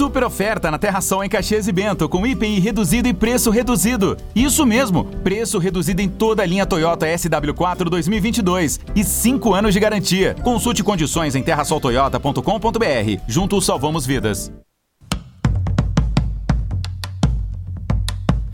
Super oferta na Terra Sol em Caxias e Bento, com IPI reduzido e preço reduzido. Isso mesmo, preço reduzido em toda a linha Toyota SW4 2022 e 5 anos de garantia. Consulte condições em terrasoltoyota.com.br. Juntos salvamos vidas.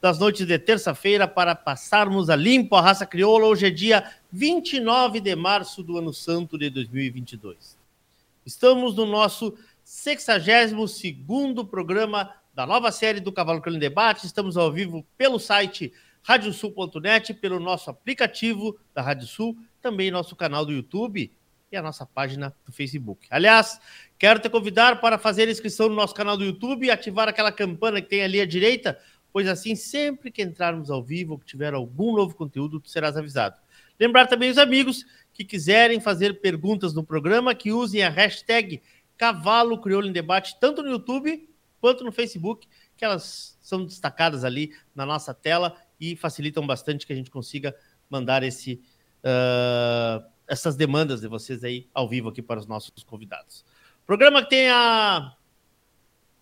das noites de terça-feira para passarmos a limpo a raça crioula. Hoje é dia 29 de março do ano santo de 2022. Estamos no nosso 62º programa da nova série do Cavalo em Debate. Estamos ao vivo pelo site radiosul.net, pelo nosso aplicativo da Rádio Sul, também nosso canal do YouTube e a nossa página do Facebook. Aliás, quero te convidar para fazer inscrição no nosso canal do YouTube e ativar aquela campana que tem ali à direita, pois assim, sempre que entrarmos ao vivo ou que tiver algum novo conteúdo, tu serás avisado. Lembrar também os amigos que quiserem fazer perguntas no programa, que usem a hashtag Cavalo Crioulo em Debate, tanto no YouTube quanto no Facebook, que elas são destacadas ali na nossa tela e facilitam bastante que a gente consiga mandar esse, uh, essas demandas de vocês aí ao vivo aqui para os nossos convidados. Programa que tem a,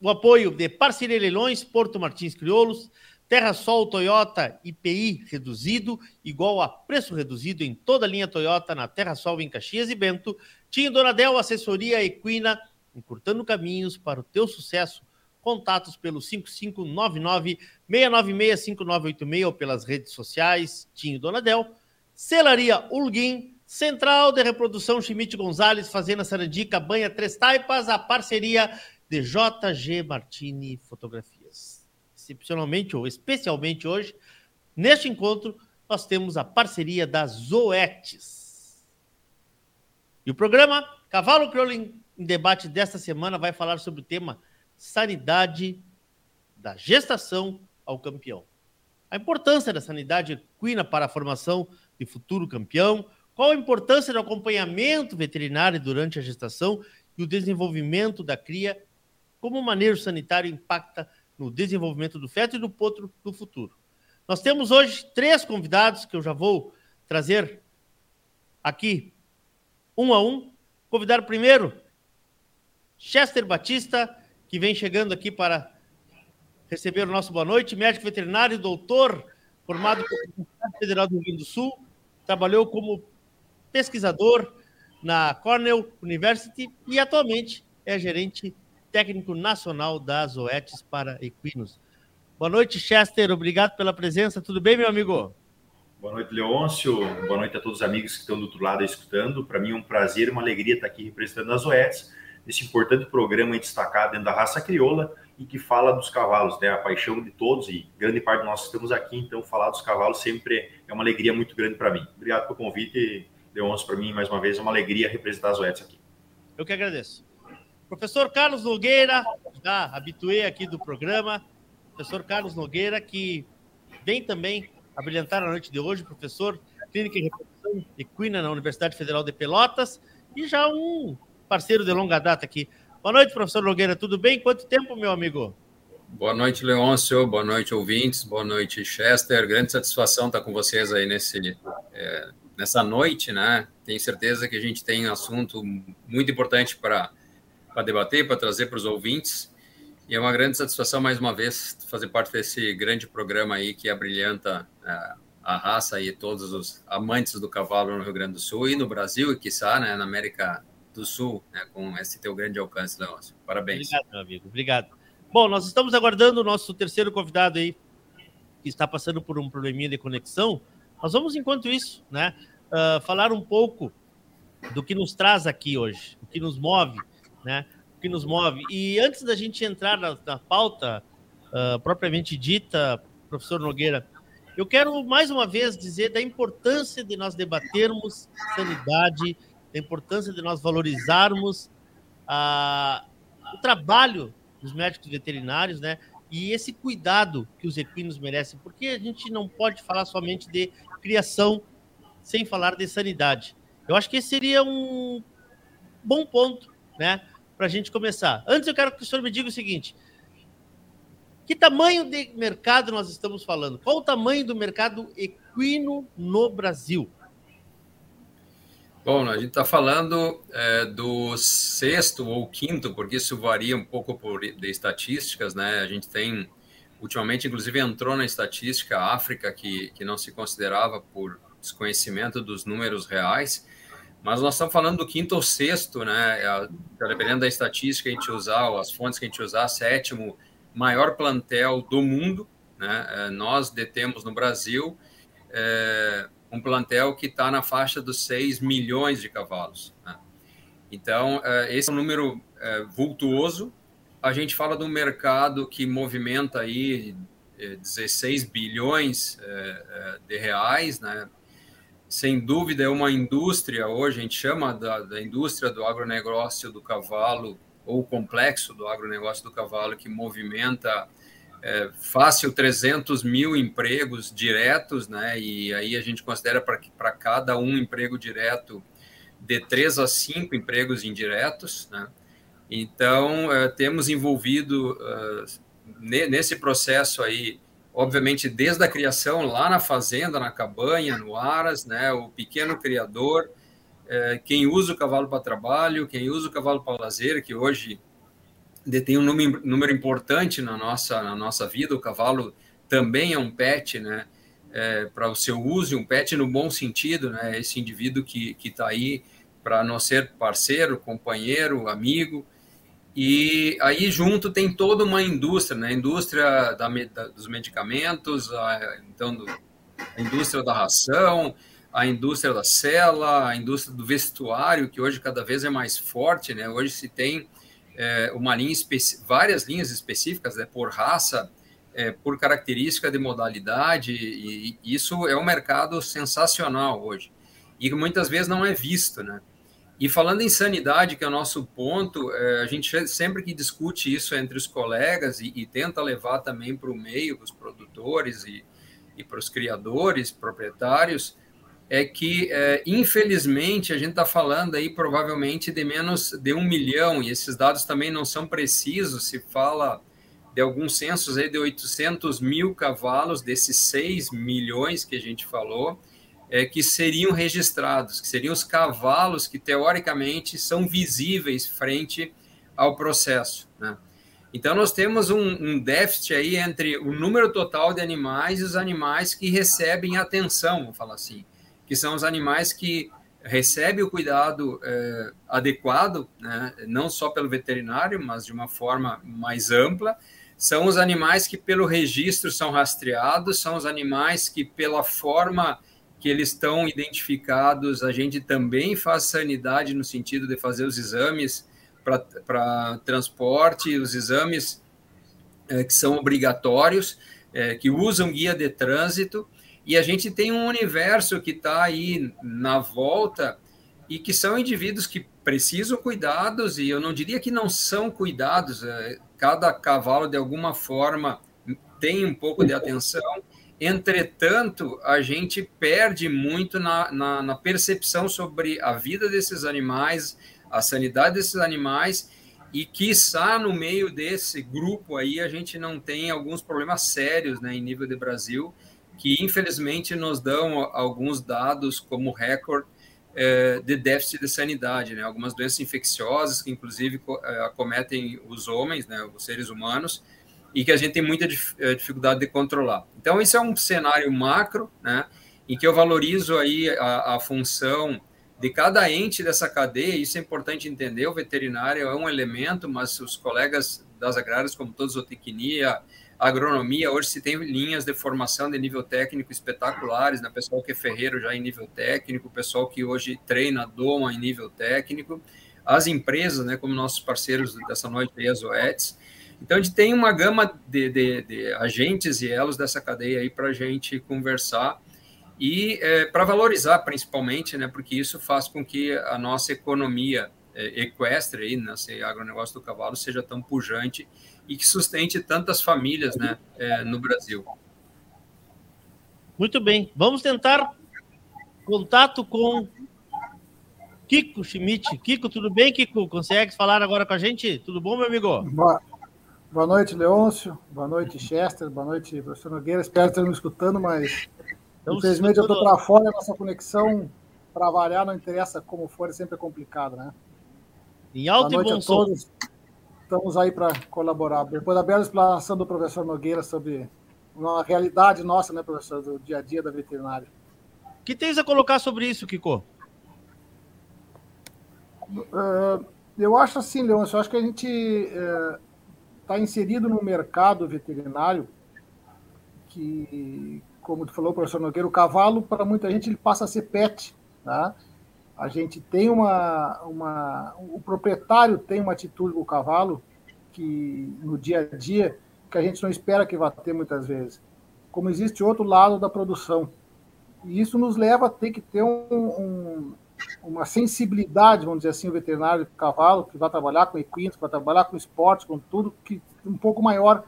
o apoio de Parceria Leilões, Porto Martins Crioulos, Terra Sol Toyota IPI reduzido, igual a preço reduzido em toda a linha Toyota na Terra Sol em Caxias e Bento. Tinha Donadel Assessoria Equina, encurtando caminhos para o teu sucesso contatos pelo 5599-696-5986 ou pelas redes sociais, Tinho Donadel, Celaria Ulguim, Central de Reprodução Chimite Gonzalez, Fazenda Sarandica, Banha Três Taipas, a parceria de JG Martini Fotografias. Excepcionalmente ou especialmente hoje, neste encontro, nós temos a parceria das Zoetes. E o programa Cavalo Crioulo em Debate desta semana vai falar sobre o tema sanidade da gestação ao campeão. A importância da sanidade equina para a formação de futuro campeão, qual a importância do acompanhamento veterinário durante a gestação e o desenvolvimento da cria, como o manejo sanitário impacta no desenvolvimento do feto e do potro no futuro. Nós temos hoje três convidados que eu já vou trazer aqui um a um. Convidar primeiro Chester Batista, que vem chegando aqui para receber o nosso boa noite, médico veterinário, doutor, formado pela Universidade Federal do Rio Grande do Sul, trabalhou como pesquisador na Cornell University e atualmente é gerente técnico nacional da Zoetis para equinos. Boa noite, Chester, obrigado pela presença. Tudo bem, meu amigo? Boa noite, Leôncio. Boa noite a todos os amigos que estão do outro lado escutando. Para mim é um prazer e uma alegria estar aqui representando a Zoetis esse importante programa destacado dentro da raça crioula e que fala dos cavalos, né? A paixão de todos e grande parte de nós estamos aqui, então falar dos cavalos sempre é uma alegria muito grande para mim. Obrigado pelo convite, Leôncio, para mim mais uma vez é uma alegria representar as OETs aqui. Eu que agradeço. Professor Carlos Nogueira, já habituei aqui do programa, professor Carlos Nogueira, que vem também a brilhantar a noite de hoje, professor Clínica e Reprodução equina na Universidade Federal de Pelotas, e já um parceiro de longa data aqui. Boa noite, professor Nogueira, tudo bem? Quanto tempo, meu amigo? Boa noite, Leôncio, boa noite, ouvintes, boa noite, Chester. Grande satisfação estar com vocês aí nesse, é, nessa noite, né? Tenho certeza que a gente tem um assunto muito importante para debater, para trazer para os ouvintes. E é uma grande satisfação, mais uma vez, fazer parte desse grande programa aí que abrilhanta é, a raça e todos os amantes do cavalo no Rio Grande do Sul e no Brasil, e quiçá, né, na América do Sul, né, com esse teu grande alcance, Leôncio. Parabéns. Obrigado, meu amigo. Obrigado. Bom, nós estamos aguardando o nosso terceiro convidado aí, que está passando por um probleminha de conexão. Nós vamos, enquanto isso, né, uh, falar um pouco do que nos traz aqui hoje, o que nos move, né, o que nos move. E antes da gente entrar na, na pauta uh, propriamente dita, professor Nogueira, eu quero mais uma vez dizer da importância de nós debatermos sanidade da importância de nós valorizarmos a, o trabalho dos médicos veterinários, né? E esse cuidado que os equinos merecem, porque a gente não pode falar somente de criação sem falar de sanidade. Eu acho que esse seria um bom ponto, né, para a gente começar. Antes, eu quero que o senhor me diga o seguinte: que tamanho de mercado nós estamos falando? Qual o tamanho do mercado equino no Brasil? Bom, a gente está falando é, do sexto ou quinto, porque isso varia um pouco por, de estatísticas, né? A gente tem, ultimamente, inclusive, entrou na estatística a África, que, que não se considerava por desconhecimento dos números reais, mas nós estamos falando do quinto ou sexto, né? É dependendo da estatística que a gente usar, ou as fontes que a gente usar, sétimo maior plantel do mundo, né? É, nós detemos no Brasil é, um plantel que está na faixa dos 6 milhões de cavalos. Né? Então, é, esse é um número é, vultuoso. A gente fala de um mercado que movimenta aí 16 é, bilhões de reais, né? Sem dúvida é uma indústria, hoje a gente chama da, da indústria do agronegócio do cavalo, ou complexo do agronegócio do cavalo, que movimenta é, fácil 300 mil empregos diretos, né? E aí a gente considera para cada um emprego direto de três a cinco empregos indiretos, né? Então é, temos envolvido é, nesse processo aí, obviamente desde a criação lá na fazenda, na cabanha, no aras, né? O pequeno criador, é, quem usa o cavalo para trabalho, quem usa o cavalo para lazer, que hoje detém um número, número importante na nossa, na nossa vida. O cavalo também é um pet, né? É, para o seu uso, um pet no bom sentido, né? Esse indivíduo que está aí para não ser parceiro, companheiro, amigo. E aí junto tem toda uma indústria, né? A indústria da, da, dos medicamentos, a, então do, a indústria da ração, a indústria da cela, a indústria do vestuário, que hoje cada vez é mais forte, né? Hoje se tem é, uma linha várias linhas específicas, né, por raça, é, por característica de modalidade, e, e, isso é um mercado sensacional hoje, e muitas vezes não é visto, né? E falando em sanidade, que é o nosso ponto, é, a gente sempre que discute isso entre os colegas e, e tenta levar também para o meio, para os produtores e, e para os criadores, proprietários, é que, é, infelizmente, a gente está falando aí provavelmente de menos de um milhão, e esses dados também não são precisos, se fala de alguns censos aí de 800 mil cavalos, desses 6 milhões que a gente falou, é, que seriam registrados, que seriam os cavalos que, teoricamente, são visíveis frente ao processo, né? Então, nós temos um, um, déficit aí entre o número total de animais e os animais que recebem atenção, vamos falar assim que são os animais que recebem o cuidado é, adequado, né, não só pelo veterinário, mas de uma forma mais ampla. São os animais que, pelo registro, são rastreados, são os animais que, pela forma que eles estão identificados, a gente também faz sanidade no sentido de fazer os exames para transporte, os exames é, que são obrigatórios, é, que usam guia de trânsito, e a gente tem um universo que está aí na volta e que são indivíduos que precisam cuidados, e eu não diria que não são cuidados, é, cada cavalo de alguma forma tem um pouco de atenção, entretanto, a gente perde muito na, na, na percepção sobre a vida desses animais, a sanidade desses animais, e quiçá no meio desse grupo aí a gente não tem alguns problemas sérios né, em nível de Brasil, que infelizmente nos dão alguns dados como recorde é, de déficit de sanidade, né? Algumas doenças infecciosas que inclusive é, acometem os homens, né, os seres humanos, e que a gente tem muita é, dificuldade de controlar. Então esse é um cenário macro, né, em que eu valorizo aí a, a função de cada ente dessa cadeia, isso é importante entender, o veterinário é um elemento, mas os colegas das agrárias, como todos, zootecnia, agronomia, hoje se tem linhas de formação de nível técnico espetaculares, né? pessoal que é ferreiro já em nível técnico, pessoal que hoje treina doma em nível técnico, as empresas, né, como nossos parceiros dessa noite as OETs. Então, a gente tem uma gama de, de, de agentes e elos dessa cadeia aí para a gente conversar e é, para valorizar, principalmente, né, porque isso faz com que a nossa economia é, equestre, aí, nesse agronegócio do cavalo, seja tão pujante e que sustente tantas famílias né, é, no Brasil. Muito bem, vamos tentar contato com Kiko Schmidt. Kiko, tudo bem, Kiko? Consegue falar agora com a gente? Tudo bom, meu amigo? Boa, boa noite, Leôncio. Boa noite, Chester. Boa noite, professor Nogueira. Espero estar me escutando, mas infelizmente eu estou para fora. A nossa conexão, para variar, não interessa como for, é sempre complicado, né? Em alto boa e bom som. Todos. Estamos aí para colaborar. Depois da bela explanação do professor Nogueira sobre uma realidade nossa, né, professor, do dia a dia da veterinária. que tens a colocar sobre isso, Kiko? Uh, eu acho assim, Leon, eu acho que a gente está inserido no mercado veterinário que, como falou, professor Nogueira, o cavalo, para muita gente, ele passa a ser pet. Tá? A gente tem uma, uma. O proprietário tem uma atitude com o cavalo que, no dia a dia, que a gente não espera que vá ter muitas vezes. Como existe outro lado da produção. E isso nos leva a ter que ter um, um, uma sensibilidade, vamos dizer assim, o veterinário do cavalo, que vai trabalhar com equinos, que vai trabalhar com esportes, com tudo, que um pouco maior.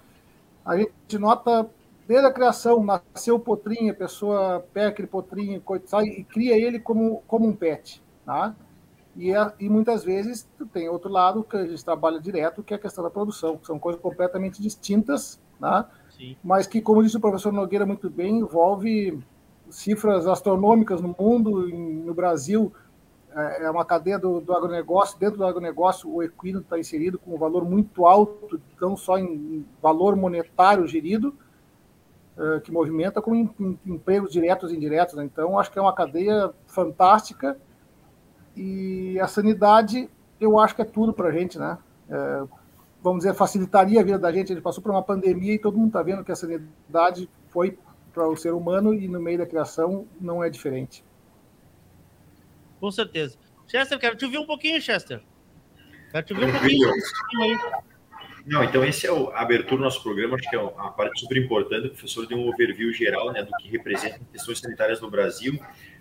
A gente nota desde a criação, nasceu o potrinho, a pessoa pega aquele potrinho sai, e cria ele como, como um pet. Tá? E, é, e muitas vezes tem outro lado que a gente trabalha direto, que é a questão da produção, que são coisas completamente distintas, tá? mas que, como disse o professor Nogueira muito bem, envolve cifras astronômicas no mundo, no Brasil, é, é uma cadeia do, do agronegócio. Dentro do agronegócio, o equino está inserido com um valor muito alto, não só em valor monetário gerido, uh, que movimenta, como em, em, empregos diretos e indiretos. Né? Então, acho que é uma cadeia fantástica. E a sanidade, eu acho que é tudo para a gente, né? É, vamos dizer, facilitaria a vida da gente. A gente passou por uma pandemia e todo mundo está vendo que a sanidade foi para o ser humano e no meio da criação não é diferente. Com certeza. Chester, quero te ouvir um pouquinho, Chester. Quero te ouvir um pouquinho. Não, então esse é o, a abertura do nosso programa, acho que é uma parte super importante. O professor deu um overview geral né, do que representa questões sanitárias no Brasil.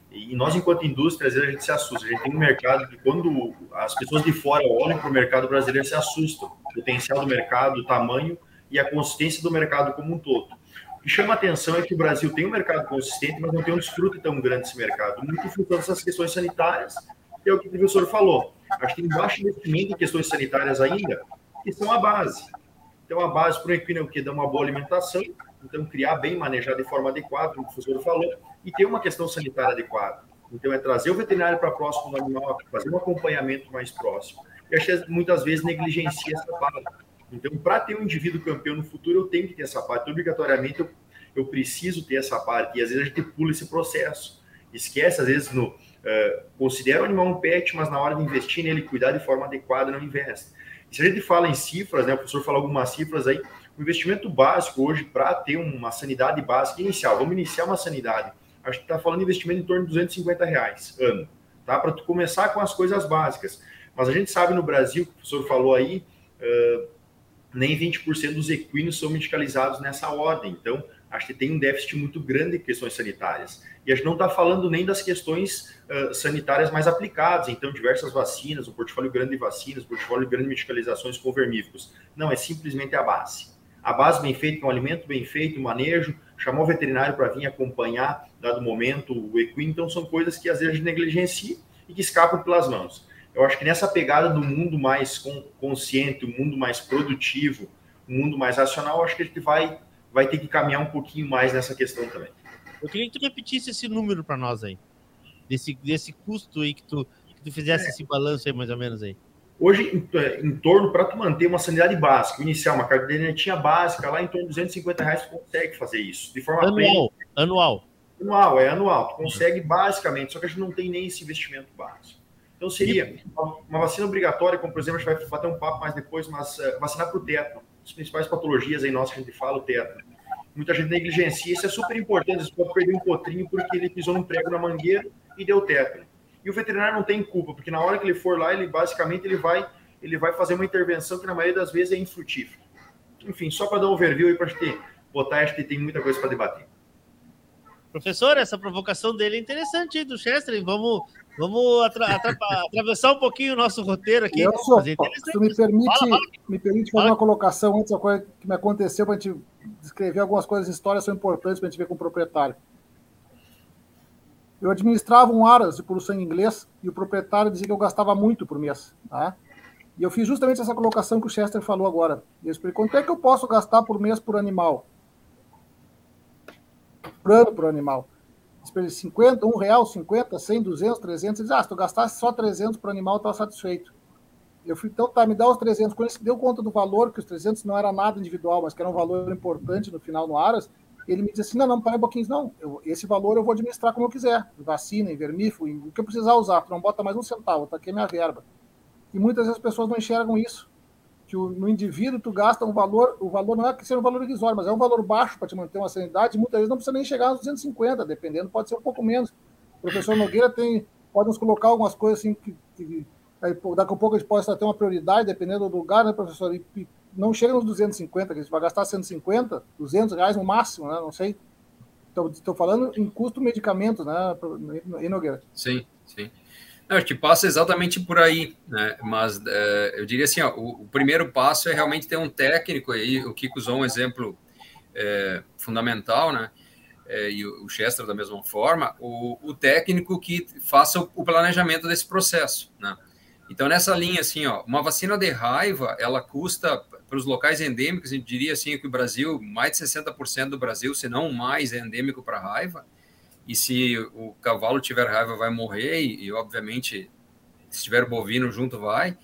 E nós, enquanto indústria, às vezes a gente se assusta. A gente tem um mercado que, quando as pessoas de fora olham para o mercado brasileiro, se assustam. O potencial do mercado, o tamanho e a consistência do mercado como um todo. Que chama a atenção é que o Brasil tem um mercado consistente, mas não tem um desfrute tão grande desse mercado. Muito fruto dessas questões sanitárias, que é o que o professor falou. Acho que tem baixo investimento em questões sanitárias ainda, que são a base. Então, a base para o equino é o que? Dá uma boa alimentação, então criar bem, manejar de forma adequada, como o professor falou, e ter uma questão sanitária adequada. Então, é trazer o veterinário para próximo do animal, fazer um acompanhamento mais próximo. E acho que muitas vezes negligencia essa parte. Então, para ter um indivíduo campeão no futuro, eu tenho que ter essa parte. Obrigatoriamente, eu, eu preciso ter essa parte. E às vezes a gente pula esse processo. Esquece, às vezes, no, uh, considera o animal um pet, mas na hora de investir nele, cuidar de forma adequada, não investe. E se a gente fala em cifras, né, o professor falou algumas cifras aí, o investimento básico hoje para ter uma sanidade básica inicial, vamos iniciar uma sanidade, acho que está falando de investimento em torno de 250 reais ano, tá? Para começar com as coisas básicas. Mas a gente sabe no Brasil, o professor falou aí, uh, nem 20% dos equinos são medicalizados nessa ordem. Então, acho que tem um déficit muito grande em questões sanitárias. E a gente não está falando nem das questões uh, sanitárias mais aplicadas, então diversas vacinas, um portfólio grande de vacinas, um portfólio grande de medicalizações com vermífugos. Não, é simplesmente a base. A base bem feita, com alimento bem feito, manejo, chamar o veterinário para vir acompanhar, dado momento, o equino, então são coisas que às vezes a gente negligencia e que escapam pelas mãos. Eu acho que nessa pegada do mundo mais consciente, o um mundo mais produtivo, um mundo mais racional, acho que a gente vai vai ter que caminhar um pouquinho mais nessa questão também. Eu queria que tu repetisse esse número para nós aí, desse, desse custo aí que tu, que tu fizesse é. esse balanço aí mais ou menos aí. Hoje, em, é, em torno, para tu manter uma sanidade básica, iniciar uma cadernetinha básica, lá em torno de 250 reais tu consegue fazer isso, de forma anual. Anual. Anual, é anual. Tu consegue basicamente, só que a gente não tem nem esse investimento básico. Então seria uma vacina obrigatória, como por exemplo, a gente vai bater um papo mais depois, mas uh, vacinar para o tétano as principais patologias aí nossas que a gente fala, o teto. Muita gente negligencia, isso é super importante. Você pode perder um potrinho porque ele pisou num prego na mangueira e deu teto. E o veterinário não tem culpa, porque na hora que ele for lá, ele basicamente ele vai, ele vai fazer uma intervenção que na maioria das vezes é infrutífera. Enfim, só para dar um overview aí para a gente botar, acho que tem muita coisa para debater. Professor, essa provocação dele é interessante, do Chester. Vamos, vamos atra atra atravessar um pouquinho o nosso roteiro aqui. Eu sou, se me permite, fala, fala. me permite fazer fala. uma colocação antes da coisa que me aconteceu para a gente descrever algumas coisas, histórias são importantes para a gente ver com o proprietário. Eu administrava um aras de produção em inglês e o proprietário dizia que eu gastava muito por mês. Tá? E eu fiz justamente essa colocação que o Chester falou agora. Eu expliquei quanto é que eu posso gastar por mês por animal plano para o animal. 50, um real, 50, 100, 200, 300. Diz, ah, se tu gastasse só 300 para o animal, estava satisfeito. Eu fui, então tá, me dá os 300. Quando ele deu conta do valor, que os 300 não era nada individual, mas que era um valor importante no final no Aras, ele me disse assim, não, não, para um pouquinho, não, eu, esse valor eu vou administrar como eu quiser, vacina, em vermífugo, em, o que eu precisar usar, tu não bota mais um centavo, tá aqui a minha verba. E muitas vezes as pessoas não enxergam isso, que o, no indivíduo tu gasta um valor, o valor não é que seja um valor irrisório, mas é um valor baixo para te manter uma sanidade, muitas vezes não precisa nem chegar aos 250, dependendo, pode ser um pouco menos. O professor Nogueira tem, pode nos colocar algumas coisas assim que, que aí, daqui a pouco a gente pode ter uma prioridade, dependendo do lugar, né, professor? E, e não chega nos 250, que a gente vai gastar 150, 200 reais no máximo, né? Não sei. Estou falando em custo medicamentos, né, Nogueira? Sim, sim. Não, que passa exatamente por aí, né? Mas é, eu diria assim, ó, o, o, primeiro passo é realmente ter um técnico aí. O Kiko usou um exemplo é, fundamental, né? É, e o Chester da mesma forma, o, o técnico que faça o, o, planejamento desse processo, né? Então nessa linha assim, ó, uma vacina de raiva, ela custa para os locais endêmicos, a gente diria assim que o Brasil, mais de 60% do Brasil, se não mais, é endêmico para raiva e se o cavalo tiver raiva vai morrer, e, e obviamente, se tiver bovino junto vai,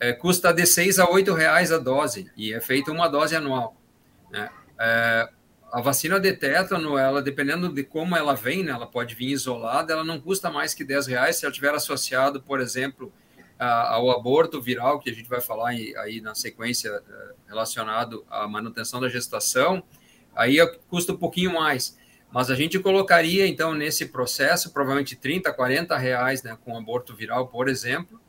é, custa de 6 a 8 reais a dose, e é feita uma dose anual. Né? É, a vacina de tétano, ela, dependendo de como ela vem, né, ela pode vir isolada, ela não custa mais que 10 reais se ela tiver associado, por exemplo, a, ao aborto viral, que a gente vai falar aí, na sequência é, relacionado à manutenção da gestação, aí custa um pouquinho mais. Mas a gente colocaria, então, nesse processo, provavelmente 30, 40 reais, né, com aborto viral, por exemplo.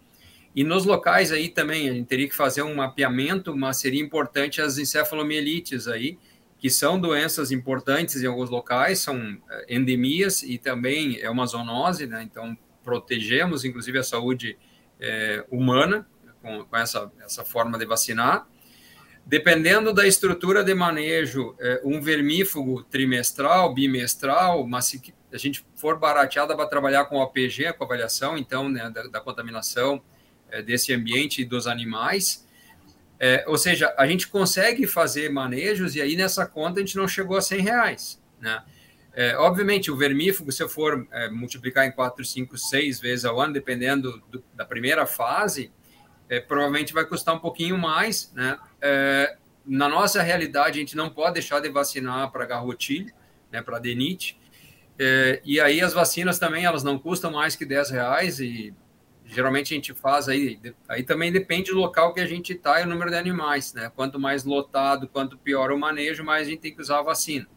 E nos locais aí também, a gente teria que fazer um mapeamento, mas seria importante as encefalomielites aí, que são doenças importantes em alguns locais, são eh, endemias e também é uma zoonose, né? Então, protegemos, inclusive, a saúde é, humana com, com essa, essa forma de vacinar. Dependendo da estrutura de manejo, é, um vermífugo trimestral, bimestral, mas se a gente for barateada para trabalhar com APG, com avaliação, então, né, da, da, contaminação é, desse ambiente e dos animais, é, ou seja, a gente consegue fazer manejos e aí nessa conta a gente não chegou a 100 reais, né? É, obviamente, o vermífugo, se eu for é, multiplicar em 4, 5, 6 vezes ao ano, dependendo do, da primeira fase, é, provavelmente vai custar um pouquinho mais, né? É, na nossa realidade, a gente não pode deixar de vacinar para garrotilho, né, para adenite, é, e aí as vacinas também, elas não custam mais que 10 reais e geralmente a gente faz aí, aí também depende do local que a gente está e o número de animais, né? Quanto mais lotado, quanto pior o manejo, mais a gente tem que usar a vacina.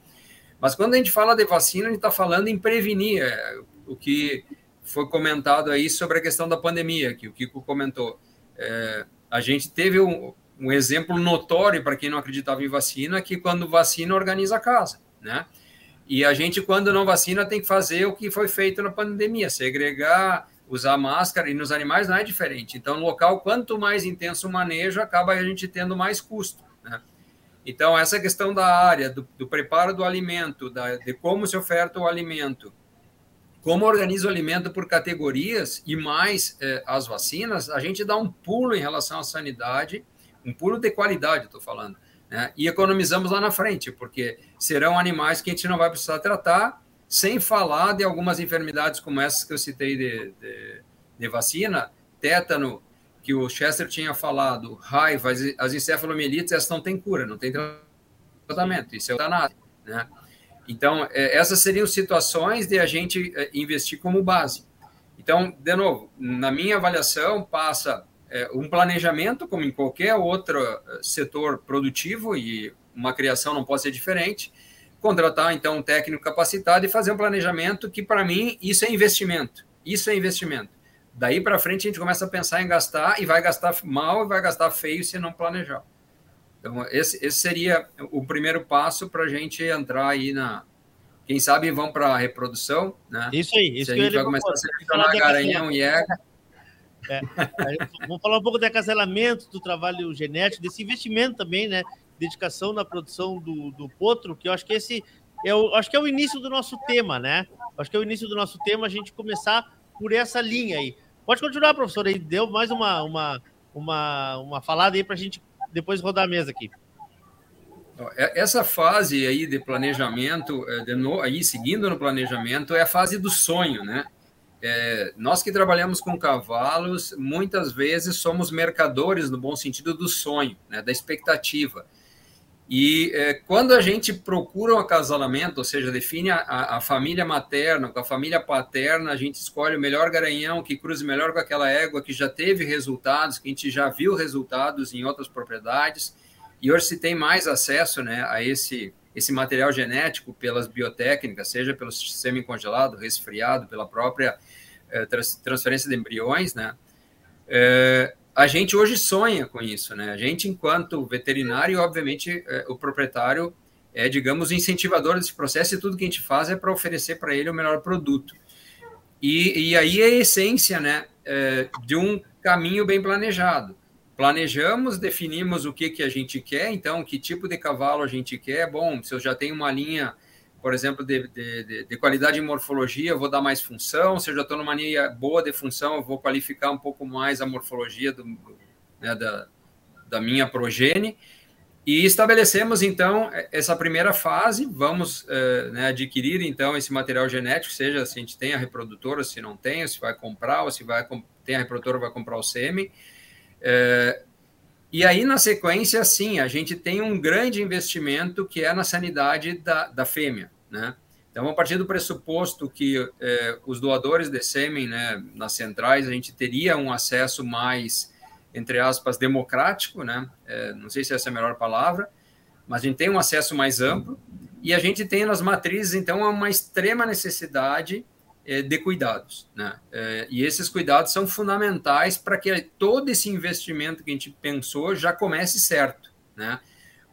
Mas quando a gente fala de vacina, a gente está falando em prevenir, é, o que foi comentado aí sobre a questão da pandemia, que o Kiko comentou. É, a gente teve um, um exemplo notório para quem não acreditava em vacina, que quando vacina organiza a casa, né? E a gente, quando não vacina, tem que fazer o que foi feito na pandemia, segregar, usar máscara, e nos animais não é diferente. Então, no local, quanto mais intenso o manejo, acaba a gente tendo mais custo, né? Então, essa questão da área, do, do preparo do alimento, da, de como se oferta o alimento, como organiza o alimento por categorias e mais eh, as vacinas, a gente dá um pulo em relação à sanidade, um pulo de qualidade, estou falando, né? e economizamos lá na frente, porque serão animais que a gente não vai precisar tratar, sem falar de algumas enfermidades como essas que eu citei de, de, de vacina, tétano, que o Chester tinha falado, raiva, as, encefalomielites, essas não têm cura, não tem tratamento, isso é o né? Então, é, essas seriam situações de a gente é, investir como base. Então, de novo, na minha avaliação, passa é, um planejamento, como em qualquer outro setor produtivo, e uma criação não pode ser diferente, contratar, então, um técnico capacitado e fazer um planejamento que, para mim, isso é investimento. Isso é investimento. Daí para frente, a gente começa a pensar em gastar e vai gastar mal e vai gastar feio se não planejar. Então, esse, esse seria o primeiro passo para a gente entrar aí na. Quem sabe vão para a reprodução, né? Isso aí, isso Se a gente vai começar a selecionar garanhão e ega. É, vamos falar um pouco de acasalamento, do trabalho genético, desse investimento também, né? Dedicação na produção do, do potro, que eu acho que esse é o, acho que é o início do nosso tema, né? Acho que é o início do nosso tema a gente começar por essa linha aí. Pode continuar, professor, aí deu mais uma, uma, uma, uma falada aí para a gente depois rodar a mesa aqui. É, essa fase aí de planejamento, é, de no, aí seguindo no planejamento, é a fase do sonho, né? É, nós que trabalhamos com cavalos, muitas vezes somos mercadores, no bom sentido, do sonho, né, da expectativa. E é, quando a gente procura um acasalamento, ou seja, define a, a, família materna com a família paterna, a gente escolhe o melhor garanhão que cruze melhor com aquela égua que já teve resultados, que a gente já viu resultados em outras propriedades. E hoje se tem mais acesso né, a esse, esse material genético pelas biotécnicas, seja pelo semi-congelado, resfriado, pela própria é, transferência de embriões, né? É, a gente hoje sonha com isso, né? A gente, enquanto veterinário, obviamente, é, o proprietário é, digamos, incentivador desse processo e tudo que a gente faz é para oferecer para ele o melhor produto. E, e aí é a essência, né, é, de um caminho bem planejado. Planejamos, definimos o que, que a gente quer, então, que tipo de cavalo a gente quer. Bom, se eu já tenho uma linha, por exemplo, de, de, de qualidade de morfologia, eu vou dar mais função. Se eu já estou numa linha boa de função, eu vou qualificar um pouco mais a morfologia do, né, da, da minha progênie. E estabelecemos, então, essa primeira fase, vamos uh, né, adquirir, então, esse material genético, seja se a gente tem a reprodutora, se não tem, se vai comprar, ou se vai tem a reprodutora, vai comprar o semi. Uh, e aí, na sequência, sim, a gente tem um grande investimento que é na sanidade da, da fêmea, né? Então, a partir do pressuposto que uh, os doadores de sêmen, né, nas centrais, a gente teria um acesso mais entre aspas, democrático, né? É, não sei se essa é a melhor palavra, mas a gente tem um acesso mais amplo e a gente tem nas matrizes, então, uma extrema necessidade é, de cuidados, né? É, e esses cuidados são fundamentais para que todo esse investimento que a gente pensou já comece certo, né?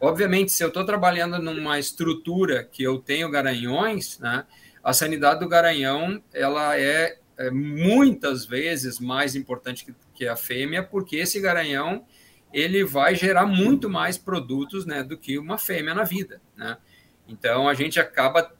Obviamente, se eu estou trabalhando numa estrutura que eu tenho garanhões, né? A sanidade do garanhão, ela é, é muitas vezes mais importante que que é a fêmea, porque esse garanhão ele vai gerar muito mais produtos né, do que uma fêmea na vida. Né? Então, a gente acaba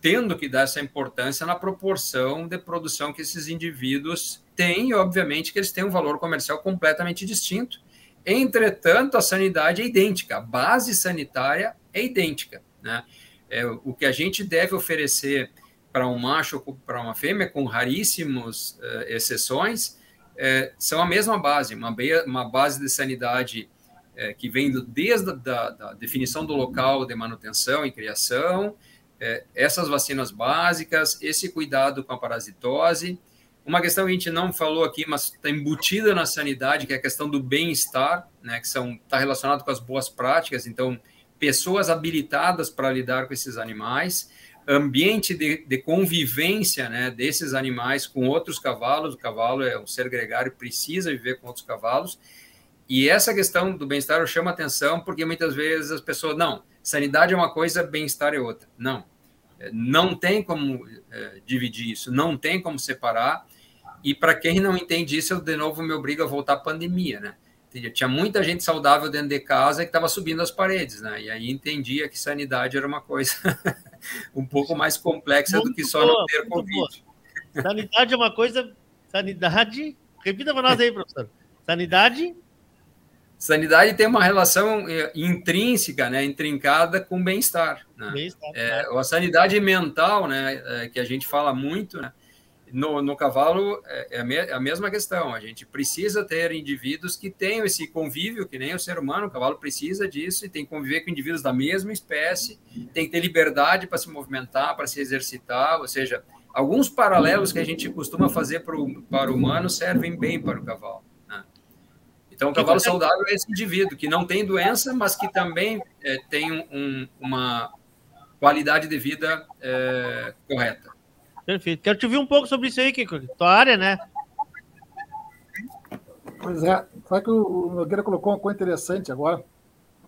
tendo que dar essa importância na proporção de produção que esses indivíduos têm, e obviamente que eles têm um valor comercial completamente distinto. Entretanto, a sanidade é idêntica, a base sanitária é idêntica. Né? É, o que a gente deve oferecer para um macho ou para uma fêmea, com raríssimas uh, exceções, é, são a mesma base, uma, uma base de sanidade é, que vem do, desde a da, da definição do local de manutenção e criação, é, essas vacinas básicas, esse cuidado com a parasitose. Uma questão que a gente não falou aqui, mas está embutida na sanidade, que é a questão do bem-estar, né, que está relacionado com as boas práticas. Então, pessoas habilitadas para lidar com esses animais ambiente de, de, convivência né, desses animais com outros cavalos. O cavalo é um ser gregário, precisa viver com outros cavalos. E essa questão do bem-estar chama atenção porque muitas vezes as pessoas, não, sanidade é uma coisa, bem-estar é outra. Não, não tem como é, dividir isso, não tem como separar. E para quem não entende isso, eu de novo me obrigo a voltar à pandemia, né? Tinha muita gente saudável dentro de casa que estava subindo as paredes, né? E aí entendia que sanidade era uma coisa um pouco mais complexa muito do que só boa, não ter Covid. Boa. Sanidade é uma coisa. Sanidade. Repita para nós aí, professor. Sanidade. Sanidade tem uma relação é, intrínseca, né, intrincada com bem-estar. Né? Bem é, a sanidade mental, né, é, que a gente fala muito, né, no, no cavalo é, é a, me, é a, mesma questão. A gente precisa ter indivíduos que tenham esse convívio, que nem o ser humano, o cavalo precisa disso e tem que conviver com indivíduos da mesma espécie, tem que ter liberdade para se movimentar, para se exercitar, ou seja, alguns paralelos que a gente costuma fazer pro, para o humano servem bem para o cavalo. Então, o cavalo saudável é esse indivíduo que não tem doença, mas que também é, tem um, uma qualidade de vida é, correta. Perfeito. Quero te ouvir um pouco sobre isso aí, Kiko. Tua área, né? Pois é. Sabe que o Nogueira colocou uma coisa interessante agora,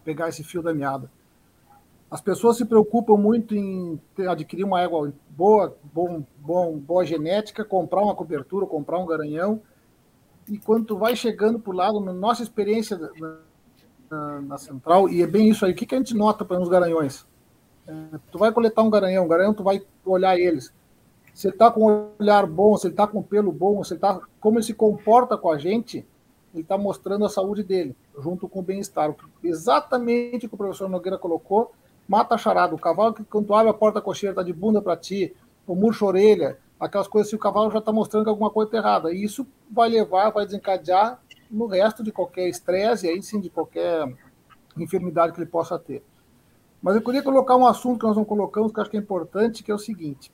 pegar esse fio da meada. As pessoas se preocupam muito em ter, adquirir uma égua boa, bom, bom, boa genética, comprar uma cobertura, comprar um garanhão. E quando tu vai chegando por lado, na nossa experiência na, na, na, central, e é bem isso aí, o que, que a gente nota para uns garanhões? É, tu vai coletar um garanhão, um garanhão, tu vai olhar eles se ele está com um olhar bom, se ele está com um pelo bom, se ele tá, como ele se comporta com a gente, ele está mostrando a saúde dele, junto com o bem-estar. Exatamente o que o professor Nogueira colocou, mata a charada. O cavalo que quando abre a porta cocheira está de bunda para ti, o murcho orelha, aquelas coisas que o cavalo já está mostrando que alguma coisa está errada. E isso vai levar, vai desencadear no resto de qualquer estresse, aí sim, de qualquer enfermidade que ele possa ter. Mas eu queria colocar um assunto que nós não colocamos, que eu acho que é importante, que é o seguinte.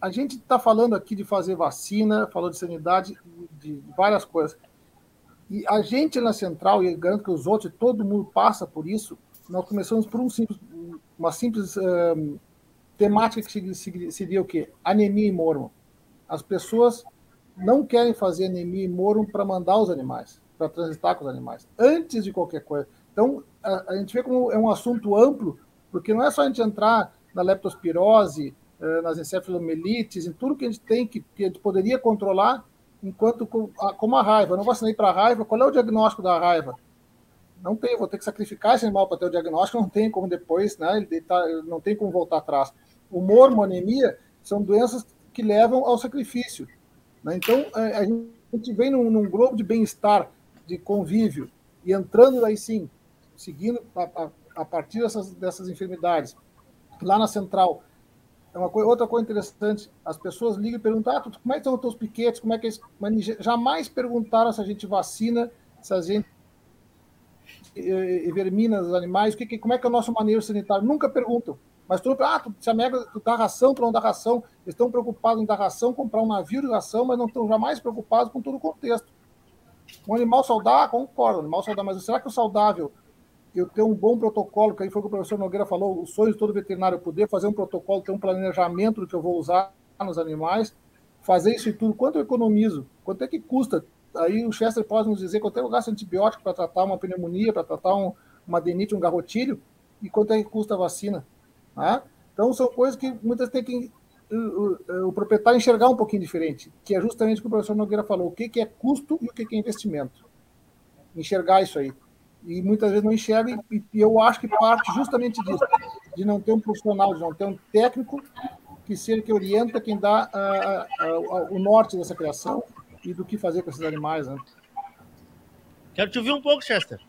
A gente está falando aqui de fazer vacina, falou de sanidade, de várias coisas. E a gente na central, e garanto que os outros, todo mundo passa por isso, nós começamos por um simples, uma simples temática que seria o quê? Anemia e mormo. As pessoas não querem fazer anemia e mormo para mandar os animais, para transitar com os animais, antes de qualquer coisa. Então, a, a, gente vê como é um assunto amplo, porque não é só a gente entrar na leptospirose, uh, nas encefalomelites, em tudo que a gente tem que, que a gente poderia controlar, enquanto como a raiva. Eu não vacinei para a raiva, qual é o diagnóstico da raiva? Não tem, vou ter que sacrificar esse animal para ter o diagnóstico, não tem como depois, né? Ele tá, não tem como voltar atrás. O mormo, anemia, são doenças que levam ao sacrifício. Né? Então, a gente vem num, num globo de bem-estar, de convívio, e entrando aí sim, seguindo a, a, a partir dessas, dessas enfermidades, lá na central, é uma coisa, outra coisa interessante, as pessoas ligam e perguntam, ah, como é que os teus piquetes, como é que é isso? Jamais perguntaram se a gente vacina, se a gente vermina os animais, o que, como é que é o nosso manejo sanitário, nunca perguntam. Mas tu, ah, tu, se a mega tu dá ração, tu não dá ração, eles estão preocupados em dar ração, comprar um navio de ração, mas não estão jamais preocupados com todo o contexto. Um animal saudável, concordo, um animal saudável, mas será que o saudável eu ter um bom protocolo, que aí foi o que o professor Nogueira falou, o sonho de todo veterinário poder fazer um protocolo, ter um planejamento do que eu vou usar nos animais, fazer isso e tudo, quanto eu economizo, quanto é que custa? Aí o Chester pode nos dizer quanto é que eu gasto antibiótico para tratar uma pneumonia, para tratar um, uma adenite, um garrotilho, e quanto é que custa a vacina. Né? Então são coisas que muitas têm que o, o, o, proprietário enxergar um pouquinho diferente, que é justamente o que o professor Nogueira falou, o que, que é custo e o que, que é investimento. Enxergar isso aí e muitas vezes não enxerga, e, e eu acho que parte justamente disso, de não ter um profissional, de não ter um técnico que seja que orienta quem dá o norte dessa criação e do que fazer com esses animais. Né? Quero te ouvir um pouco, Chester.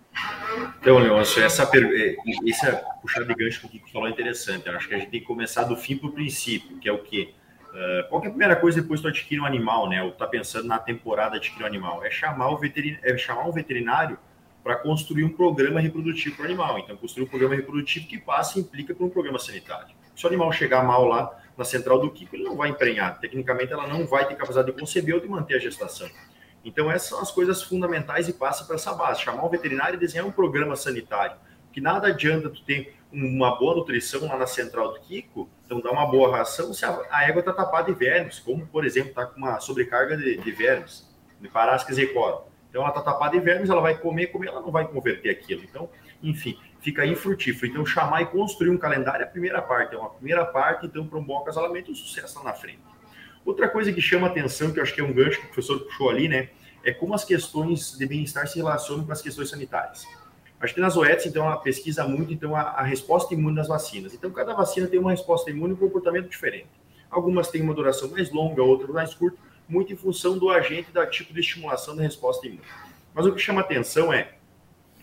Então, Leôncio, essa é, esse é, puxar de gancho que o Kiko falou é interessante. Eu acho que a gente tem que começar do fim para o princípio, que é o quê? Uh, qual é a primeira coisa depois que tu adquire um animal, né? Ou tá pensando na temporada de adquirir um animal? É chamar o veterinário, é chamar um veterinário para construir um programa reprodutivo para o animal. Então, construir um programa reprodutivo que passa e implica para um programa sanitário. Se o animal chegar mal lá na central do Kiko, ele não vai emprenhar. Tecnicamente, ela não vai ter capacidade de conceber ou de manter a gestação. Então, essas são as coisas fundamentais e passa para essa base. Chamar o veterinário e desenhar um programa sanitário. Que nada adianta tu ter uma boa nutrição lá na central do Kiko, então dá uma boa ração se a, égua está tapada de vermes, como, por exemplo, está com uma sobrecarga de, de vermes, de parásicas e coro. Então ela está tapada de vermes, ela vai comer, comer, ela não vai converter aquilo. Então, enfim, fica infrutífero. Então, chamar e construir um calendário é a primeira parte, é uma primeira parte, então, para um bom acasalamento, o sucesso lá na frente. Outra coisa que chama atenção, que eu acho que é um gancho que o professor puxou ali, né, é como as questões de bem-estar se relacionam com as questões sanitárias. Acho que nas OETs, então, ela pesquisa muito então, a, a resposta imune das vacinas. Então, cada vacina tem uma resposta imune e um comportamento diferente. Algumas têm uma duração mais longa, outras mais curta, muito em função do agente da tipo de estimulação da resposta imune. Mas o que chama atenção é,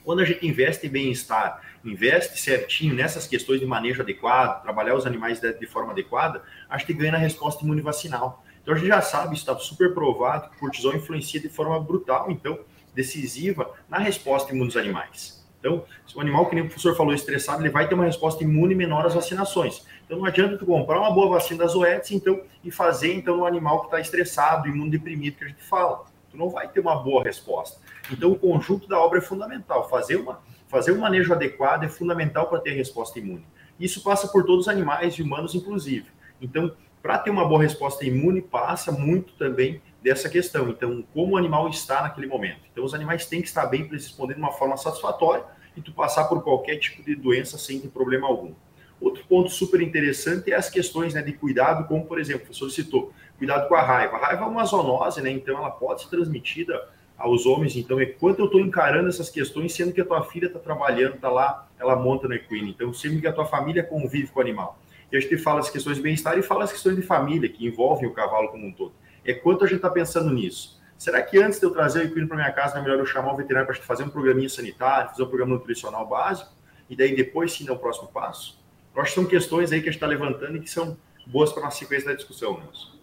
quando a gente investe em bem-estar, investe certinho nessas questões de manejo adequado, trabalhar os animais de, de forma adequada, a gente ganha na resposta imune vacinal. Então a gente já sabe, está super provado que o cortisol influencia de forma brutal, então decisiva na resposta imune dos animais. Então, se o animal, que nem o professor falou, estressado, ele vai ter uma resposta imune menor às vacinações. Então não adianta tu comprar uma boa vacina das OETs então, e fazer então no animal que está estressado, imunodeprimido, que a gente fala. Tu não vai ter uma boa resposta. Então o conjunto da obra é fundamental. Fazer, uma, fazer um manejo adequado é fundamental para ter resposta imune. Isso passa por todos os animais e humanos, inclusive. Então, para ter uma boa resposta imune, passa muito também dessa questão. Então, como o animal está naquele momento. Então, os animais têm que estar bem para responder de uma forma satisfatória e tu passar por qualquer tipo de doença sem ter problema algum. Outro ponto super interessante é as questões né, de cuidado, como, por exemplo, o professor citou, cuidado com a raiva. A raiva é uma zoonose, né? Então ela pode ser transmitida aos homens. Então, enquanto eu estou encarando essas questões, sendo que a tua filha está trabalhando, está lá, ela monta no equino. Então, sendo que a tua família convive com o animal. E a gente fala as questões de bem-estar e fala as questões de família, que envolvem o cavalo como um todo. É quanto a gente está pensando nisso. Será que antes de eu trazer o equino para minha casa, não é melhor eu chamar o veterinário para fazer um programinha sanitário, fazer um programa nutricional básico, e daí depois sim dar o próximo passo? Eu acho que são questões aí que a gente está levantando e que são boas para a nossa sequência da discussão, Nelson.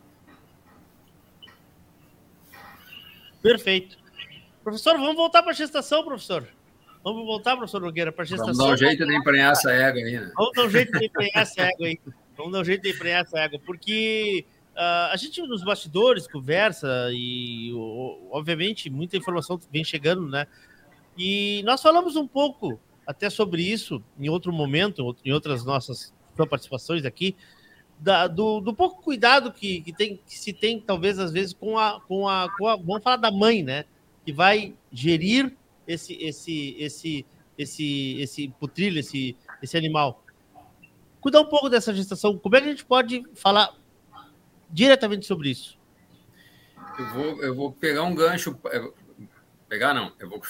Perfeito. Professor, vamos voltar para a gestação, professor. Vamos voltar, professor Nogueira, para a gestação. Vamos dar um jeito de emprenhar essa égua aí, né? Vamos dar um jeito de emprenhar essa égua aí. Vamos dar um jeito de emprenhar essa égua, porque uh, a gente nos bastidores conversa e, obviamente, muita informação vem chegando, né? E nós falamos um pouco até sobre isso em outro momento, em outras nossas participações aqui, da, do, do, pouco cuidado que, que, tem, que se tem, talvez, às vezes, com a, com, a, com a. Vamos falar da mãe, né? Que vai gerir esse, esse, esse, esse, esse putrilho, esse, esse animal. Cuidar um pouco dessa gestação. Como é que a gente pode falar diretamente sobre isso? Eu vou, eu vou pegar um gancho. Pegar não, eu vou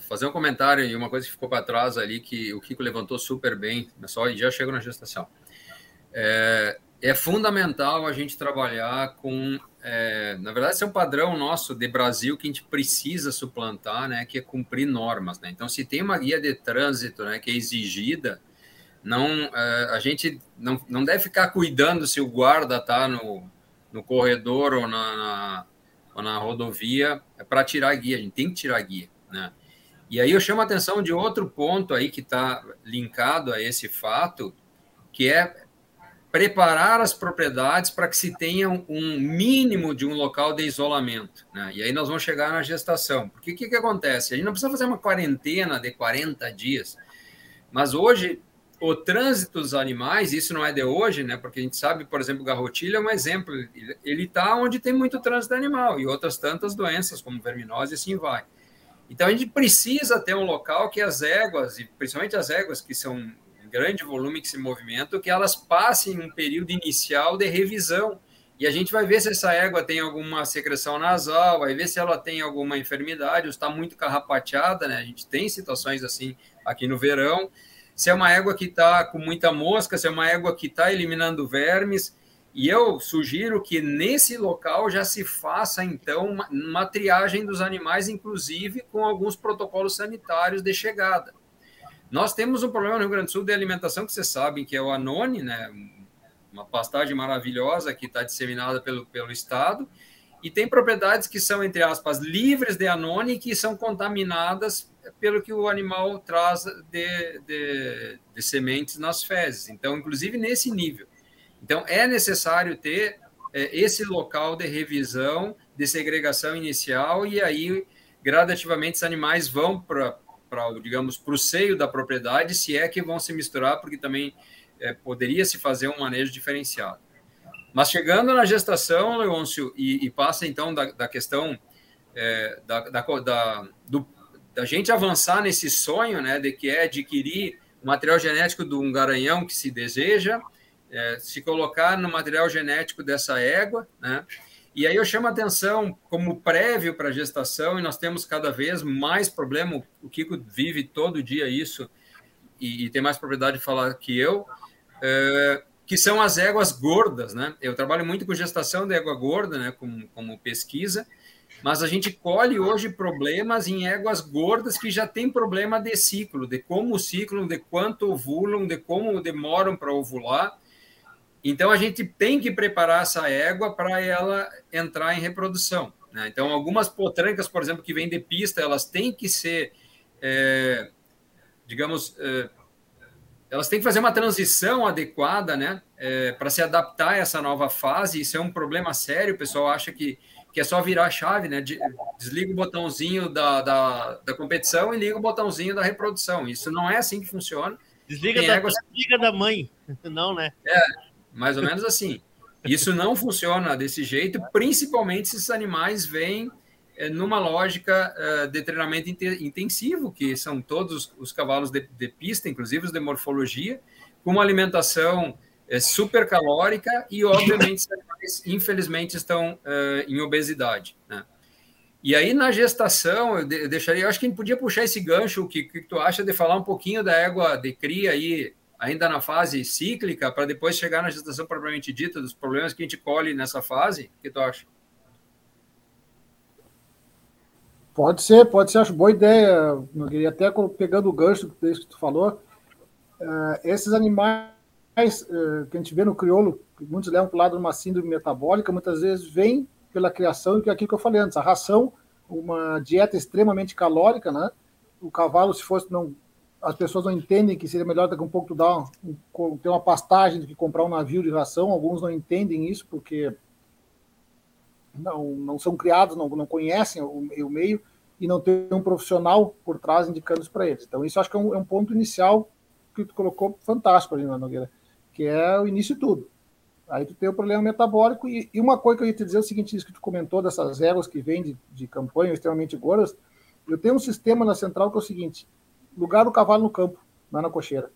fazer um comentário e uma coisa que ficou para trás ali que o Kiko levantou super bem, só já chegou na gestação. É, é fundamental a gente trabalhar com, é, na verdade, esse é um padrão nosso de Brasil que a gente precisa suplantar, né, que é cumprir normas, né? Então, se tem uma guia de trânsito, né, que é exigida, não, é, a gente não, não deve ficar cuidando se o guarda está no, no corredor ou na, na, ou na rodovia é para tirar a guia, a gente tem que tirar a guia, né? E aí eu chamo a atenção de outro ponto aí que está linkado a esse fato, que é preparar as propriedades para que se tenha um mínimo de um local de isolamento. Né? E aí nós vamos chegar na gestação. Porque o que, que acontece? A gente não precisa fazer uma quarentena de 40 dias, mas hoje o trânsito dos animais, isso não é de hoje, né? Porque a gente sabe, por exemplo, o garrotilho é um exemplo. Ele está onde tem muito trânsito animal e outras tantas doenças, como verminose, e assim vai. Então a gente precisa ter um local que as éguas, e principalmente as éguas que são grande volume que se movimenta, que elas passem um período inicial de revisão. E a gente vai ver se essa égua tem alguma secreção nasal, vai ver se ela tem alguma enfermidade, ou está muito carrapateada, né? A gente tem situações assim aqui no verão. Se é uma égua que está com muita mosca, se é uma égua que está eliminando vermes. E eu sugiro que nesse local já se faça, então, uma, uma triagem dos animais, inclusive com alguns protocolos sanitários de chegada. Nós temos um problema no Rio Grande do Sul de alimentação, que vocês sabem que é o Anone, né? uma pastagem maravilhosa que está disseminada pelo, pelo Estado, e tem propriedades que são, entre aspas, livres de Anone que são contaminadas pelo que o animal traz de, de, de sementes nas fezes. Então, inclusive nesse nível. Então, é necessário ter é, esse local de revisão, de segregação inicial, e aí, gradativamente, os animais vão para para, digamos, para o seio da propriedade, se é que vão se misturar, porque também é, poderia se fazer um manejo diferenciado. Mas chegando na gestação, Leôncio, e, e passa então da, da questão é, da, da, da, do, da gente avançar nesse sonho, né, de que é adquirir o material genético de um garanhão que se deseja, é, se colocar no material genético dessa égua, né, e aí eu chamo a atenção como prévio para a gestação, e nós temos cada vez mais problema, o Kiko vive todo dia isso, e, e tem mais propriedade de falar que eu, é, que são as éguas gordas, né? Eu trabalho muito com gestação de égua gorda, né, como, como pesquisa, mas a gente colhe hoje problemas em éguas gordas que já tem problema de ciclo, de como ciclam, de quanto ovulam, de como demoram para ovular, então, a gente tem que preparar essa égua para ela entrar em reprodução. Né? Então, algumas potrancas, por exemplo, que vêm de pista, elas têm que ser, é, digamos, é, elas têm que fazer uma transição adequada né? É, para se adaptar a essa nova fase. Isso é um problema sério. O pessoal acha que, que é só virar a chave, né? desliga o botãozinho da, da, da competição e liga o botãozinho da reprodução. Isso não é assim que funciona. Desliga, da, éguas... desliga da mãe, não, né? É, mais ou menos assim. Isso não funciona desse jeito, principalmente se esses animais vêm é, numa lógica é, de treinamento intensivo, que são todos os cavalos de, de, pista, inclusive os de morfologia, com uma alimentação é, super calórica e, obviamente, esses animais, infelizmente, estão em obesidade. Né? E aí, na gestação, eu deixaria, eu acho que a gente podia puxar esse gancho, o que, que tu acha de falar um pouquinho da égua de cria aí, ainda na fase cíclica, para depois chegar na gestação propriamente dita, dos problemas que a gente colhe nessa fase? O que tu acha? Pode ser, pode ser, acho boa ideia. queria até pegando o gancho desse que tu falou, uh, esses animais uh, que a gente vê no crioulo, muitos levam para o lado de uma síndrome metabólica, muitas vezes vem pela criação, e é aquilo que eu falei antes, a ração, uma dieta extremamente calórica, né? o cavalo, se fosse não as pessoas não entendem que seria melhor daqui a um pouco dar um, ter uma pastagem do que comprar um navio de ração. Alguns não entendem isso porque não, não são criados, não, não conhecem o, o meio e não tem um profissional por trás indicando isso para eles. Então, isso acho que é um, é um, ponto inicial que tu colocou fantástico ali na Nogueira, que é o início de tudo. Aí tu tem o problema metabólico e, e, uma coisa que eu ia te dizer é o seguinte, isso que tu comentou dessas éguas que vêm de, de campanha extremamente gordas, eu tenho um sistema na central que é o seguinte, lugar do cavalo no campo, não na cocheira.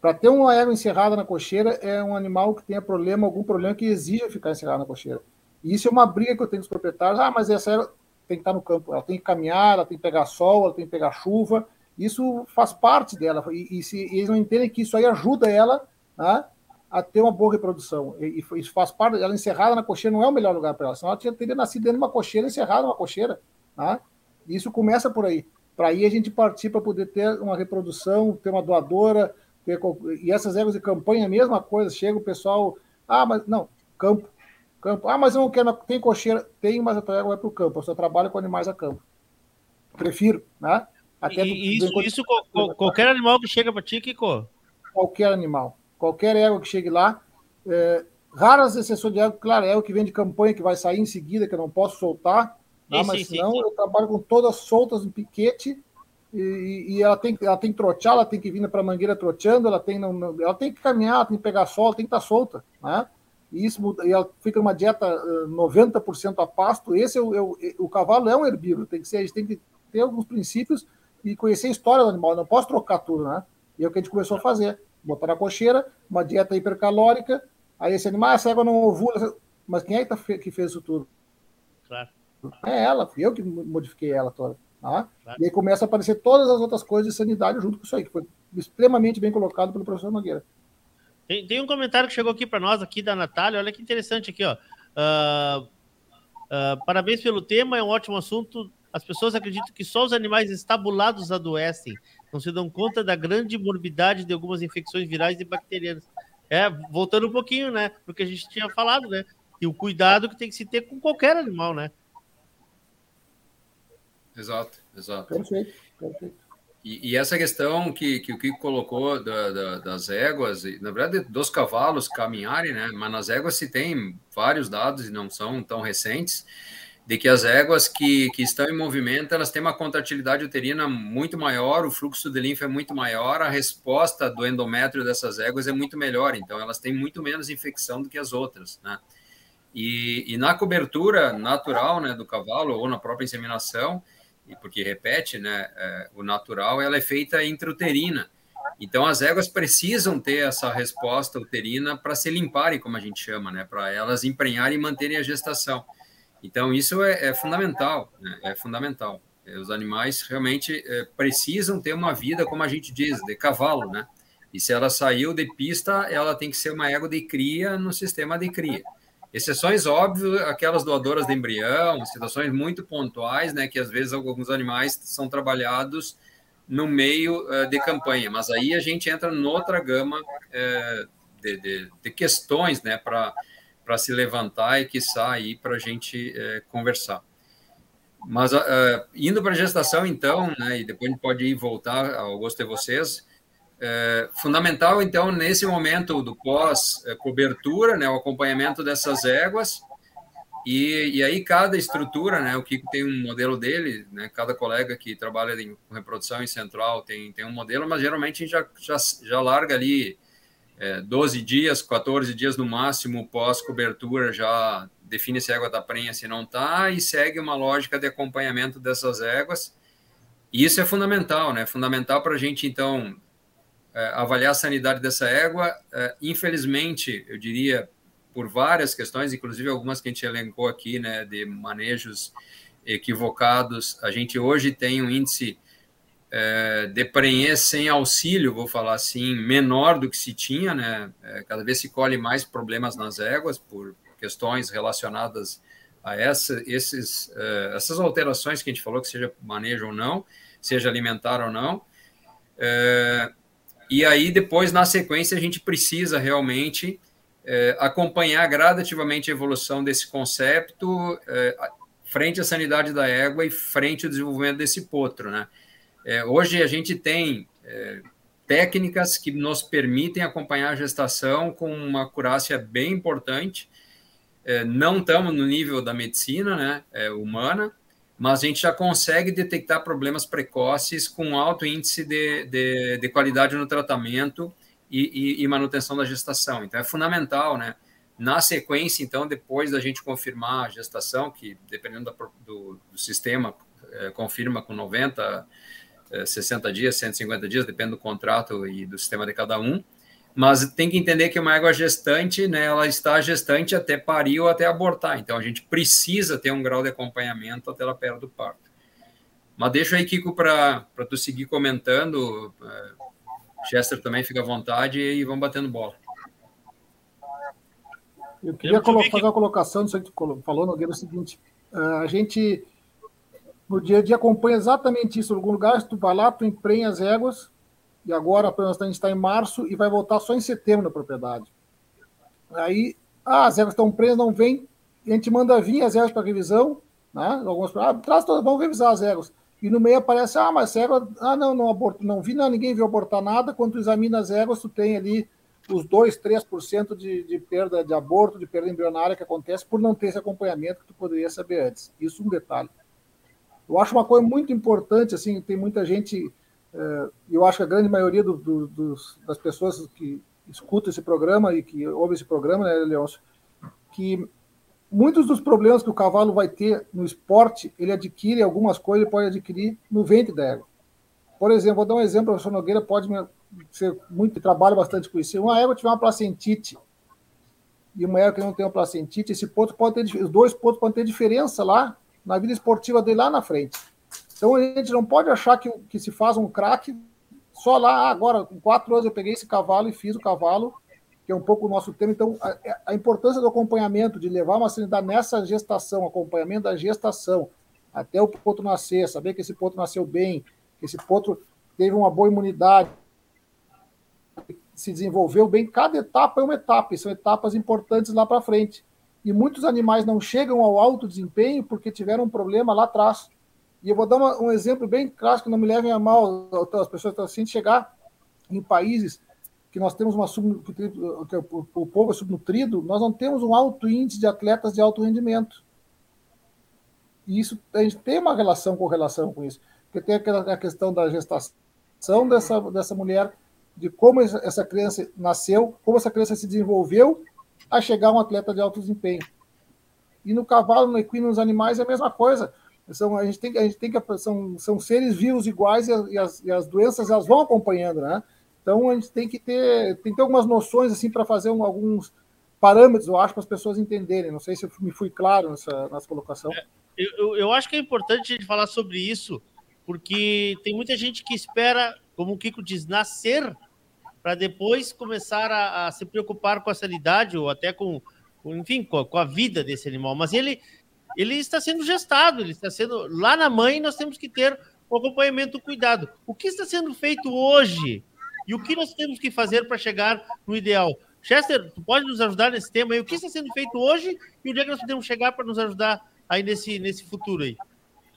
Para ter uma égua encerrada na cocheira, é um animal que tenha problema, algum problema que exija ficar encerrado na cocheira. E isso é uma briga que eu tenho com os proprietários. Ah, mas essa égua tem que estar no campo, ela tem que caminhar, ela tem que pegar sol, ela tem que pegar chuva. Isso faz parte dela. E, e se e eles não entendem que isso aí ajuda ela né, a ter uma boa reprodução. E, e isso faz parte. Ela encerrada na cocheira não é o melhor lugar para ela, senão ela teria nascido dentro de uma cocheira, encerrada numa cocheira. Né? Isso começa por aí para aí a gente partir para poder ter uma reprodução, ter uma doadora, ter, e essas éguas de campanha, a mesma coisa, chega o pessoal, ah, mas não, campo, campo, ah, mas eu não quero, tem cocheira, tem, mas a égua vai para o campo, eu só trabalho com animais a campo. Prefiro, né? Até e isso, isso qualquer animal que chega para ti, Kiko? Qualquer animal, qualquer égua que chegue lá, é, raras exceções de égua, claro, é o que vem de campanha, que vai sair em seguida, que eu não posso soltar, ah, mas sim, não, sim. eu trabalho com todas soltas no piquete e, e, ela, tem, ela tem que trotear, ela tem que vir para a mangueira troteando, ela tem, não, ela tem que caminhar, ela tem que pegar sol, tem que estar tá solta, né? E, isso, e ela fica numa dieta 90% a pasto. Esse é o, é o, o, cavalo é um herbívoro, tem que ser, a gente tem que ter alguns princípios e conhecer a história do animal. Eu não posso trocar tudo, né? E é o que a gente começou a fazer: botar na cocheira, uma dieta hipercalórica. Aí esse animal, essa égua não ovula. Mas quem é que, tá, que fez isso tudo? Claro. É ela, fui eu que modifiquei ela toda. Tá? Claro. E aí começa a aparecer todas as outras coisas de sanidade junto com isso aí, que foi extremamente bem colocado pelo professor Nogueira. Tem, tem um comentário que chegou aqui para nós, aqui da Natália, olha que interessante aqui, ó. Uh, uh, parabéns pelo tema, é um ótimo assunto. As pessoas acreditam que só os animais estabulados adoecem, não se dão conta da grande morbidade de algumas infecções virais e bacterianas. É, voltando um pouquinho, né? Porque a gente tinha falado, né? E o cuidado que tem que se ter com qualquer animal, né? Exato, exato. Perfeito, perfeito. E, e essa questão que, que o Kiko colocou da, da, das éguas, na verdade, dos cavalos caminharem, né? Mas nas éguas se tem vários dados e não são tão recentes, de que as éguas que, que estão em movimento, elas têm uma contratilidade uterina muito maior, o fluxo de linfa é muito maior, a resposta do endométrio dessas éguas é muito melhor, então elas têm muito menos infecção do que as outras, né? E, e na cobertura natural, né, do cavalo ou na própria inseminação, e porque repete, né, é, o natural, ela é feita intrauterina. Então, as éguas precisam ter essa resposta uterina para se limparem, como a gente chama, né, para elas emprenharem e manterem a gestação. Então, isso é, é fundamental, né, é fundamental. É, os animais realmente é, precisam ter uma vida, como a gente diz, de cavalo, né? E se ela saiu de pista, ela tem que ser uma égua de cria no sistema de cria. Exceções, óbvio, aquelas doadoras de embrião, situações muito pontuais, né, que às vezes alguns animais são trabalhados no meio uh, de campanha, mas aí a gente entra noutra gama uh, de, de, de, questões, né, para se levantar e que aí para a gente uh, conversar. Mas indo para a gestação, então, né, e depois a gente pode ir voltar ao gosto de vocês, é, fundamental, então, nesse momento do pós-cobertura, né, o acompanhamento dessas éguas, e, e, aí cada estrutura, né, o Kiko tem um modelo dele, né, cada colega que trabalha em reprodução em central tem, tem um modelo, mas geralmente a gente já, já, já larga ali é, 12 dias, 14 dias no máximo pós-cobertura, já define se a égua está prenha, se não está, e segue uma lógica de acompanhamento dessas éguas, e isso é fundamental, né, fundamental para a gente, então, é, avaliar a sanidade dessa égua. É, infelizmente, eu diria, por várias questões, inclusive algumas que a gente elencou aqui, né, de manejos equivocados, a gente hoje tem um índice é, de prenhez sem auxílio, vou falar assim, menor do que se tinha, né? É, cada vez se colhe mais problemas nas éguas por questões relacionadas a essa, esses, é, essas alterações que a gente falou, que seja manejo ou não, seja alimentar ou não. É, e aí, depois, na sequência, a gente precisa realmente é, acompanhar gradativamente a evolução desse conceito é, frente à sanidade da égua e frente ao desenvolvimento desse potro, né? É, hoje a gente tem técnicas que nos permitem acompanhar a gestação com uma acurácia bem importante. Não estamos no nível da medicina né, humana, mas a gente já consegue detectar problemas precoces com alto índice de, de, de qualidade no tratamento e, e, e, manutenção da gestação. Então, é fundamental, né? Na sequência, então, depois da gente confirmar a gestação, que dependendo do, do, sistema, é, confirma com 90, é, 60 dias, 150 dias, depende do contrato e do sistema de cada um, mas tem que entender que uma égua gestante, né, ela está gestante até parir ou até abortar. Então a gente precisa ter um grau de acompanhamento até ela perto do parto. Mas deixa aí, Kiko, para tu seguir comentando. É, Chester também fica à vontade e vamos batendo bola. Eu queria fazer uma colocação nisso que tu falou, Nogueira, é o seguinte: é, a gente no dia a dia acompanha exatamente isso. Em algum lugar, tu vai lá, tu emprenha as éguas, e agora a gente está em março e vai voltar só em setembro na propriedade. Aí, ah, as ervas estão presas, não vem, a gente manda vir as ervas para revisão, né? Algumas, ah, traz todas, vamos revisar as ervas. E no meio aparece, ah, mas égua, ah, não, não aborto, não vi, não, ninguém viu abortar nada. Quando tu examina as éguas, tu tem ali os 2, 3% de, de perda de aborto, de perda embrionária que acontece por não ter esse acompanhamento que tu poderia saber antes. Isso um detalhe. Eu acho uma coisa muito importante, assim, tem muita gente é, eu acho que a grande maioria do, do, dos, das pessoas que escutam esse programa e que ouvem esse programa, né, Leôncio, que muitos dos problemas que o cavalo vai ter no esporte, ele adquire algumas coisas, ele pode adquirir no ventre da égua. Por exemplo, vou dar um exemplo, o professor Nogueira pode ser muito, trabalha bastante com isso. Uma égua tiver uma placentite e uma égua que não tem uma placentite, esse ponto pode ter, os dois pontos podem ter diferença lá na vida esportiva dele lá na frente. Então a gente não pode achar que, que se faz um craque só lá, ah, agora, com quatro anos eu peguei esse cavalo e fiz o cavalo, que é um pouco o nosso tema. Então, a, a importância do acompanhamento, de levar uma sanidade nessa gestação, acompanhamento da gestação, até o potro nascer, saber que esse potro nasceu bem, que esse potro teve uma boa imunidade, se desenvolveu bem. Cada etapa é uma etapa, e são etapas importantes lá para frente. E muitos animais não chegam ao alto desempenho porque tiveram um problema lá atrás. E eu vou dar uma, um exemplo bem clássico, não me levem a mal as pessoas estão assim, chegar em países que nós temos uma que o povo é subnutrido, nós não temos um alto índice de atletas de alto rendimento. E isso a gente tem uma relação com relação com isso, porque tem aquela a questão da gestação dessa, dessa mulher, de como essa criança nasceu, como essa criança se desenvolveu a chegar a um atleta de alto desempenho. E no cavalo, no equino, nos animais é a mesma coisa. São, a gente tem, a gente tem que são, são seres vivos iguais e, e, as, e as doenças elas vão acompanhando, né? Então a gente tem que ter tem que ter algumas noções assim para fazer um, alguns parâmetros, eu acho, para as pessoas entenderem. Não sei se eu me fui claro nessa, nessa colocação. É, eu, eu acho que é importante a gente falar sobre isso, porque tem muita gente que espera, como o Kiko diz, nascer para depois começar a, a, se preocupar com a sanidade ou até com, enfim, com a, com a, vida desse animal. Mas ele, ele está sendo gestado, ele está sendo. Lá na mãe, nós temos que ter o acompanhamento, o cuidado. O que está sendo feito hoje e o que nós temos que fazer para chegar no ideal? Chester, tu pode nos ajudar nesse tema aí? O que está sendo feito hoje e onde é que nós podemos chegar para nos ajudar aí nesse, nesse futuro aí?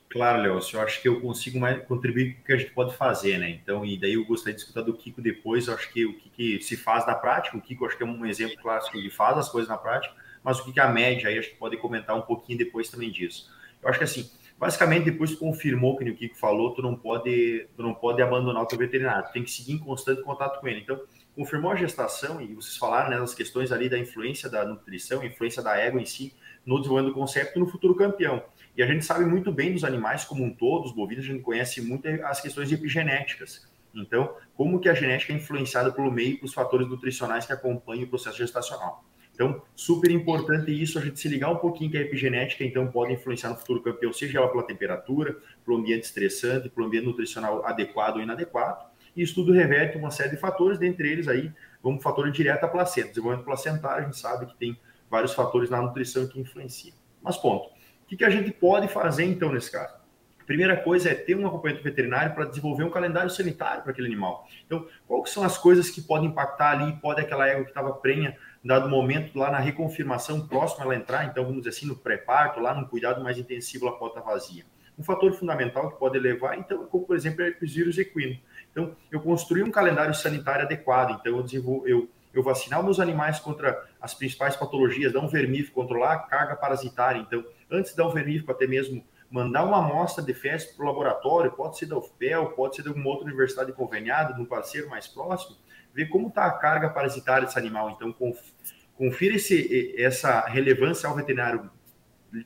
Claro, Léo, eu acho que eu consigo mais contribuir com o que a gente pode fazer, né? Então, e daí eu gostaria de escutar do Kiko depois, eu acho que o que, que se faz na prática, o Kiko acho que é um exemplo clássico, ele faz as coisas na prática, mas o que, é a média aí, acho que pode comentar um pouquinho depois também disso. Eu acho que assim, basicamente depois que confirmou que o Kiko falou, tu não pode, tu não pode abandonar o teu veterinário, tu tem que seguir em constante contato com ele. Então, confirmou a gestação e vocês falaram né, nas questões ali da influência da nutrição, influência da égua em si no desenvolvimento do conceito no futuro campeão. E a gente sabe muito bem dos animais como um todo, os bovinos, a gente conhece muito as questões epigenéticas. Então, como que a genética é influenciada pelo meio e pelos fatores nutricionais que acompanham o processo gestacional. Então, super importante isso, a gente se ligar um pouquinho que a epigenética, então, pode influenciar no futuro campeão, seja ela pela temperatura, pelo ambiente estressante, pelo ambiente nutricional adequado ou inadequado. E isso tudo reverte uma série de fatores, dentre eles aí, vamos fator direto a placenta. Desenvolvimento placentário, a gente sabe que tem vários fatores na nutrição que influenciam. Mas ponto. O que, que a gente pode fazer, então, nesse caso? primeira coisa é ter um acompanhamento veterinário para desenvolver um calendário sanitário para aquele animal. Então, quais são as coisas que podem impactar ali? Pode aquela égua que estava prenha dado momento, lá na reconfirmação, próximo ela entrar, então vamos dizer assim, no pré-parto, lá no cuidado mais intensivo, a porta vazia. um fator fundamental que pode levar, então, como por exemplo, é o vírus equino. Então, eu construí um calendário sanitário adequado, então eu desenvolvo, eu, eu vacinar meus animais contra as principais patologias, dar um vermífugo, controlar a carga parasitária. Então, antes de dar um vermífugo, até mesmo mandar uma amostra de fezes para o laboratório, pode ser da UFPEL, pode ser de alguma outra universidade conveniada, de um parceiro mais próximo, ver como está a carga parasitária desse animal. Então, confira esse, essa relevância ao veterinário,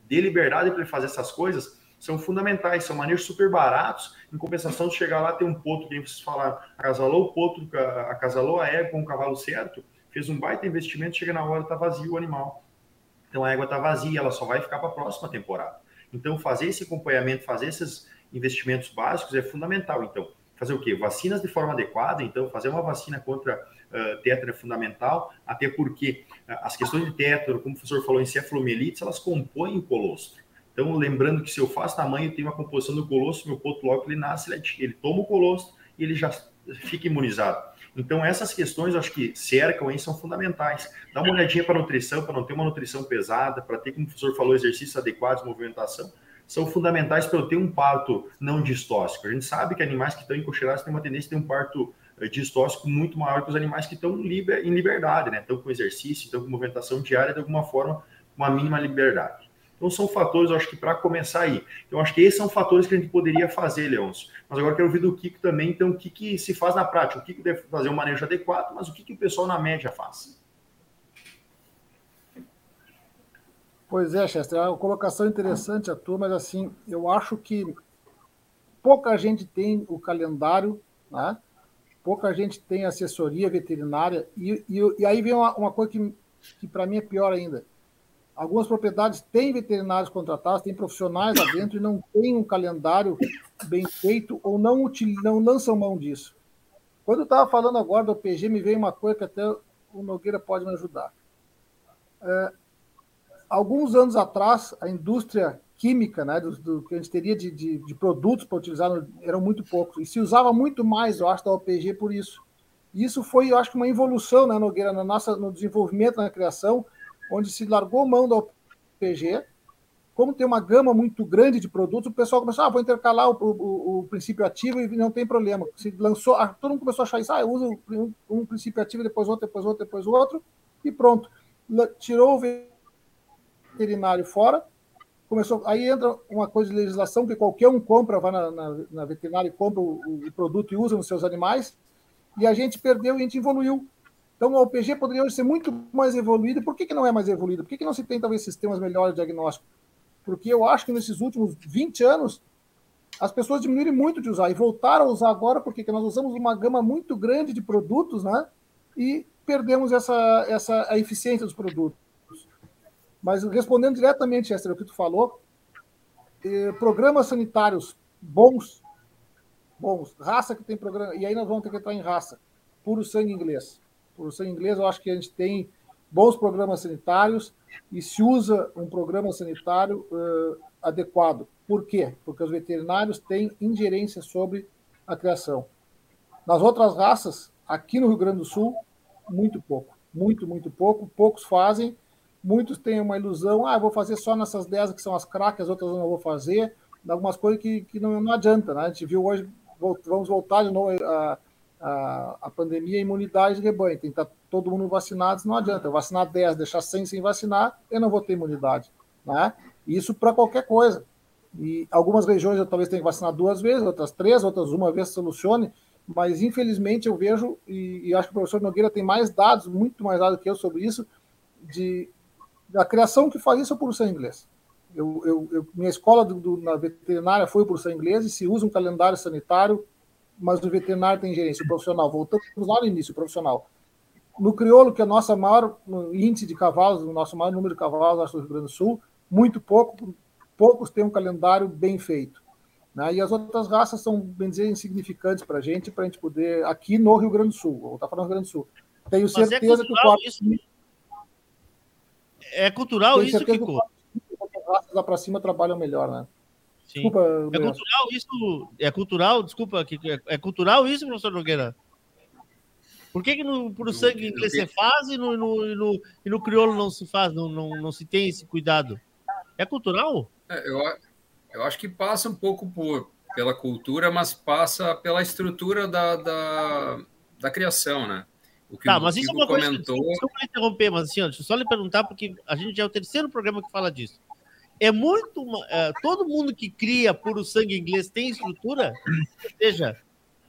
dê liberdade para ele fazer essas coisas, são fundamentais, são manejos super baratos, em compensação de chegar lá, ter um potro, que vocês falaram, acasalou o potro, acasalou a égua com o cavalo certo, fez um baita investimento, chega na hora, está vazio o animal. Então a égua está vazia, ela só vai ficar para a próxima temporada. Então, fazer esse acompanhamento, fazer esses investimentos básicos é fundamental. Então, fazer o quê? Vacinas de forma adequada. Então, fazer uma vacina contra uh, tétano é fundamental, até porque uh, as questões de tétano, como o professor falou, encefalomielites, elas compõem o colostro. Então, lembrando que se eu faço tamanho, tem uma composição do colostro, meu potro logo ele nasce, ele, ele toma o colostro e ele já fica imunizado. Então, essas questões, acho que cercam aí, são fundamentais. Dá uma olhadinha para a nutrição, para não ter uma nutrição pesada, para ter, como o professor falou, exercícios adequados, movimentação, são fundamentais para eu ter um parto não distóxico. A gente sabe que animais que estão encoxerados têm uma tendência a ter um parto eh, distóxico muito maior que os animais que estão em liberdade, né? Estão com exercício, estão com movimentação diária, de alguma forma, uma mínima liberdade. Então, são fatores, eu acho que para começar aí. Então, acho que esses são fatores que a gente poderia fazer, Leôncio. Mas agora quero ouvir do Kiko também, então, o que, que se faz na prática? O Kiko deve fazer um manejo adequado, mas o que, que o pessoal na média faz? Pois é, Chester, é uma colocação interessante a tua, mas assim, eu acho que pouca gente tem o calendário, né? pouca gente tem assessoria veterinária, e, e, e aí vem uma, uma coisa que, que para mim é pior ainda Algumas propriedades têm veterinários contratados, têm profissionais lá dentro e não têm um calendário bem feito ou não, não lançam mão disso. Quando eu estava falando agora do PG, me veio uma coisa que até o Nogueira pode me ajudar. É, alguns anos atrás, a indústria química, né, do, do que a gente teria de, de, de produtos para utilizar, eram muito poucos. E se usava muito mais, eu acho, da OPG por isso. E isso foi, eu acho, uma evolução, né, Nogueira, na nossa, no desenvolvimento, na criação, onde se largou mão da OPG. Como tem uma gama muito grande de produtos, o pessoal começou, ah, vou intercalar o, o, o princípio ativo e não tem problema. Se lançou, todo mundo começou a achar isso, ah, eu uso um, um princípio ativo, depois outro, depois outro, depois outro, e pronto. Tirou o veterinário fora, começou. Aí entra uma coisa de legislação que qualquer um compra, vai na, na, na veterinária e compra o, o, produto e usa nos seus animais, e a gente perdeu e a gente evoluiu. Então, o OPG poderia hoje ser muito mais evoluído. Por que, que não é mais evoluído? Por que, que não se tem, talvez, sistemas melhores de diagnóstico? Porque eu acho que nesses últimos 20 anos, as pessoas diminuíram muito de usar e voltaram a usar agora porque nós usamos uma gama muito grande de produtos, né? E perdemos essa, essa a eficiência dos produtos. Mas respondendo diretamente, Esther, o que tu falou, eh, programas sanitários bons, bons, raça que tem programa, e aí nós vamos ter que entrar em raça, puro sangue inglês por ser inglês, eu acho que a gente tem bons programas sanitários e se usa um programa sanitário uh, adequado. Por quê? Porque os veterinários têm ingerência sobre a criação. Nas outras raças, aqui no Rio Grande do Sul, muito pouco. Muito, muito pouco. Poucos fazem. Muitos têm uma ilusão, ah, vou fazer só nessas 10 que são as craques, as outras eu não vou fazer. Algumas coisas que, que não, não adianta, né? A gente viu hoje, vamos voltar de novo a, a, a pandemia, a imunidade de rebanho. Tem que estar todo mundo vacinado, não adianta. Eu vacinar 10, deixar 100 sem vacinar, eu não vou ter imunidade. Né? Isso para qualquer coisa. E algumas regiões eu talvez tenha que vacinar duas vezes, outras três, outras uma vez solucione, mas infelizmente eu vejo, e, e acho que o professor Nogueira tem mais dados, muito mais dados que eu sobre isso, de, da criação que faz isso por ser inglês. Eu, eu, eu, minha escola do, do, na veterinária foi por ser inglês e se usa um calendário sanitário mas o veterinário tem gerência, o profissional. Voltamos lá no início, o profissional. No crioulo, que é o nosso maior índice de cavalos, o nosso maior número de cavalos, do Rio Grande do Sul, muito pouco, poucos têm um calendário bem feito. Né? E as outras raças são, bem dizer, insignificantes para a gente, para a gente poder, aqui no Rio Grande do Sul, vou estar falando do Rio Grande do Sul. Tenho Mas é certeza é que o quarto... Isso... É cultural isso, Kiko? Que raças lá para cima trabalham melhor, né? Desculpa, é cultural isso? É cultural? Desculpa, é, é cultural isso, professor Nogueira? Por que, que no, pro sangue inglês se faz e no, no, no, e no crioulo não se faz, não, não, não se tem esse cuidado? É cultural? É, eu, eu acho que passa um pouco por, pela cultura, mas passa pela estrutura da, da, da criação, né? O que tá, mas isso é uma comentou... coisa. Desculpa interromper, mas assim, ó, deixa eu só lhe perguntar, porque a gente já é o terceiro programa que fala disso. É muito. É, todo mundo que cria puro sangue inglês tem estrutura? Ou seja,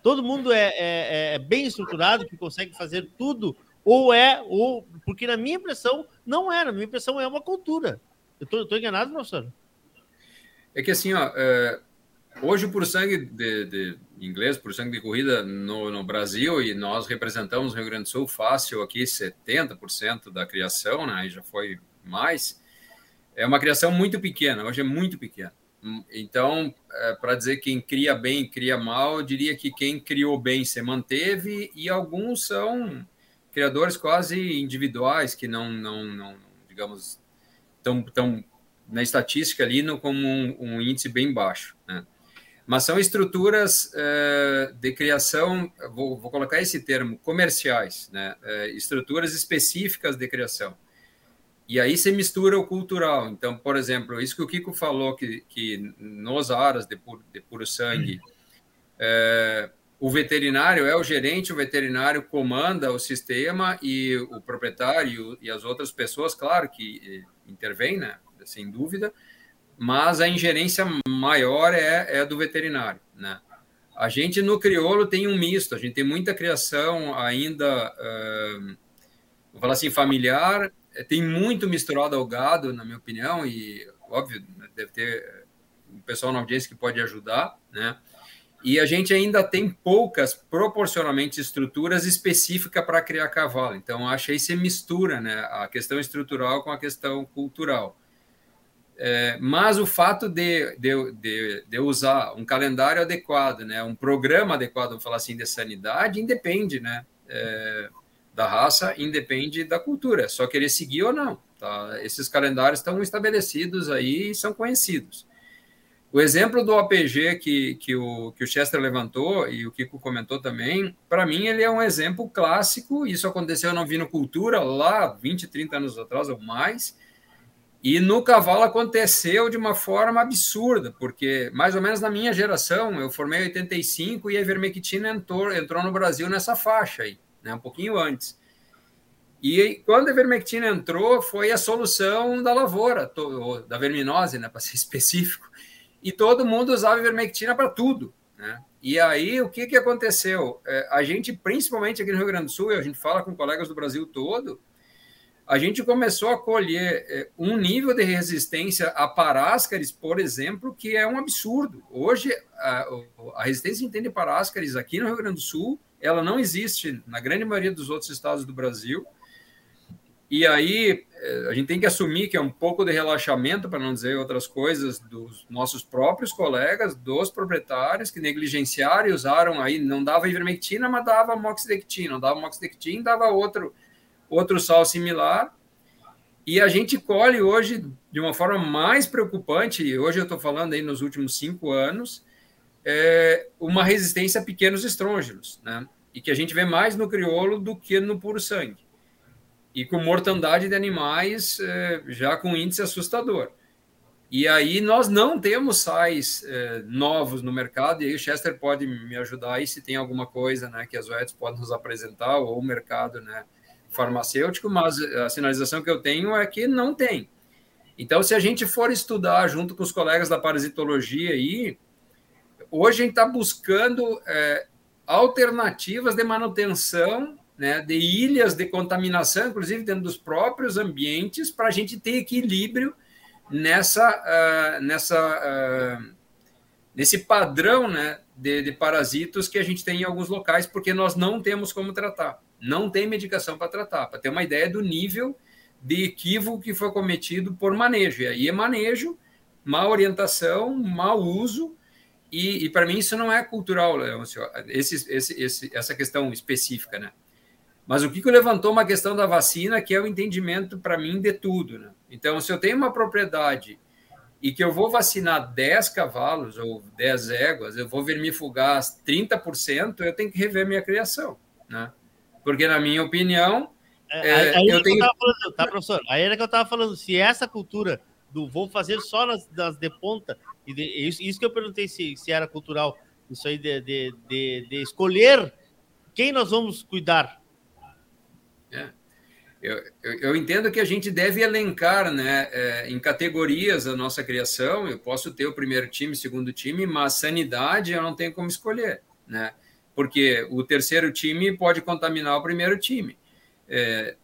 todo mundo é, é, é bem estruturado, que consegue fazer tudo? Ou é, ou. Porque na minha impressão, não é. Na minha impressão, é uma cultura. Eu estou enganado, professor? É que assim, ó, é, hoje por sangue de, de, inglês, por sangue de corrida no, no, Brasil, e nós representamos o Rio Grande do Sul fácil aqui 70% da criação, né? já foi mais. É uma criação muito pequena, hoje é muito pequena. Então, é, para dizer quem cria bem, cria mal, diria que quem criou bem se manteve e alguns são criadores quase individuais que não, não, não digamos, tão, tão na estatística ali no, como um, um índice bem baixo. Né? Mas são estruturas uh, de criação, vou, vou, colocar esse termo, comerciais, né? Uh, estruturas específicas de criação. E aí você mistura o cultural. Então, por exemplo, isso que o Kiko falou, que, que nos aras de, puro, de puro sangue, uh, o veterinário é o gerente, o veterinário comanda o sistema e o proprietário e as outras pessoas, claro que intervêm, né? sem dúvida, mas a ingerência maior é, é do veterinário, né? A gente no crioulo tem um misto, a gente tem muita criação ainda, uh, vou falar assim, familiar, tem muito misturado ao gado, na minha opinião, e óbvio, deve ter um pessoal na audiência que pode ajudar, né? E a gente ainda tem poucas, proporcionalmente, estruturas específicas para criar cavalo. Então, acho que aí você mistura né, a questão estrutural com a questão cultural. É, mas o fato de, de, de, de, usar um calendário adequado, né, um programa adequado, vamos falar assim, de sanidade, independe né, é, da raça, independe da cultura, só querer seguir ou não. Tá? Esses calendários estão estabelecidos aí e são conhecidos. O exemplo do APG que, que, o, que o Chester levantou e o Kiko comentou também, para mim ele é um exemplo clássico. Isso aconteceu na Vinocultura lá 20, 30 anos atrás ou mais e no cavalo aconteceu de uma forma absurda, porque mais ou menos na minha geração, eu formei em 85 e a ivermectina entrou, entrou no Brasil nessa faixa aí, né, um pouquinho antes. E quando a ivermectina entrou, foi a solução da lavoura, da verminose, né, para ser específico. E todo mundo usava ivermectina para tudo. Né? E aí, o que, que aconteceu? É, a gente, principalmente aqui no Rio Grande do Sul, a gente fala com colegas do Brasil todo, a gente começou a colher é, um nível de resistência a paráscaris, por exemplo, que é um absurdo. Hoje, a, a resistência em paráscaris aqui no Rio Grande do Sul, ela não existe na grande maioria dos outros estados do Brasil. E aí, é, a gente tem que assumir que é um pouco de relaxamento, para não dizer outras coisas, dos nossos próprios colegas, dos proprietários, que negligenciaram e usaram aí, não dava ivermectina, mas dava moxidectina, não dava moxidectina, dava outro outro sal similar. E a gente colhe hoje de uma forma mais preocupante, hoje eu estou falando aí nos últimos cinco anos, é uma resistência a pequenos estrôgenos, né? E que a gente vê mais no crioulo do que no puro sangue. E com mortandade de animais é, já com índice assustador. E aí nós não temos sais é, novos no mercado, e aí o Chester pode me ajudar aí se tem alguma coisa né, que as OETs podem nos apresentar, ou o mercado né, farmacêutico, mas a sinalização que eu tenho é que não tem. Então, se a gente for estudar junto com os colegas da parasitologia aí, hoje a gente está buscando é, alternativas de manutenção né, de ilhas de contaminação, inclusive dentro dos próprios ambientes, para a gente ter equilíbrio nessa, uh, nessa uh, nesse padrão né, de, de parasitos que a gente tem em alguns locais, porque nós não temos como tratar não tem medicação para tratar, para ter uma ideia do nível de equívoco que foi cometido por manejo. E aí é manejo, má orientação, mau uso, e, e para mim isso não é cultural, Leôncio, esse, esse, esse, essa questão específica, né? Mas o Kiko levantou uma questão da vacina, que é o entendimento para mim de tudo, né? Então, se eu tenho uma propriedade e que eu vou vacinar 10 cavalos ou 10 éguas, eu vou vermifugar 30%, eu tenho que rever minha criação, né? Porque, na minha opinião, é, aí, eu tenho. Eu falando, tá, professor? Aí era que eu estava falando, se essa cultura do vou fazer só nas, nas de ponta. E de, isso, isso, que eu perguntei se, se era cultural, isso aí de, de, de, de escolher quem nós vamos cuidar. É. Eu, eu, eu, entendo que a gente deve elencar né, é, em categorias a nossa criação. Eu posso ter o primeiro time, segundo time, mas sanidade eu não tenho como escolher. Né? Porque o terceiro time pode contaminar o primeiro time. É,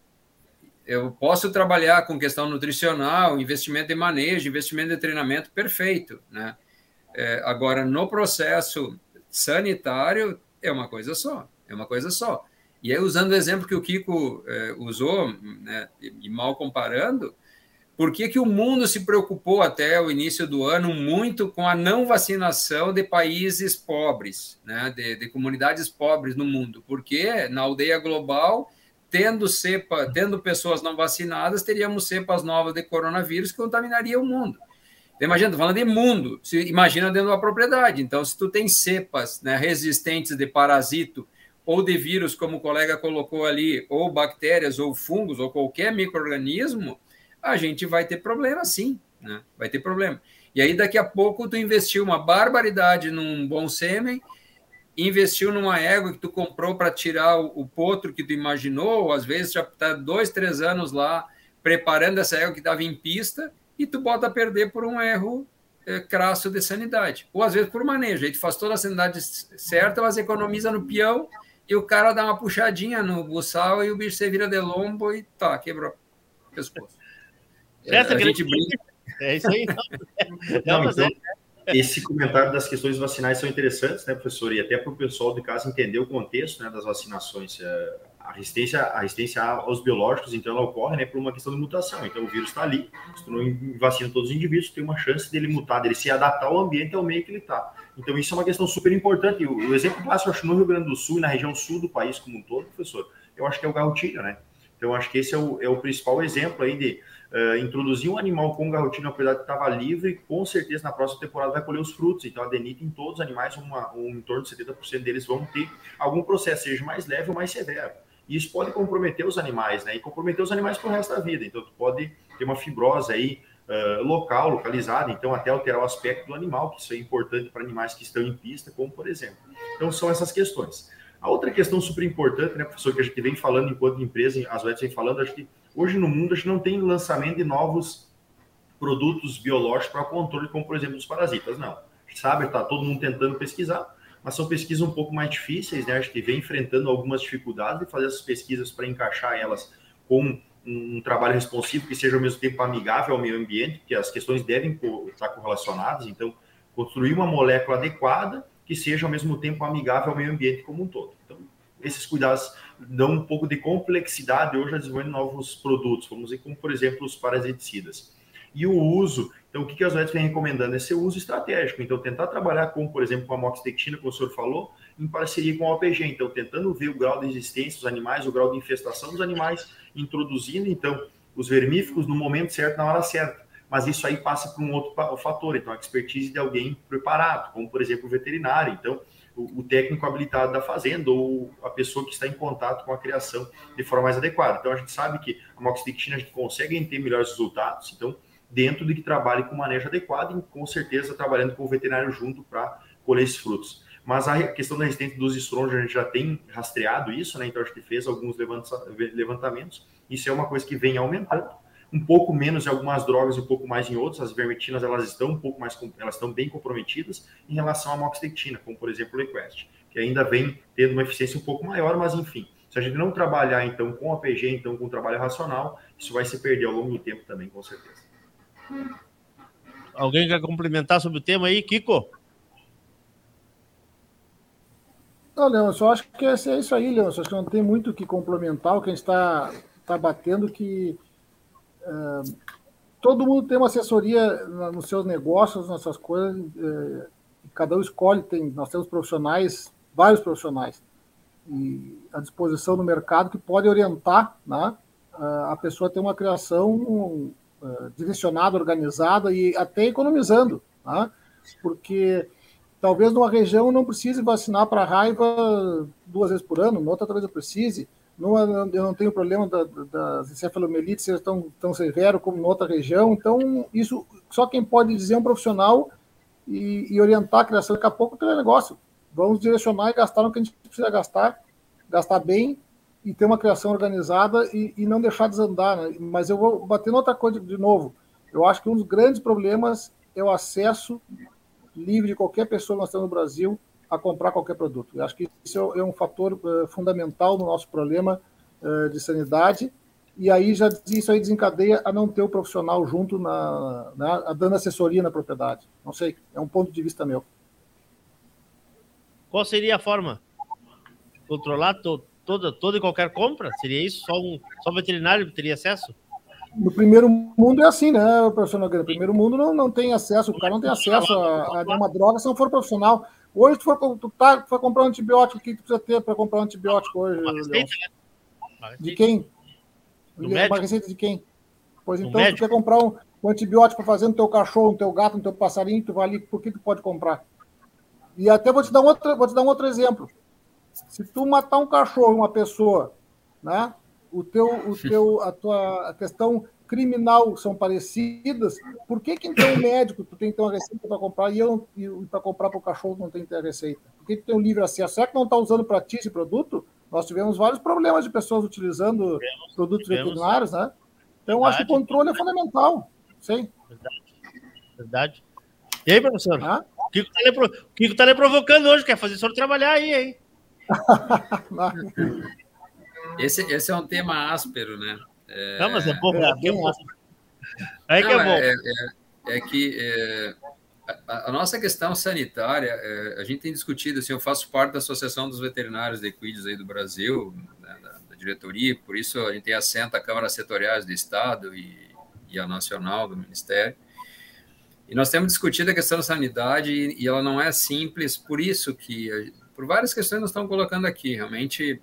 eu posso trabalhar com questão nutricional, investimento de manejo, investimento de treinamento, perfeito. Né? É, agora, no processo sanitário, é uma coisa só. É uma coisa só. E aí, usando o exemplo que o Kiko é, usou, né, e mal comparando, por que, que o mundo se preocupou até o início do ano muito com a não vacinação de países pobres, né, de, de comunidades pobres no mundo? Porque na aldeia global, tendo cepa, tendo pessoas não vacinadas, teríamos cepas novas de coronavírus que contaminariam o mundo. Então, imagina, falando de mundo, se, imagina dentro da propriedade. Então, se tu tem cepas né, resistentes de parasito ou de vírus, como o colega colocou ali, ou bactérias, ou fungos, ou qualquer microorganismo, a gente vai ter problema sim, né? Vai ter problema. E aí, daqui a pouco, tu investiu uma barbaridade num bom sêmen, investiu numa égua que tu comprou para tirar o, o, potro que tu imaginou, ou às vezes já está dois, três anos lá preparando essa égua que estava em pista, e tu bota a perder por um erro é, crasso de sanidade. Ou às vezes por manejo. Aí tu faz toda a sanidade certa, mas economiza no peão e o cara dá uma puxadinha no buçal e o bicho se vira de lombo e tá, quebrou o pescoço. É, a gente brinca. É isso aí. Não, não então, é. esse comentário das questões vacinais são interessantes, né, professor? E até para o pessoal de casa entender o contexto né, das vacinações. É, a resistência, a resistência aos biológicos, então, ela ocorre né, por uma questão de mutação. Então, o vírus está ali, se tu não vacina todos os indivíduos, tem uma chance dele mutar, dele se adaptar ao ambiente, ao meio que ele está. Então, isso é uma questão super importante. O, o exemplo clássico, acho, no Rio Grande do Sul e na região sul do país como um todo, professor, eu acho que é o garrotilho, né? Então, acho que esse é o, é o principal exemplo aí de uh, introduzir um animal com garrotilho na propriedade que estava livre, com certeza na próxima temporada vai colher os frutos. Então, a denita em todos os animais, uma, um, em torno de 70% deles vão ter algum processo, seja mais leve ou mais severo. E isso pode comprometer os animais, né? E comprometer os animais para o resto da vida. Então, tu pode ter uma fibrose aí uh, local, localizada, então até alterar o aspecto do animal, que isso é importante para animais que estão em pista, como por exemplo. Então são essas questões. A outra questão super importante, né, professor, que a gente vem falando enquanto empresa, as OETs vem falando, acho que hoje no mundo a gente não tem lançamento de novos produtos biológicos para controle, como por exemplo os parasitas, não. A gente sabe, está todo mundo tentando pesquisar, mas são pesquisas um pouco mais difíceis, né? A gente vem enfrentando algumas dificuldades de fazer essas pesquisas para encaixar elas com um trabalho responsivo que seja ao mesmo tempo amigável ao meio ambiente, porque as questões devem estar correlacionadas. Então, construir uma molécula adequada que seja ao mesmo tempo amigável ao meio ambiente como um todo. Então, esses cuidados dão um pouco de complexidade hoje a desenvolver novos produtos, vamos dizer, como por exemplo os parasiticidas. E o uso, então o que, que as OETs vem recomendando? É ser uso estratégico. Então, tentar trabalhar com, por exemplo, com a moxidectina, como o senhor falou, em parceria com o OPG. Então, tentando ver o grau de resistência dos animais, o grau de infestação dos animais, introduzindo, então, os vermífugos no momento certo, na hora certa. Mas isso aí passa por um outro fator, então, a expertise de alguém preparado, como, por exemplo, o veterinário. Então, o, técnico habilitado da fazenda ou a pessoa que está em contato com a criação de forma mais adequada. Então, a gente sabe que a moxidectina a gente consegue ter melhores resultados, então, dentro de que trabalhe com manejo adequado e, com certeza, trabalhando com o veterinário junto para colher esses frutos. Mas a questão da resistência dos estrôgenos, a gente já tem rastreado isso, né? Então, a gente fez alguns levantamentos. Isso é uma coisa que vem aumentando. Um pouco menos em algumas drogas e um pouco mais em outras. As vermetinas, elas estão um pouco mais, elas estão bem comprometidas em relação à moxidectina, como, por exemplo, o Equest, que ainda vem tendo uma eficiência um pouco maior, mas, enfim. Se a gente não trabalhar, então, com a PG, então, com o trabalho racional, isso vai se perder ao longo do tempo também, com certeza. Alguém quer complementar sobre o tema aí, Kiko? Não, Leão, eu só acho que é isso aí, Leão. Acho que não tem muito o que complementar. O que a gente está tá batendo que todo mundo tem uma assessoria nos seus negócios, nas suas coisas. É, cada um escolhe, tem, nós temos profissionais, vários profissionais, e à disposição no mercado que pode orientar né, a pessoa a ter uma criação uh, direcionada, organizada e até economizando. Né, porque Talvez numa região não precise vacinar para raiva duas vezes por ano, noutra talvez eu precise, não, eu não tenho problema da, das encefalomelites ser tão, tão severo como em outra região. Então, isso só quem pode dizer é um profissional e, e orientar a criação. Daqui a pouco tem negócio. Vamos direcionar e gastar no que a gente precisa gastar, gastar bem e ter uma criação organizada e, e não deixar desandar. Né? Mas eu vou bater noutra coisa de novo. Eu acho que um dos grandes problemas é o acesso livre de qualquer pessoa que nós temos no Brasil a comprar qualquer produto. Eu acho que isso é um fator uh, fundamental no nosso problema uh, de sanidade. E aí já isso aí desencadeia a não ter o profissional junto na, na dando assessoria na propriedade. Não sei, é um ponto de vista meu. Qual seria a forma? Controlar to, toda, toda e qualquer compra? Seria isso? Só um só veterinário teria acesso? No primeiro mundo é assim, né, professor Nogueira? No primeiro mundo não, não tem acesso, o cara não tem acesso a, a uma droga se não for profissional. Hoje, tu for, tu tá, tu for comprar um antibiótico, o que tu precisa ter para comprar um antibiótico hoje? Uma receita, né? De quem? Do uma médico. receita de quem? Pois então, tu quer comprar um, um antibiótico para fazer no teu cachorro, no teu gato, no teu passarinho, tu vai ali, por que tu pode comprar? E até vou te dar um outro, vou te dar um outro exemplo. Se tu matar um cachorro, uma pessoa, né? O teu, o teu, a tua a questão criminal são parecidas, por que, que então o médico tu tem que ter uma receita para comprar e eu para comprar para o cachorro não tem que ter a receita? Por que, que tem um livre acesso? Será que não está usando para ti esse produto? Nós tivemos vários problemas de pessoas utilizando tivemos, produtos tivemos, veterinários, né? Então, verdade, acho que o controle é fundamental. Sim. Verdade. Verdade. E aí, professor? Ah? O Kiko está lhe, tá lhe provocando hoje, quer fazer o senhor trabalhar aí, hein? esse, esse é um tema áspero, né? É... Não, mas é bom. É, é, bom. é que é bom. É, é, é que é, a, a, nossa questão sanitária, a gente tem discutido, assim, eu faço parte da Associação dos Veterinários de Equídeos aí do Brasil, né, da, da, diretoria, por isso a gente tem assento a câmaras setoriais do Estado e, e a nacional do Ministério. E nós temos discutido a questão da sanidade e, e ela não é simples, por isso que, por várias questões nós estamos colocando aqui, realmente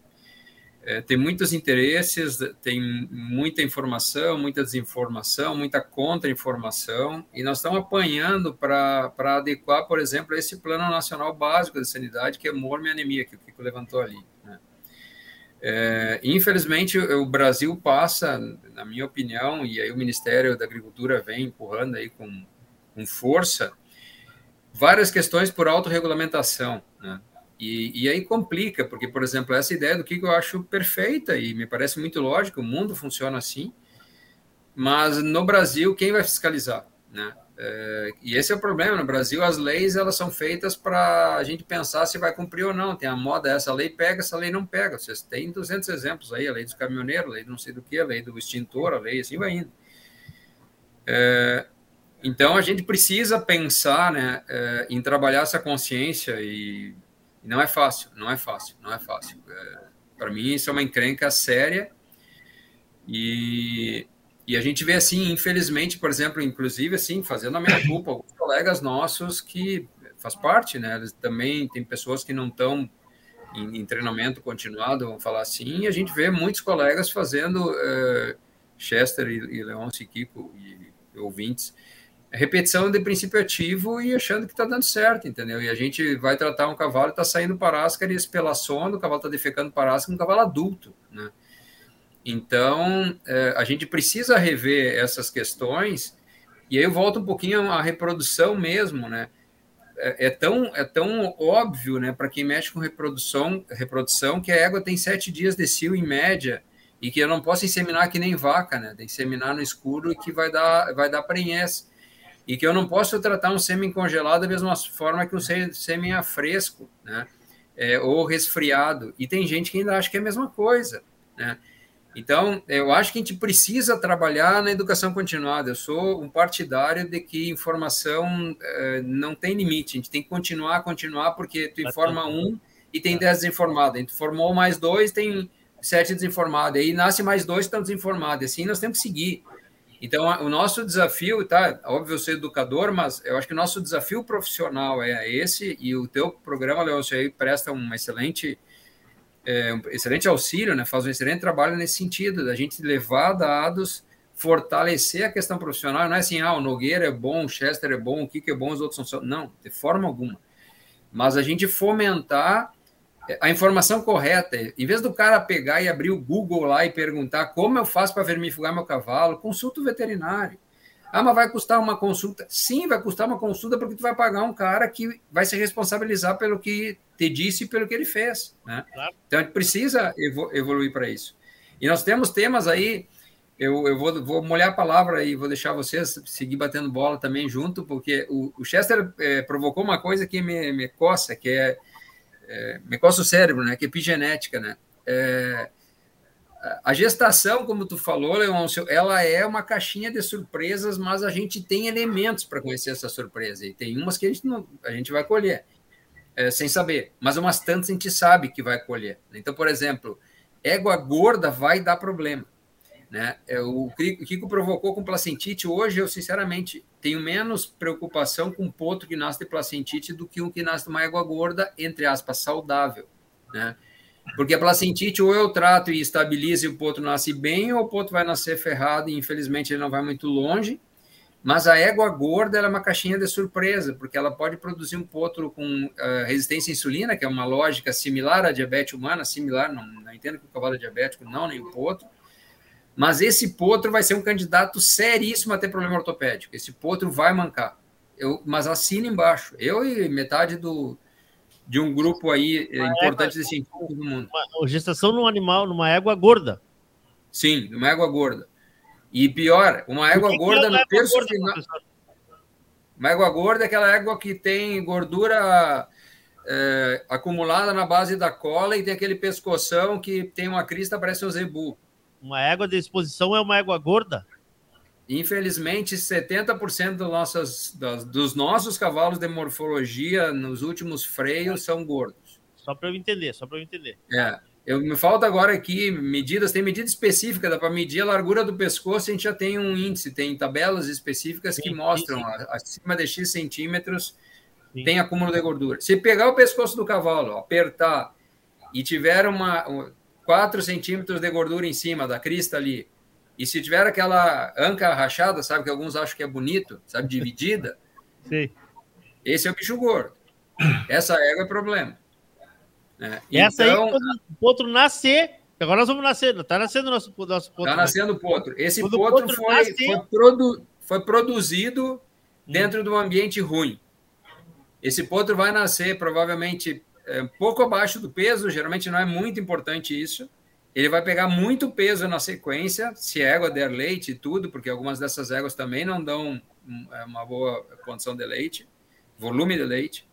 é, tem muitos interesses, tem muita informação, muita desinformação, muita contra-informação, e nós estamos apanhando para adequar, por exemplo, esse Plano Nacional Básico de Sanidade, que é morme e anemia, que o Kiko levantou ali. Né? É, infelizmente, o Brasil passa, na minha opinião, e aí o Ministério da Agricultura vem empurrando aí com, com força, várias questões por autorregulamentação, né? E, e, aí complica, porque, por exemplo, essa ideia do que eu acho perfeita e me parece muito lógico, o mundo funciona assim, mas no Brasil, quem vai fiscalizar? Né? É, e esse é o problema, no Brasil as leis elas são feitas para a gente pensar se vai cumprir ou não, tem a moda, essa lei pega, essa lei não pega, vocês têm 200 exemplos aí, a lei dos caminhoneiros, a lei do não sei do que, a lei do extintor, a lei assim vai indo. É, então a gente precisa pensar né, é, em trabalhar essa consciência e não é fácil, não é fácil, não é fácil. É, Para mim, isso é uma encrenca séria e, e a gente vê assim, infelizmente, por exemplo, inclusive assim, fazendo a minha culpa, alguns colegas nossos que faz parte, né? Eles também tem pessoas que não estão em, em, treinamento continuado, vamos falar assim, e a gente vê muitos colegas fazendo é, Chester e, e Leôncio e Kiko e, e ouvintes repetição de princípio ativo e achando que está dando certo, entendeu? E a gente vai tratar um cavalo está saindo paráscara e espelaçando, o cavalo está defecando paráscara, um cavalo adulto, né? Então, é, a gente precisa rever essas questões, e aí eu volto um pouquinho à reprodução mesmo, né? É, é tão, é tão óbvio, né, para quem mexe com reprodução, reprodução, que a égua tem sete dias de cio em média, e que eu não posso inseminar que nem vaca, né? Tem que inseminar no escuro e que vai dar, vai dar prenhez e que eu não posso tratar um sêmen congelado da mesma forma que um sêmen a fresco, né? É, ou resfriado. E tem gente que ainda acha que é a mesma coisa, né? Então, eu acho que a gente precisa trabalhar na educação continuada. Eu sou um partidário de que informação é, não tem limite. A gente tem que continuar, continuar, porque tu informa um e tem dez desinformados. A gente formou mais dois, tem sete desinformados. Aí nasce mais dois, estão desinformados. Assim nós temos que seguir. Então, o nosso desafio, tá? Óbvio, eu sou educador, mas eu acho que o nosso desafio profissional é esse, e o teu programa, Leôncio, aí presta um excelente, é, um excelente auxílio, né? Faz um excelente trabalho nesse sentido, da gente levar dados, fortalecer a questão profissional. Não é assim, ah, o Nogueira é bom, o Chester é bom, o Kiko é bom, os outros são. Não, de forma alguma. Mas a gente fomentar a informação correta, em vez do cara pegar e abrir o Google lá e perguntar como eu faço para vermifugar meu cavalo, consulta o veterinário. Ah, mas vai custar uma consulta? Sim, vai custar uma consulta porque tu vai pagar um cara que vai se responsabilizar pelo que te disse e pelo que ele fez. Né? Claro. Então, a gente precisa evoluir para isso. E nós temos temas aí, eu, eu vou, vou, molhar a palavra e vou deixar vocês seguir batendo bola também junto, porque o, o Chester é, provocou uma coisa que me, me coça, que é, é, me coça o cérebro, né? que é epigenética. Né? É, a gestação, como tu falou, Leôncio, ela é uma caixinha de surpresas, mas a gente tem elementos para conhecer essa surpresa. E tem umas que a gente, não, a gente vai colher é, sem saber, mas umas tantas a gente sabe que vai colher. Então, por exemplo, égua gorda vai dar problema. Né? É, o Kiko provocou com placentite. Hoje, eu sinceramente tenho menos preocupação com um potro que nasce de placentite do que um que nasce de uma égua gorda, entre aspas, saudável. Né? Porque a placentite ou eu trato e estabilizo e o potro nasce bem, ou o potro vai nascer ferrado e infelizmente ele não vai muito longe. Mas a égua gorda é uma caixinha de surpresa, porque ela pode produzir um potro com uh, resistência à insulina, que é uma lógica similar à diabetes humana, similar, não, não entendo que o cavalo é diabético, não, nem o potro. Mas esse potro vai ser um candidato seríssimo a ter problema ortopédico. Esse potro vai mancar. Eu, mas assina embaixo. Eu e metade do, de um grupo aí uma importante égua, de cientistas do mundo. Uma, gestação num animal, numa égua gorda. Sim, numa égua gorda. E pior, uma égua gorda no terço gorda, final. Professor? Uma égua gorda é aquela égua que tem gordura é, acumulada na base da cola e tem aquele pescoção que tem uma crista, parece um zebu. Uma égua de exposição é uma égua gorda? Infelizmente, 70% do nossas, dos nossos cavalos de morfologia nos últimos freios são gordos. Só para eu entender, só para eu entender. É. Eu, me falta agora aqui medidas, tem medida específica, dá para medir a largura do pescoço, a gente já tem um índice, tem tabelas específicas sim, que mostram sim, sim. acima de X centímetros tem acúmulo de gordura. Se pegar o pescoço do cavalo, apertar e tiver uma 4 centímetros de gordura em cima da crista ali, e se tiver aquela anca rachada, sabe, que alguns acham que é bonito, sabe, dividida, Sim. esse é o bicho gordo. Essa égua é problema. Né? Essa então, aí, quando o potro nascer, agora nós vamos nascer, está nascendo o nosso, nosso potro. Está nascendo o potro. Esse potro, potro, foi, nascer... foi, produ, foi produzido hum. dentro de um ambiente ruim. Esse potro vai nascer provavelmente é, pouco abaixo do peso, geralmente não é muito importante isso, ele vai pegar muito peso na sequência, se a égua der leite e tudo, porque algumas dessas éguas também não dão é, uma boa condição de leite, volume de leite.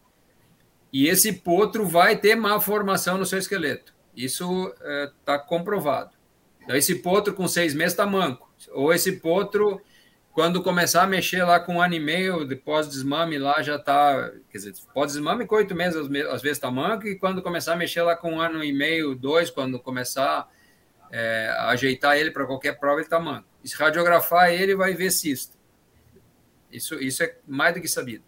E esse potro vai ter má formação no seu esqueleto. Isso está é, comprovado. Então, esse potro com seis meses está manco. Ou esse potro, quando começar a mexer lá com um ano e meio, de pós-desmame lá já está... Quer dizer, pós-desmame com oito meses às vezes está manco, e quando começar a mexer lá com um ano e meio, dois, quando começar é, ajeitar ele para qualquer prova, ele está manco. E se radiografar ele, vai ver cisto. Isso, isso é mais do que sabido.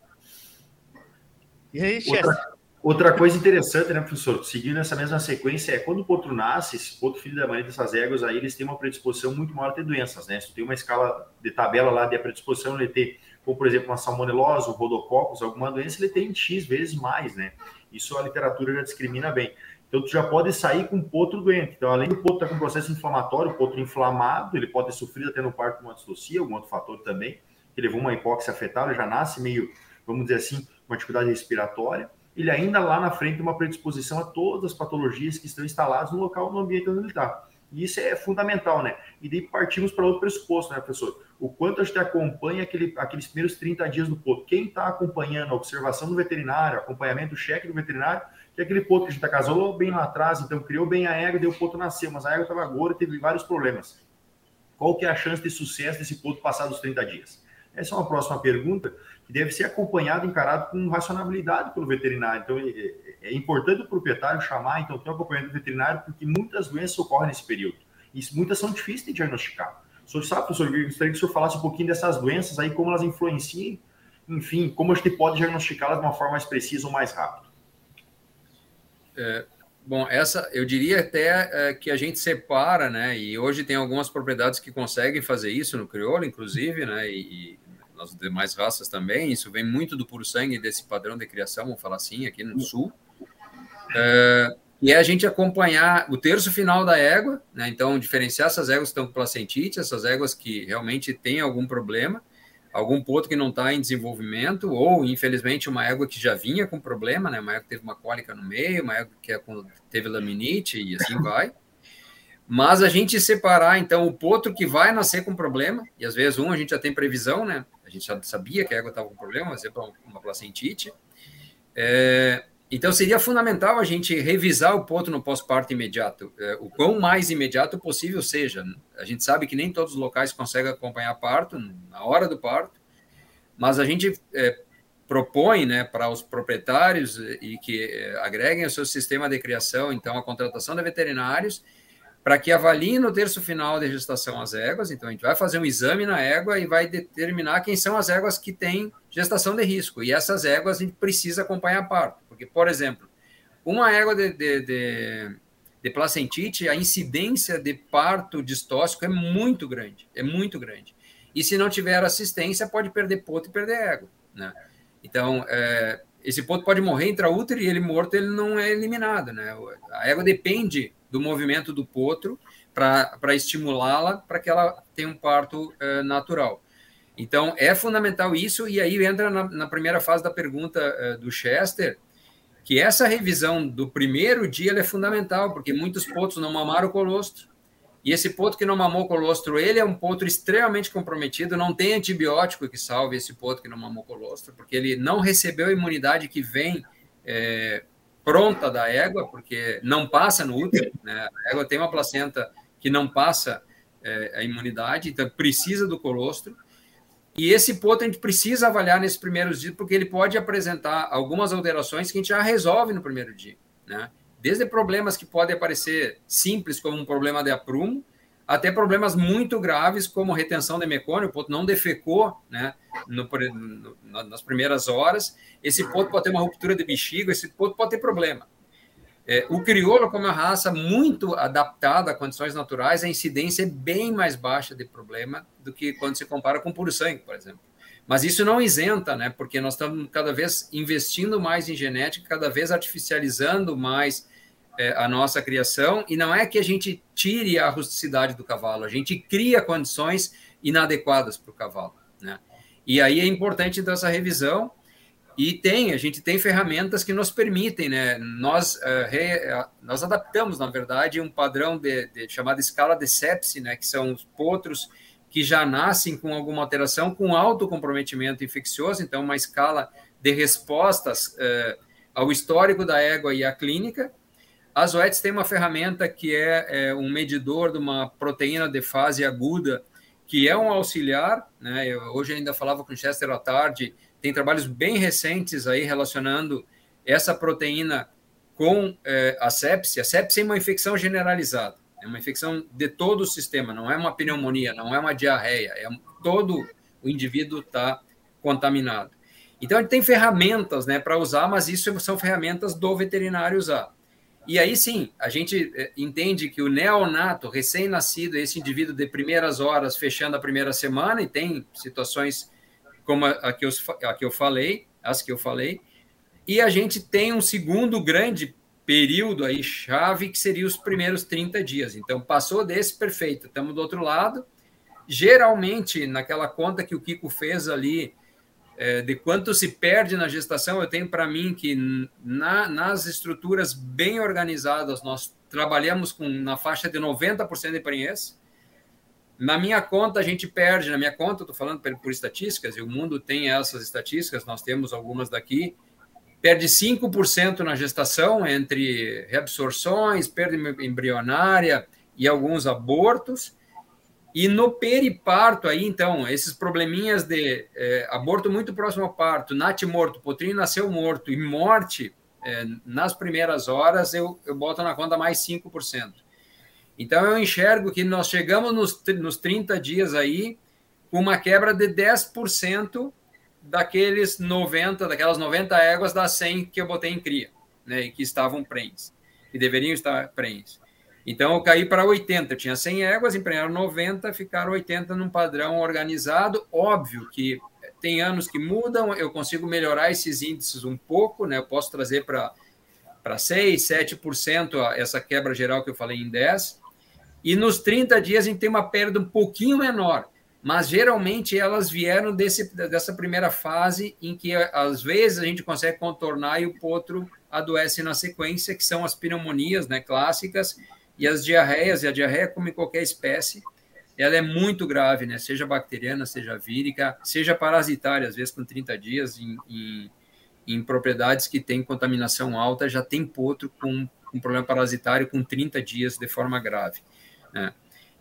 E aí, outra, outra coisa interessante, né, professor? Seguindo essa mesma sequência, é quando o potro nasce, esse potro filho da maioria dessas éguas, aí eles têm uma predisposição muito maior a ter doenças, né? Se tem uma escala de tabela lá de predisposição, ele ter, como por exemplo, uma salmonelose, um rodococcus, alguma doença, ele tem X vezes mais, né? Isso a literatura já discrimina bem. Então, tu já pode sair com potro doente. Então, além do potro estar com processo inflamatório, o potro inflamado, ele pode ter sofrido até no parto uma distocia, algum outro fator também, que levou uma hipóxia fetal, ele já nasce meio, vamos dizer assim, uma dificuldade respiratória. Ele ainda lá na frente tem uma predisposição a todas as patologias que estão instaladas no local, no ambiente onde ele está. E isso é fundamental, né? E daí partimos para outro pressuposto, né, professor? O quanto a gente acompanha aquele, aqueles primeiros 30 dias do potro. Quem está acompanhando a observação do veterinário, acompanhamento, cheque do veterinário, que é aquele potro que a gente casou bem lá atrás, então criou bem a égua, deu o potro nasceu, mas a égua estava gorda e teve vários problemas. Qual que é a chance de sucesso desse potro passar dos 30 dias? Essa é uma próxima pergunta que deve ser acompanhada, encarado com racionalidade pelo veterinário. Então, é, é, é importante o proprietário chamar, então, ter um acompanhamento veterinário, porque muitas doenças ocorrem nesse período. E muitas são difíceis de diagnosticar. O senhor sabe, professor, eu gostaria que o senhor falasse um pouquinho dessas doenças aí, como elas influenciam, enfim, como a gente pode diagnosticá-las de uma forma mais precisa ou mais rápida. É, bom, essa eu diria até é, que a gente separa, né? E hoje tem algumas propriedades que conseguem fazer isso no crioulo, inclusive, né? E nas demais raças também. Isso vem muito do puro sangue desse padrão de criação, vamos falar assim, aqui no sul. É, e é a gente acompanhar o terço final da égua, né? Então, diferenciar essas éguas que estão com placentite, essas éguas que realmente têm algum problema, algum ponto que não está em desenvolvimento, ou, infelizmente, uma égua que já vinha com problema, né? Uma égua que teve uma cólica no meio, uma égua que é teve laminite e assim vai. Mas a gente separar, então, o potro que vai nascer com problema, e às vezes um a gente já tem previsão, né? A gente já sabia que a égua estava com problema, mas é uma placentite. É, então, seria fundamental a gente revisar o ponto no pós-parto imediato, é, o quão mais imediato possível seja. A gente sabe que nem todos os locais conseguem acompanhar parto na hora do parto, mas a gente é, propõe né, para os proprietários e que é, agreguem o seu sistema de criação, então, a contratação de veterinários para que avalie no terço final de gestação as éguas. Então, a gente vai fazer um exame na égua e vai determinar quem são as éguas que têm gestação de risco. E essas éguas a gente precisa acompanhar parto. Porque, por exemplo, uma égua de, de, de, de placentite, a incidência de parto distóxico é muito grande. É muito grande. E se não tiver assistência, pode perder poto e perder égua. Né? Então, é, esse poto pode morrer intraútero e ele morto ele não é eliminado. Né? A égua depende do movimento do potro para estimulá-la para que ela tenha um parto uh, natural. Então, é fundamental isso, e aí entra na, na primeira fase da pergunta uh, do Chester, que essa revisão do primeiro dia é fundamental, porque muitos potros não mamaram o colostro, e esse potro que não mamou o colostro, ele é um potro extremamente comprometido, não tem antibiótico que salve esse potro que não mamou o colostro, porque ele não recebeu a imunidade que vem é, pronta da égua, porque não passa no útero, né? A égua tem uma placenta que não passa é, a imunidade, então precisa do colostro. E esse ponto a gente precisa avaliar nesses primeiros dias, porque ele pode apresentar algumas alterações que a gente já resolve no primeiro dia, né? Desde problemas que podem aparecer simples, como um problema de aprumo, até problemas muito graves, como retenção de mecônio, o ponto não defecou né, no, no, nas primeiras horas, esse ponto pode ter uma ruptura de bexiga, esse ponto pode ter problema. É, o crioulo, como é uma raça muito adaptada a condições naturais, a incidência é bem mais baixa de problema do que quando se compara com puro sangue, por exemplo. Mas isso não isenta, né? Porque nós estamos cada vez investindo mais em genética, cada vez artificializando mais é, a nossa criação, e não é que a gente tire a rusticidade do cavalo, a gente cria condições inadequadas para o cavalo. Né? E aí é importante então, essa revisão, e tem, a gente tem ferramentas que nos permitem, né? Nós, uh, re, nós adaptamos, na verdade, um padrão de, de chamada escala de sepsi, né? Que são os potros que já nascem com alguma alteração, com alto comprometimento infeccioso, então uma escala de respostas uh, ao histórico da égua e à clínica, a Zoetis tem uma ferramenta que é, é, um medidor de uma proteína de fase aguda, que é um auxiliar. Né? Eu, hoje ainda falava com o Chester à tarde, tem trabalhos bem recentes aí relacionando essa proteína com é, a sepsia. A sepsia é uma infecção generalizada, é uma infecção de todo o sistema, não é uma pneumonia, não é uma diarreia, é todo o indivíduo está contaminado. Então, ele tem ferramentas né, para usar, mas isso são ferramentas do veterinário usar. E aí sim, a gente eh, entende que o neonato, recém-nascido, esse indivíduo de primeiras horas, fechando a primeira semana, e tem situações como a que, eu, a que eu falei, as que eu falei, e a gente tem um segundo grande período aí, chave, que seria os primeiros 30 dias. Então, passou desse, perfeito, estamos do outro lado. Geralmente, naquela conta que o Kiko fez ali, é, de quanto se perde na gestação, eu tenho para mim que na, nas estruturas bem organizadas, nós trabalhamos com na faixa de 90% de prenhez. Na minha conta, a gente perde, na minha conta, estou falando por, por estatísticas, e o mundo tem essas estatísticas, nós temos algumas daqui, perde 5% na gestação, entre reabsorções, perda embrionária e alguns abortos, e no periparto, aí, então, esses probleminhas de é, aborto muito próximo ao parto, nat morto, potrinho nasceu morto e morte é, nas primeiras horas, eu, eu boto na conta mais 5%. Então, eu enxergo que nós chegamos nos, nos 30 dias aí com uma quebra de 10% daqueles 90, daquelas 90 éguas das 100 que eu botei em cria, né, e que estavam prenhes, que deveriam estar prenhes. Então, eu caí para 80. Eu tinha 100 éguas, empregaram 90, ficaram 80 num padrão organizado. Óbvio que tem anos que mudam, eu consigo melhorar esses índices um pouco, né? Eu posso trazer para para 6, 7%, essa quebra geral que eu falei em 10%, e nos 30 dias a gente tem uma perda um pouquinho menor, mas geralmente elas vieram desse, dessa primeira fase em que às vezes a gente consegue contornar e o potro adoece na sequência, que são as pneumonias né, clássicas e as diarreias, e a diarreia, como em qualquer espécie, ela é muito grave, né? Seja bacteriana, seja vírica, seja parasitária, às vezes com 30 dias em, em, em propriedades que têm contaminação alta, já tem potro com um problema parasitário com 30 dias de forma grave. Né?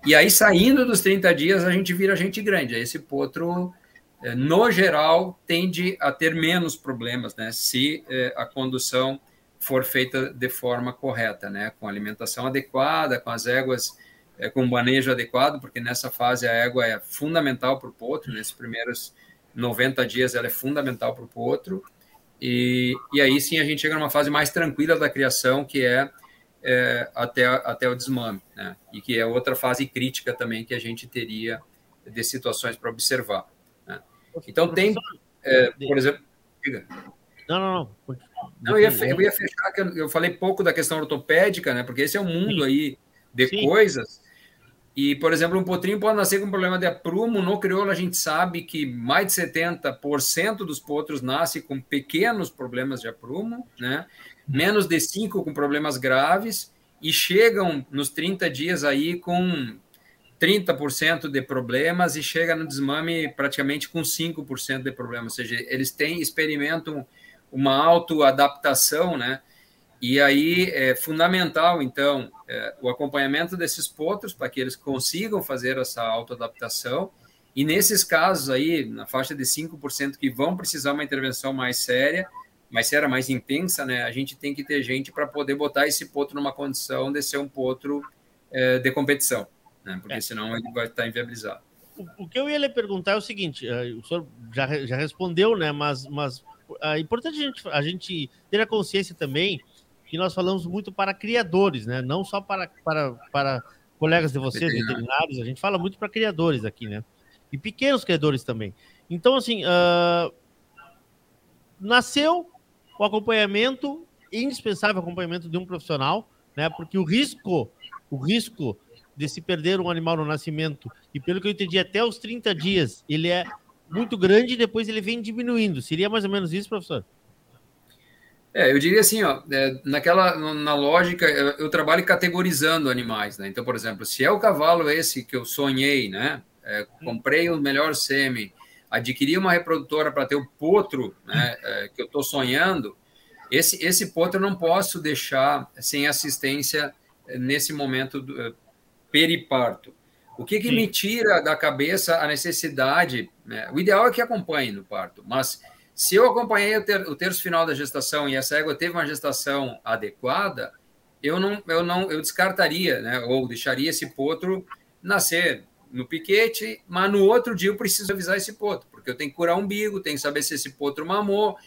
E aí, saindo dos 30 dias, a gente vira gente grande. Esse potro, é, no geral, tende a ter menos problemas, né? Se é, a condução for feita de forma correta, né? Com alimentação adequada, com as éguas é, com manejo adequado, porque nessa fase a égua é fundamental para o potro, nesses primeiros 90 dias ela é fundamental para o potro, e, e aí sim a gente chega numa fase mais tranquila da criação, que é, é até, até o desmame, né? e que é outra fase crítica também que a gente teria de situações para observar. Né? Então tem, é, por exemplo... Diga. Não, não, não. Não, eu ia, eu ia fechar, que eu, eu falei pouco da questão ortopédica, né? Porque esse é um mundo aí de Sim. coisas e, por exemplo, um potrinho pode nascer com problema de aprumo. No crioulo, a gente sabe que mais de 70% dos potros nascem com pequenos problemas de aprumo, né? menos de 5% com problemas graves, e chegam nos 30 dias aí com 30% de problemas e chega no desmame praticamente com 5% de problemas. Ou seja, eles têm, experimentam uma autoadaptação, né? E aí é fundamental, então, é, o acompanhamento desses potros para que eles consigam fazer essa autoadaptação. E nesses casos aí, na faixa de 5% que vão precisar uma intervenção mais séria, mais séria, mais intensa, né? A gente tem que ter gente para poder botar esse potro numa condição de ser um potro é, de competição, né? Porque é. senão ele vai estar inviabilizado. O, o, que eu ia lhe perguntar é o seguinte: é, o senhor já, já respondeu, né? Mas, mas é importante a gente, a gente ter a consciência também que nós falamos muito para criadores, né? Não só para, para, para colegas de vocês, veterinários, a gente fala muito para criadores aqui, né? E pequenos criadores também. Então, assim, uh, nasceu o acompanhamento, indispensável acompanhamento de um profissional, né? Porque o risco, o risco de se perder um animal no nascimento, e pelo que eu entendi, até os 30 dias, ele é muito grande e depois ele vem diminuindo. Seria mais ou menos isso, professor? É, eu diria assim, ó, é, naquela, na lógica, eu, eu, trabalho categorizando animais, né? Então, por exemplo, se é o cavalo esse que eu sonhei, né? É, comprei o melhor sêmen, adquiri uma reprodutora para ter o potro, né? É, que eu estou sonhando, esse, esse potro eu não posso deixar sem assistência nesse momento do, é, periparto. O que, que me tira da cabeça a necessidade? Né? O ideal é que acompanhe no parto, mas se eu acompanhei o, ter, o terço final da gestação e essa égua teve uma gestação adequada, eu não, eu não, eu descartaria, né? Ou deixaria esse potro nascer no piquete, mas no outro dia eu preciso avisar esse potro, porque eu tenho que curar o umbigo, tenho que saber se esse potro mamou.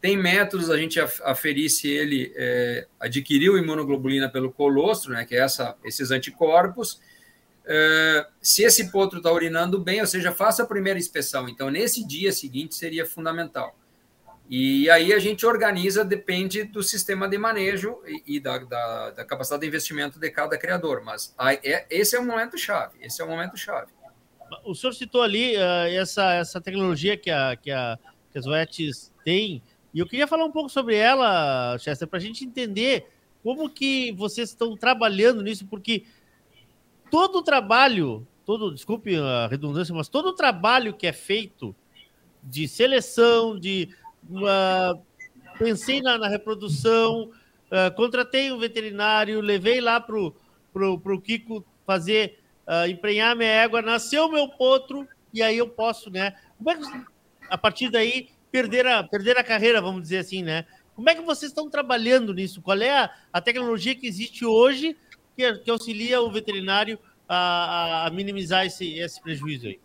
Tem métodos a gente aferir se ele é, adquiriu imunoglobulina pelo colostro, né? Que é essa, esses anticorpos. É, se esse potro está urinando bem, ou seja, faça a primeira inspeção. Então, nesse dia seguinte seria fundamental. E aí a gente organiza, depende do sistema de manejo e, e da, da, da, capacidade de investimento de cada criador. Mas é, esse é o momento chave. Esse é o momento chave. O senhor citou ali uh, essa, essa tecnologia que, a, que, a, que as OETs têm, e eu queria falar um pouco sobre ela, Chester, para a gente entender como que vocês estão trabalhando nisso, porque todo o trabalho, todo, desculpe a redundância, mas todo o trabalho que é feito de seleção, de uh, pensei na, na reprodução, uh, contratei um veterinário, levei lá pro, pro, pro Kiko fazer uh, emprenhar minha égua, nasceu meu potro e aí eu posso, né? Como é que a partir daí perder a perder a carreira, vamos dizer assim, né? Como é que vocês estão trabalhando nisso? Qual é a, a tecnologia que existe hoje que, que auxilia o veterinário a, a minimizar esse, esse prejuízo aí?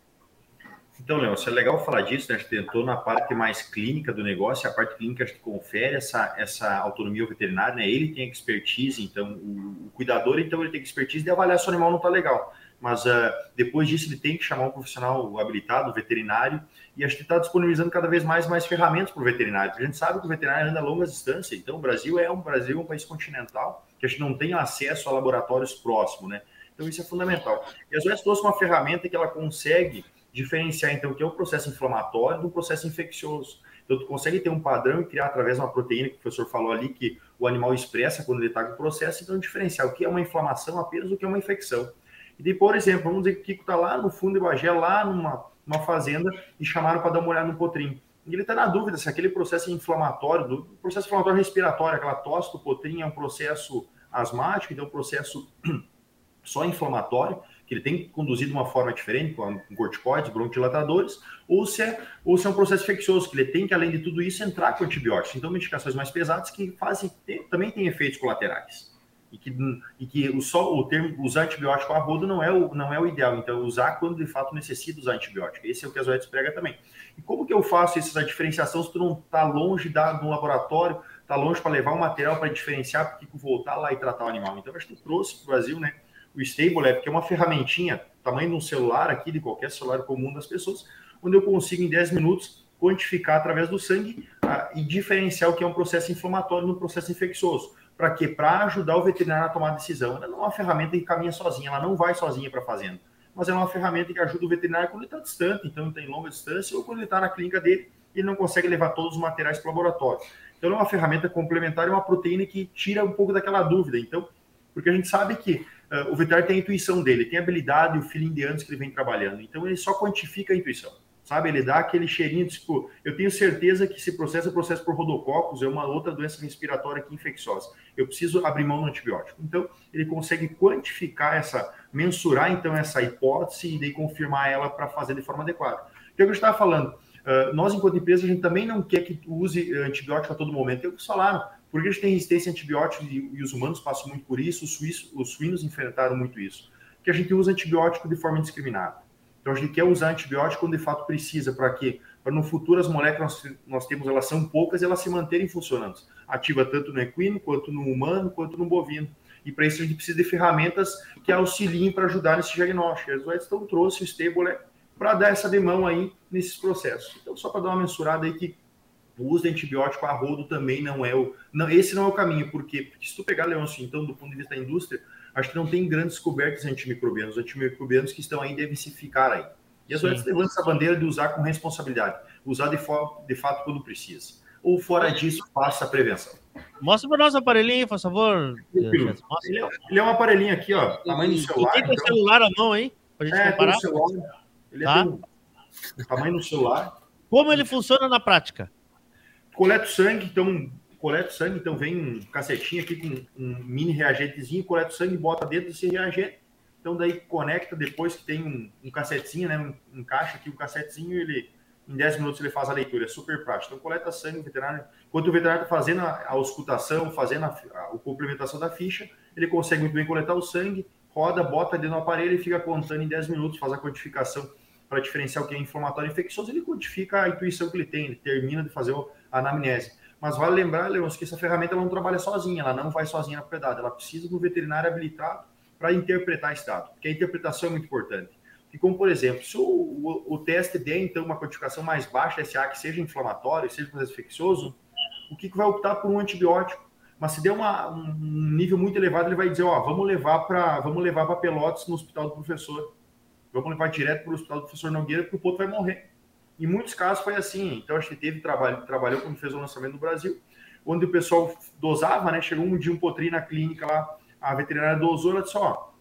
Então, Leão, isso é legal falar disso, né? A gente tentou na parte mais clínica do negócio, a parte clínica a gente confere essa, essa autonomia ao veterinário, né? Ele tem expertise, então, o, o cuidador, então, ele tem expertise de avaliar se o animal não está legal. Mas uh, depois disso, ele tem que chamar um profissional habilitado, veterinário, e a gente está disponibilizando cada vez mais mais ferramentas para o veterinário. A gente sabe que o veterinário anda a longas distâncias, então o Brasil é um Brasil um país continental que a gente não tem acesso a laboratórios próximos, né? Então isso é fundamental. E às vezes trouxe uma ferramenta que ela consegue diferenciar então o que é o processo inflamatório do processo infeccioso. Então tu consegue ter um padrão e criar através de uma proteína que o professor falou ali que o animal expressa quando ele está com o processo, então diferenciar o que é uma inflamação apenas do que é uma infecção. E por exemplo, vamos dizer que o Kiko está lá no fundo de Bagé, lá numa uma fazenda, e chamaram para dar uma olhada no potrinho. E ele está na dúvida se aquele processo inflamatório, do processo inflamatório respiratório, aquela tosse do potrinho é um processo asmático, então é um processo só inflamatório, que ele tem conduzido de uma forma diferente, com corticoides, bronquidilatadores, ou se, é, ou se é um processo infeccioso, que ele tem que, além de tudo isso, entrar com antibióticos. Então, medicações mais pesadas que fazem, também têm efeitos colaterais. E que, e que o, só, o termo usar antibiótico a rodo não é, o, não é o ideal. Então, usar quando de fato necessita usar antibiótico. Esse é o que a Zoetis prega também. E como que eu faço essa diferenciação se tu não está longe da, do laboratório, está longe para levar um material para diferenciar, porque voltar lá e tratar o animal? Então, acho que trouxe para o Brasil, né? o Stable App, que é uma ferramentinha, tamanho de um celular aqui, de qualquer celular comum das pessoas, onde eu consigo em 10 minutos quantificar através do sangue ah, e diferenciar o que é um processo inflamatório no processo infeccioso. Para quê? Para ajudar o veterinário a tomar decisão. Ela não é uma ferramenta que caminha sozinha, ela não vai sozinha para a fazenda, mas é uma ferramenta que ajuda o veterinário quando ele está distante, então ele está em longa distância, ou quando ele está na clínica dele e não consegue levar todos os materiais para o laboratório. Então, é uma ferramenta complementar, é uma proteína que tira um pouco daquela dúvida. Então, porque a gente sabe que uh, o veterinário tem a intuição dele, tem a habilidade, o feeling de anos que ele vem trabalhando. Então ele só quantifica a intuição, sabe? Ele dá aquele cheirinho tipo, eu tenho certeza que esse processo é processo por rodococos, é uma outra doença respiratória que infecciosa. Eu preciso abrir mão do antibiótico. Então ele consegue quantificar essa, mensurar então essa hipótese e daí confirmar ela para fazer de forma adequada. É o que eu estava falando. Uh, nós, enquanto empresa, a gente também não quer que use antibiótico a todo momento. É o que falaram porque a gente tem resistência a antibióticos e, e os humanos passam muito por isso, os, suíços, os suínos enfrentaram muito isso, que a gente usa antibiótico de forma indiscriminada. Então a gente quer usar antibiótico quando de fato precisa, para quê? Para no futuro as moléculas nós, nós temos, elas são poucas elas se manterem funcionando. Ativa tanto no equino, quanto no humano, quanto no bovino. E para isso a gente precisa de ferramentas que auxiliem para ajudar nesse diagnóstico. As Weston trouxe o Stable para dar essa demão aí nesses processos. Então, só para dar uma mensurada aí que o uso de antibiótico a rodo também não é o. Não, esse não é o caminho? Porque se tu pegar, Leôncio, então, do ponto de vista da indústria, acho que não tem grandes descobertas antimicrobianos, antimicrobianos que estão ainda a ficar aí. E as OETs levantam essa bandeira de usar com responsabilidade, usar de, de fato quando precisa. Ou fora disso, faça a prevenção. Mostra para nós o aparelhinho, por favor. Ele é, ele é, um aparelhinho aqui, ó, tamanho do celular. Tem então... celular na mão aí? Pra gente é, comparar? Celular. Ele tá. é do tamanho do celular. Como ele funciona na prática? Coleto sangue, então coleto sangue, então vem um cacetinho aqui com um mini reagentezinho, coleto sangue, bota dentro desse reagente, então daí conecta depois que tem um, um cassetezinho, né, um, encaixa aqui um cassetezinho, ele em 10 minutos ele faz a leitura, é super prático. Então coleta sangue, o veterinário, enquanto o veterinário está fazendo a, a auscultação, fazendo a, a, a complementação da ficha, ele consegue muito bem coletar o sangue, roda, bota dentro do aparelho e fica contando em 10 minutos, faz a quantificação para diferenciar o que é inflamatório infeccioso, ele quantifica a intuição que ele tem, ele termina de fazer a anamnese. Mas vale lembrar, Leôncio, que essa ferramenta ela não trabalha sozinha, ela não vai sozinha na propriedade, ela precisa do veterinário habilitado para interpretar esse dado, porque a interpretação é muito importante. E como, por exemplo, se o, o, o teste der, então, uma quantificação mais baixa SA, que seja inflamatório, seja processo infeccioso, o que, que vai optar por um antibiótico? Mas se der uma, um nível muito elevado, ele vai dizer, ó, vamos levar para vamos levar para Pelotas no hospital do professor. Vamos levar direto para o hospital do professor Nogueira, porque o potro vai morrer. Em muitos casos foi assim. Então, a gente teve trabalho, trabalhou quando fez o lançamento no Brasil, onde o pessoal dosava, né? Chegou um dia um potrinho na clínica lá, a veterinária dosou, ela disse, ó,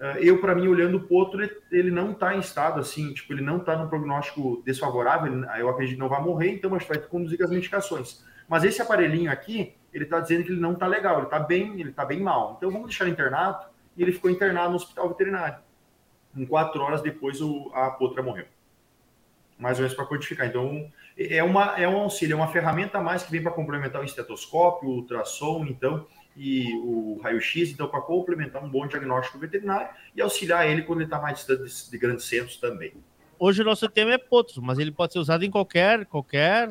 eh, eu, para mim, olhando o potro, ele não está em estado assim, tipo, ele não está num prognóstico desfavorável, eu acredito que não vai morrer, então a gente vai conduzir com as medicações. Mas esse aparelhinho aqui, ele está dizendo que ele não está legal, ele está bem, ele está bem mal. Então vamos deixar internado, e ele ficou internado no hospital veterinário. Em quatro horas depois, o, a potra morreu. Mais ou menos para codificar. Então, é, uma, é um auxílio, é uma ferramenta a mais que vem para complementar o estetoscópio, o ultrassom, então, e o raio-x, então, para complementar um bom diagnóstico veterinário e auxiliar ele quando ele está mais distante de, de grandes centros também. hoje o nosso tema é potros, mas ele pode ser usado em qualquer, qualquer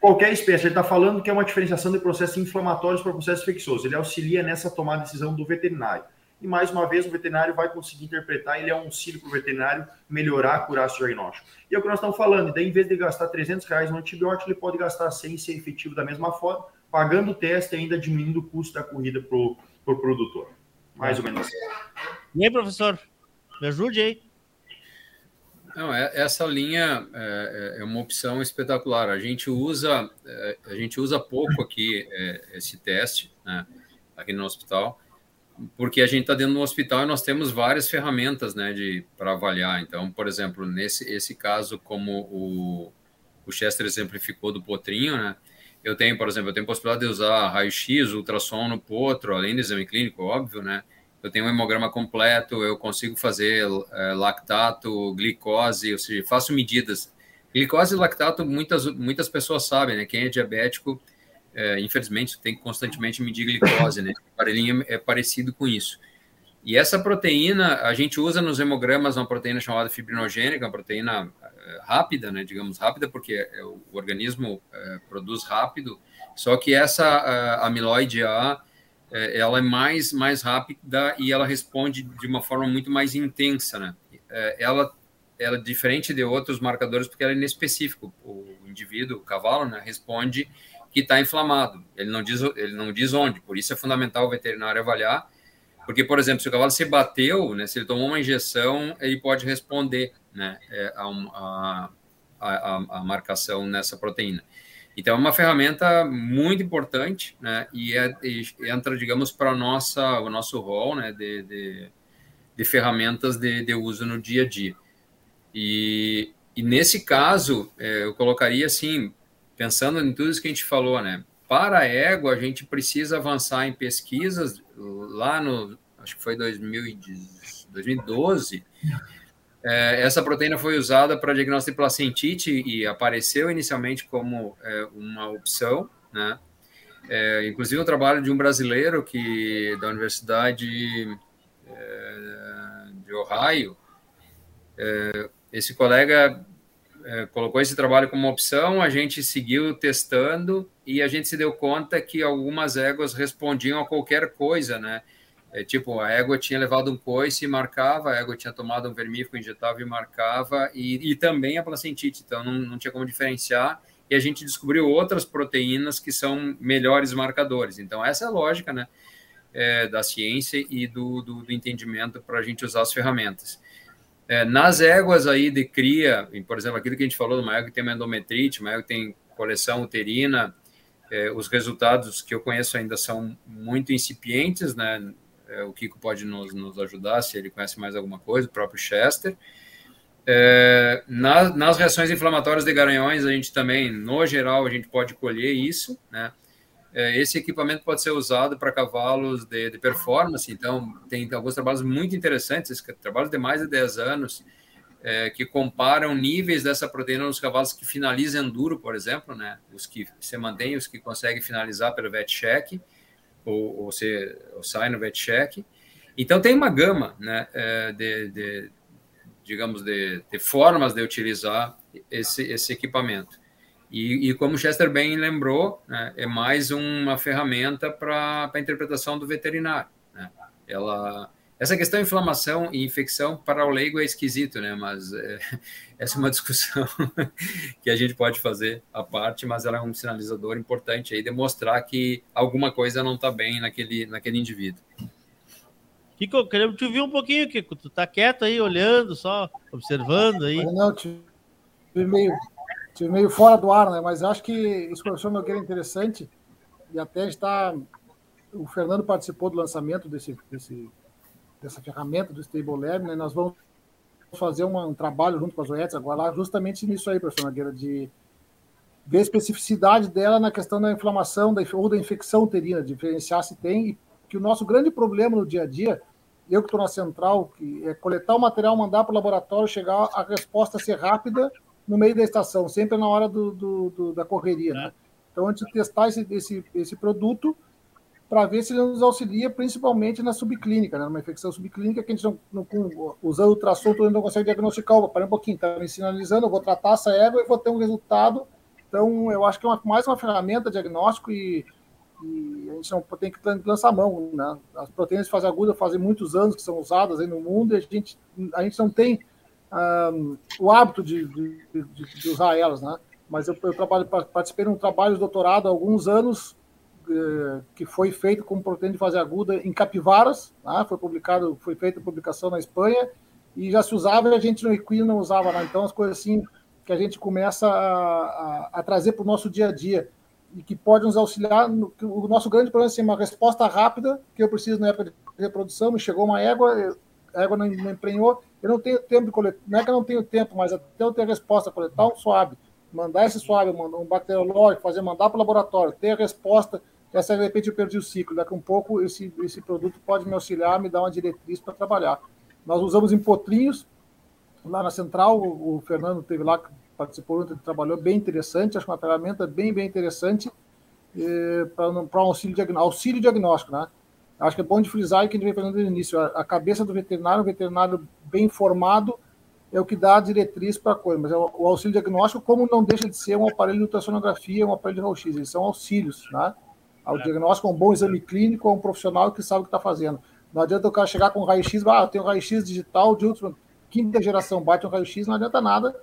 qualquer espécie. Ele está falando que é uma diferenciação de processos inflamatórios para processos infecciosos. Ele auxilia nessa tomada de decisão do veterinário. E mais uma vez, o veterinário vai conseguir interpretar, ele é um auxílio para o veterinário melhorar, curar seu diagnóstico. E é o que nós estamos falando, e daí, em vez de gastar 300 reais no antibiótico, ele pode gastar 100 e ser efetivo da mesma forma, pagando o teste e ainda diminuindo o custo da corrida para o pro produtor. Mais ou menos assim. E aí, professor? Me ajude aí. Não, é, essa linha é, é, é, uma opção espetacular. A gente usa, a gente usa pouco aqui esse teste, né, aqui no hospital, porque a gente está dentro do hospital e nós temos várias ferramentas, né, para avaliar. Então, por exemplo, nesse esse caso, como o, o Chester exemplificou do potrinho, né, eu tenho, por exemplo, eu tenho possibilidade de usar raio-x, ultrassom no potro, além do exame clínico, óbvio, né, eu tenho um hemograma completo, eu consigo fazer é, lactato, glicose, ou seja, faço medidas. Glicose e lactato, muitas, muitas pessoas sabem, né? Quem é diabético, é, infelizmente, tem que constantemente medir glicose, né? Aparelhinho é parecido com isso. E essa proteína, a gente usa nos hemogramas uma proteína chamada fibrinogênica, uma proteína é, rápida, né? Digamos, rápida, porque é, o organismo é, produz rápido, só que essa amiloide A é, ela é mais, mais rápida e ela responde de uma forma muito mais intensa, né? É, ela, ela diferente de outros marcadores porque ela é inespecífico. O indivíduo, o cavalo, né, responde que está inflamado. Ele não diz, ele não diz onde. Por isso é fundamental o veterinário avaliar, porque, por exemplo, se o cavalo se bateu, né, se ele tomou uma injeção, ele pode responder, né, é, a, a, a, a marcação nessa proteína. Então, é uma ferramenta muito importante, né? E, é, e entra, digamos, para o nosso rol, né? De, de, de ferramentas de, de, uso no dia a dia. E, e nesse caso, é, eu colocaria assim, pensando em tudo isso que a gente falou, né? Para a égua, a gente precisa avançar em pesquisas lá no, acho que foi 2012 é, essa proteína foi usada para diagnóstico de placentite e apareceu inicialmente como é, uma opção, né? É, inclusive um trabalho de um brasileiro que da Universidade é, de Ohio. É, esse colega colocou esse trabalho como opção, a gente seguiu testando e a gente se deu conta que algumas éguas respondiam a qualquer coisa, né? É, tipo, a égua tinha levado um coice e marcava, a égua tinha tomado um vermífugo injetável e marcava, e, e também a placentite, então não, não tinha como diferenciar, e a gente descobriu outras proteínas que são melhores marcadores. Então, essa é a lógica, né, é, da ciência e do, do, do entendimento para a gente usar as ferramentas. É, nas éguas aí de cria, por exemplo, aquilo que a gente falou uma égua que tem uma endometrite, égua que tem coleção uterina, é, os resultados que eu conheço ainda são muito incipientes, né, é, o Kiko pode nos, nos ajudar se ele conhece mais alguma coisa, o próprio Chester. É, na, nas reações inflamatórias de garanhões, a gente também, no geral, a gente pode colher isso, né? É, esse equipamento pode ser usado para cavalos de, de, performance, então tem alguns trabalhos muito interessantes, trabalhos de mais de 10 anos, é, que comparam níveis dessa proteína nos cavalos que finalizam enduro, por exemplo, né? Os que se mantêm, os que conseguem finalizar pelo vet check, ou, ou, se, ou sai no VetCheck. Então, tem uma gama né, é, de, de digamos, de, de, formas de utilizar esse, esse equipamento. E, e como o Chester bem lembrou, né, é mais uma ferramenta para a interpretação do veterinário. Né? Ela, essa questão de inflamação e infecção para o leigo é esquisito, né? Mas é, essa é uma discussão que a gente pode fazer à parte, mas ela é um sinalizador importante aí, demonstrar que alguma coisa não está bem naquele, naquele indivíduo. Kiko, queremos te ouvir um pouquinho, Kiko. Tu tá quieto aí, olhando, só observando aí. Não, tive meio, tive meio fora do ar, né? Mas acho que isso que o professor Nogueira é interessante e até está... O Fernando participou do lançamento desse, desse dessa ferramenta do Stable Lab, né, nós vamos fazer um trabalho junto com as OETs agora, justamente nisso aí, professor Nogueira, de ver a especificidade dela na questão da inflamação da, ou da infecção uterina, diferenciar se tem, e que o nosso grande problema no dia a dia, eu que estou na central, que é coletar o material, mandar para o laboratório, chegar a resposta ser rápida no meio da estação, sempre na hora do, do, do da correria. Né? Então, antes de testar esse, esse, esse produto, para ver se ele nos auxilia principalmente na subclínica, né? numa infecção subclínica que a gente não, não usando ultrassom, a gente não consegue diagnosticar. Para um pouquinho, está me sinalizando, eu vou tratar essa égua e vou ter um resultado. Então, eu acho que é uma, mais uma ferramenta diagnóstico e, e, a gente não tem que lançar a mão. Né? As proteínas de fase aguda fazem muitos anos que são usadas aí no mundo e a gente, a gente não tem um, o hábito de, de, de, de, usar elas, né? Mas eu, eu trabalho, participei de um trabalho de doutorado há alguns anos eh, que foi feito com proteína de fase aguda em capivaras, né? foi publicado, foi feita publicação na Espanha e já se usava e a gente no equino não usava lá. Então as coisas assim que a gente começa a, a, a trazer para o nosso dia a dia e que pode nos auxiliar. No, o nosso grande problema é assim, uma resposta rápida que eu preciso na época de reprodução. Me chegou uma égua, a égua não, não emprenhou, eu não tenho tempo de coletar. Não é que eu não tenho tempo, mas até eu ter resposta, coletar um suave, mandar esse suave, um bacteriológico, fazer mandar para o laboratório, ter a resposta essa de repente eu perdi o ciclo. Daqui a um pouco esse, esse produto pode me auxiliar, me dar uma diretriz para trabalhar. Nós usamos em potrinhos, lá na central, o, o Fernando teve lá, participou, trabalhou bem interessante, acho uma ferramenta bem, bem interessante para um auxílio, auxílio diagnóstico, né? Acho que é bom de frisar o que a gente vem falando no início. A, cabeça do veterinário, um veterinário bem informado, é o que dá a diretriz para a coisa. Mas é o, auxílio diagnóstico, como não deixa de ser um aparelho de ultrassonografia, um aparelho de raio-x, eles são auxílios, né? O diagnóstico é um bom exame clínico, é um profissional que sabe o que está fazendo. Não adianta o cara chegar com raio-x, ah, eu tenho raio-x digital de última, quinta geração, bate um raio-x, não adianta nada.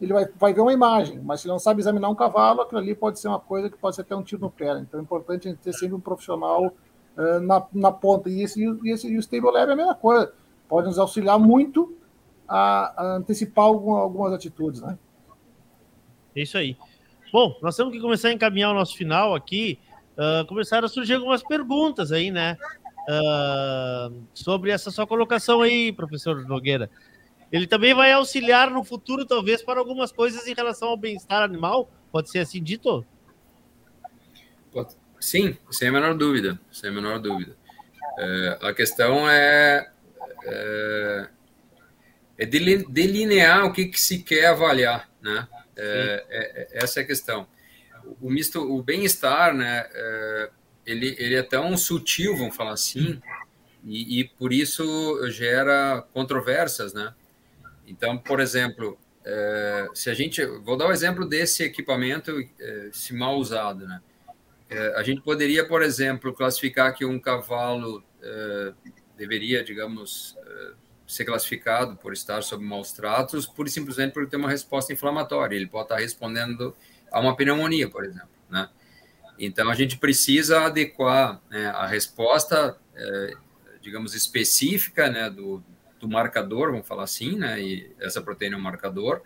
Ele vai, vai ver uma imagem, mas se ele não sabe examinar um cavalo, aquilo ali pode ser uma coisa que pode ser até um tiro no pé. Então é importante a gente ter sempre um profissional uh, na, na ponta. E, esse, e, esse, e o Stable Lab é a mesma coisa. Pode nos auxiliar muito a, a antecipar alguma, algumas atitudes. Né? É isso aí. Bom, nós temos que começar a encaminhar o nosso final aqui uh, começaram a surgir algumas perguntas aí, né? Uh, sobre essa sua colocação aí, professor Nogueira. Ele também vai auxiliar no futuro, talvez, para algumas coisas em relação ao bem-estar animal? Pode ser assim dito? Sim, sem a menor dúvida, sem a menor dúvida. É, a questão é, é, é, delinear o que, que se quer avaliar, né? É, é, é essa é a questão o misto, o bem-estar, né, é, ele, ele é tão sutil, vamos falar assim, e, e, por isso gera controvérsias, né? Então, por exemplo, se a gente, vou dar o um exemplo desse equipamento, se mal usado, né? É, a gente poderia, por exemplo, classificar que um cavalo é, deveria, digamos, é, ser classificado por estar sob maus tratos, e simplesmente por ter uma resposta inflamatória. Ele pode estar respondendo a uma pneumonia, por exemplo, né? Então, a gente precisa adequar né, a resposta, é, digamos, específica né, do, do marcador, vamos falar assim, né, e essa proteína é um marcador,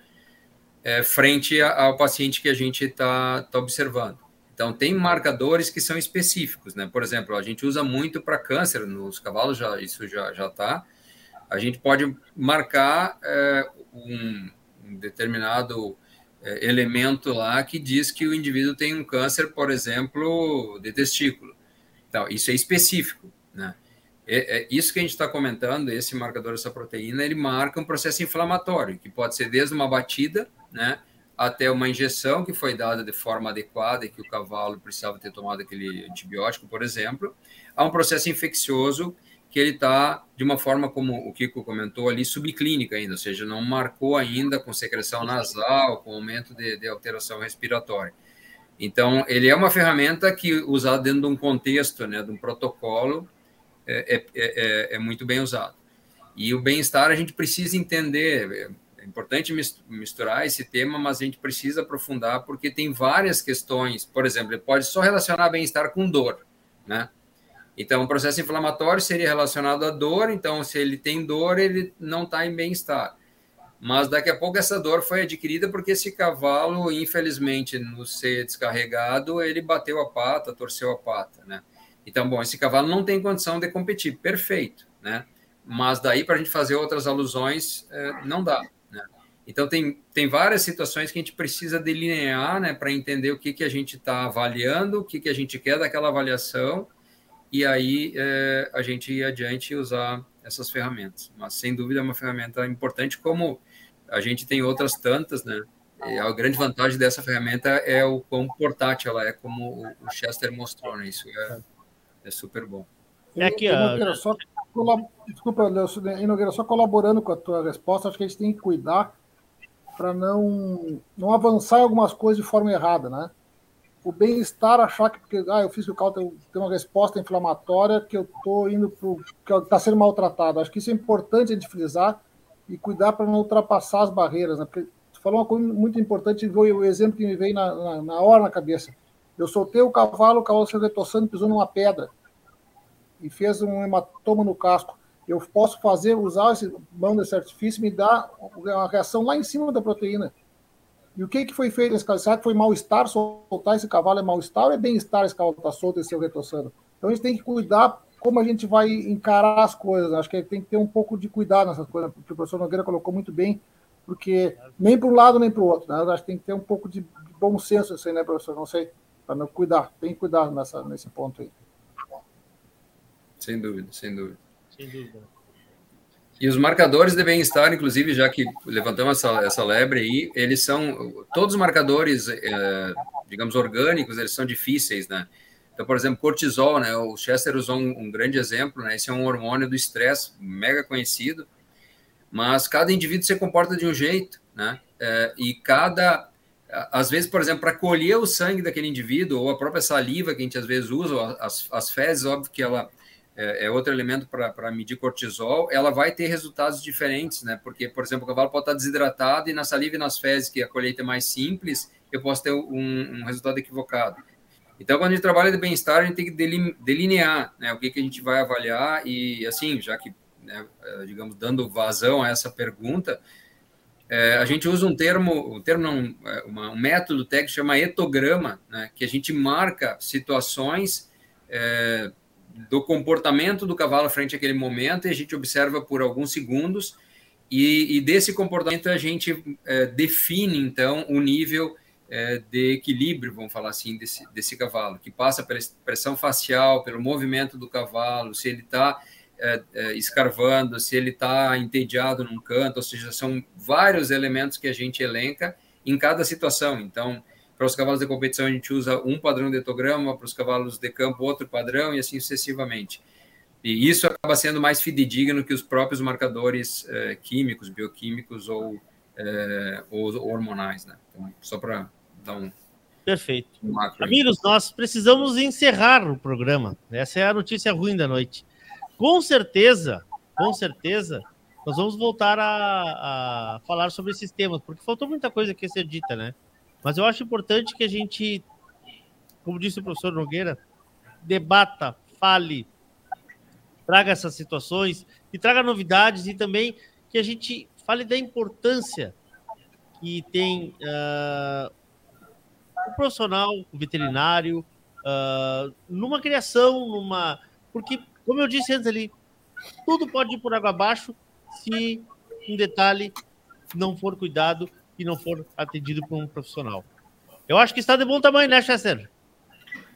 é, frente ao paciente que a gente está tá observando. Então, tem marcadores que são específicos, né? Por exemplo, a gente usa muito para câncer, nos cavalos já, isso já está. A gente pode marcar é, um, um determinado é, elemento lá que diz que o indivíduo tem um câncer, por exemplo, de testículo. Então, isso é específico, né? É, é isso que a gente está comentando, esse marcador dessa proteína, ele marca um processo inflamatório, que pode ser desde uma batida, né, até uma injeção que foi dada de forma adequada e que o cavalo precisava ter tomado aquele antibiótico, por exemplo, a um processo infeccioso que ele está, de uma forma como o Kiko comentou ali, subclínica ainda, ou seja, não marcou ainda com secreção nasal, com aumento de, de alteração respiratória. Então, ele é uma ferramenta que, usada dentro de um contexto, né, de um protocolo, é, é, é, é muito bem usado. E o bem-estar a gente precisa entender, é importante misturar esse tema, mas a gente precisa aprofundar, porque tem várias questões, por exemplo, ele pode só relacionar bem-estar com dor, né? Então, o processo inflamatório seria relacionado à dor, então, se ele tem dor, ele não está em bem-estar. Mas daqui a pouco essa dor foi adquirida porque esse cavalo, infelizmente, no ser descarregado, ele bateu a pata, torceu a pata, né? Então, bom, esse cavalo não tem condição de competir, perfeito, né? Mas daí para a gente fazer outras alusões, é, não dá? Então, tem, tem várias situações que a gente precisa delinear, né, para entender o que, que a gente está avaliando, o que, que a gente quer daquela avaliação, e aí é, a gente ir adiante e usar essas ferramentas. Mas, sem dúvida, é uma ferramenta importante, como a gente tem outras tantas, né? E a grande vantagem dessa ferramenta é o quão portátil ela é, como o Chester mostrou, né? Isso é, é super bom. É aqui, ó. Só, desculpa, Nogueira, só colaborando com a tua resposta, acho que a gente tem que cuidar para não, não avançar algumas coisas de forma errada, né? O bem-estar, achar que porque ah, eu fiz que o carro tem, tem uma resposta inflamatória que eu estou indo para que está sendo maltratado. Acho que isso é importante a gente frisar e cuidar para não ultrapassar as barreiras, né? Porque tu falou uma coisa muito importante, foi o exemplo que me veio na, na, na hora na cabeça. Eu soltei o cavalo, o cavalo se retoçando, pisou numa pedra e fez um hematoma no casco. Eu posso fazer, usar esse mão de artifício me dá uma reação lá em cima da proteína. E o que, que foi feito nesse caso? Será que foi mal-estar soltar esse cavalo? É mal-estar ou é bem-estar esse cavalo está solto e seu retoçando? Então a gente tem que cuidar como a gente vai encarar as coisas. Acho que tem que ter um pouco de cuidado nessas coisas, porque o professor Nogueira colocou muito bem, porque nem para um lado nem para o outro. Né? Acho que tem que ter um pouco de bom senso aí, né, professor? Não sei, para cuidar. Tem que cuidar nessa, nesse ponto aí. Sem dúvida, sem dúvida. Sem dúvida. E os marcadores de bem-estar, inclusive, já que levantamos essa, essa lebre aí, eles são, todos os marcadores, é, digamos, orgânicos, eles são difíceis, né? Então, por exemplo, cortisol, né? O Chester usou um, um grande exemplo, né? Esse é um hormônio do estresse, mega conhecido, mas cada indivíduo se comporta de um jeito, né? É, e cada, às vezes, por exemplo, para colher o sangue daquele indivíduo, ou a própria saliva que a gente às vezes usa, as, as fezes, óbvio que ela é, é outro elemento para medir cortisol, ela vai ter resultados diferentes, né? Porque, por exemplo, o cavalo pode estar desidratado e na saliva e nas fezes, que a colheita é mais simples, eu posso ter um, um resultado equivocado. Então, quando a gente trabalha de bem-estar, a gente tem que delinear né, o que, que a gente vai avaliar e, assim, já que, né, é, digamos, dando vazão a essa pergunta, é, a gente usa um termo, um termo não, é, uma, um método técnico que chama etograma, né, que a gente marca situações é, do comportamento do cavalo frente àquele momento e a gente observa por alguns segundos e, e desse comportamento a gente é, define então o nível é, de equilíbrio, vamos falar assim, desse, desse cavalo, que passa pela expressão facial, pelo movimento do cavalo, se ele está é, é, escarvando, se ele está entediado num canto, ou seja, são vários elementos que a gente elenca em cada situação. Então, para os cavalos de competição, a gente usa um padrão de etograma, para os cavalos de campo, outro padrão, e assim sucessivamente. E isso acaba sendo mais fidedigno que os próprios marcadores eh, químicos, bioquímicos ou, eh, ou, hormonais, né? Então, só para dar um. Perfeito. Um Amigos, nós precisamos encerrar o programa. Essa é a notícia ruim da noite. Com certeza, com certeza, nós vamos voltar a, a falar sobre esses temas, porque faltou muita coisa a ser dita, né? Mas eu acho importante que a gente, como disse o professor Nogueira, debata, fale, traga essas situações e traga novidades e também que a gente fale da importância que tem uh, o profissional, o veterinário, uh, numa criação, numa. Porque, como eu disse antes ali, tudo pode ir por água abaixo se um detalhe não for cuidado e não for atendido por um profissional. Eu acho que está de bom tamanho, né, Chester?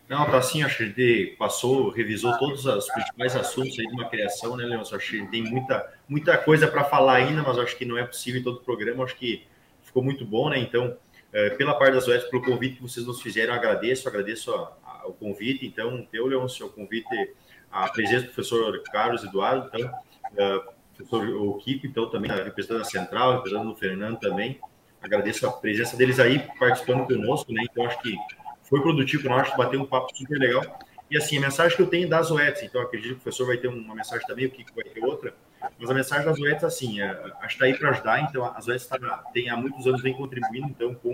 Não, tá assim, acho que gente passou, revisou todos os principais assuntos aí de uma criação, né, Leon? Acho que tem muita, muita coisa para falar ainda, mas acho que não é possível em todo o programa. Acho que ficou muito bom, né? Então, é, pela parte das UES, pelo convite que vocês nos fizeram, agradeço, agradeço a, a, o convite. Então, eu, Leon, o convite, a presença do professor Carlos Eduardo, então, uh, professor Kiko, então, também, representando a Central, representando o Fernando também agradeço a presença deles aí participando conosco, né? Então acho que foi produtivo para nós, bater um papo super legal. E assim, a mensagem que eu tenho das OETs, então acredito que o professor vai ter uma mensagem também, o Kiko vai ter outra, mas a mensagem das OETs, assim, é, acho que está aí para ajudar, então as OETs tá, tem há muitos anos vem contribuindo, então, com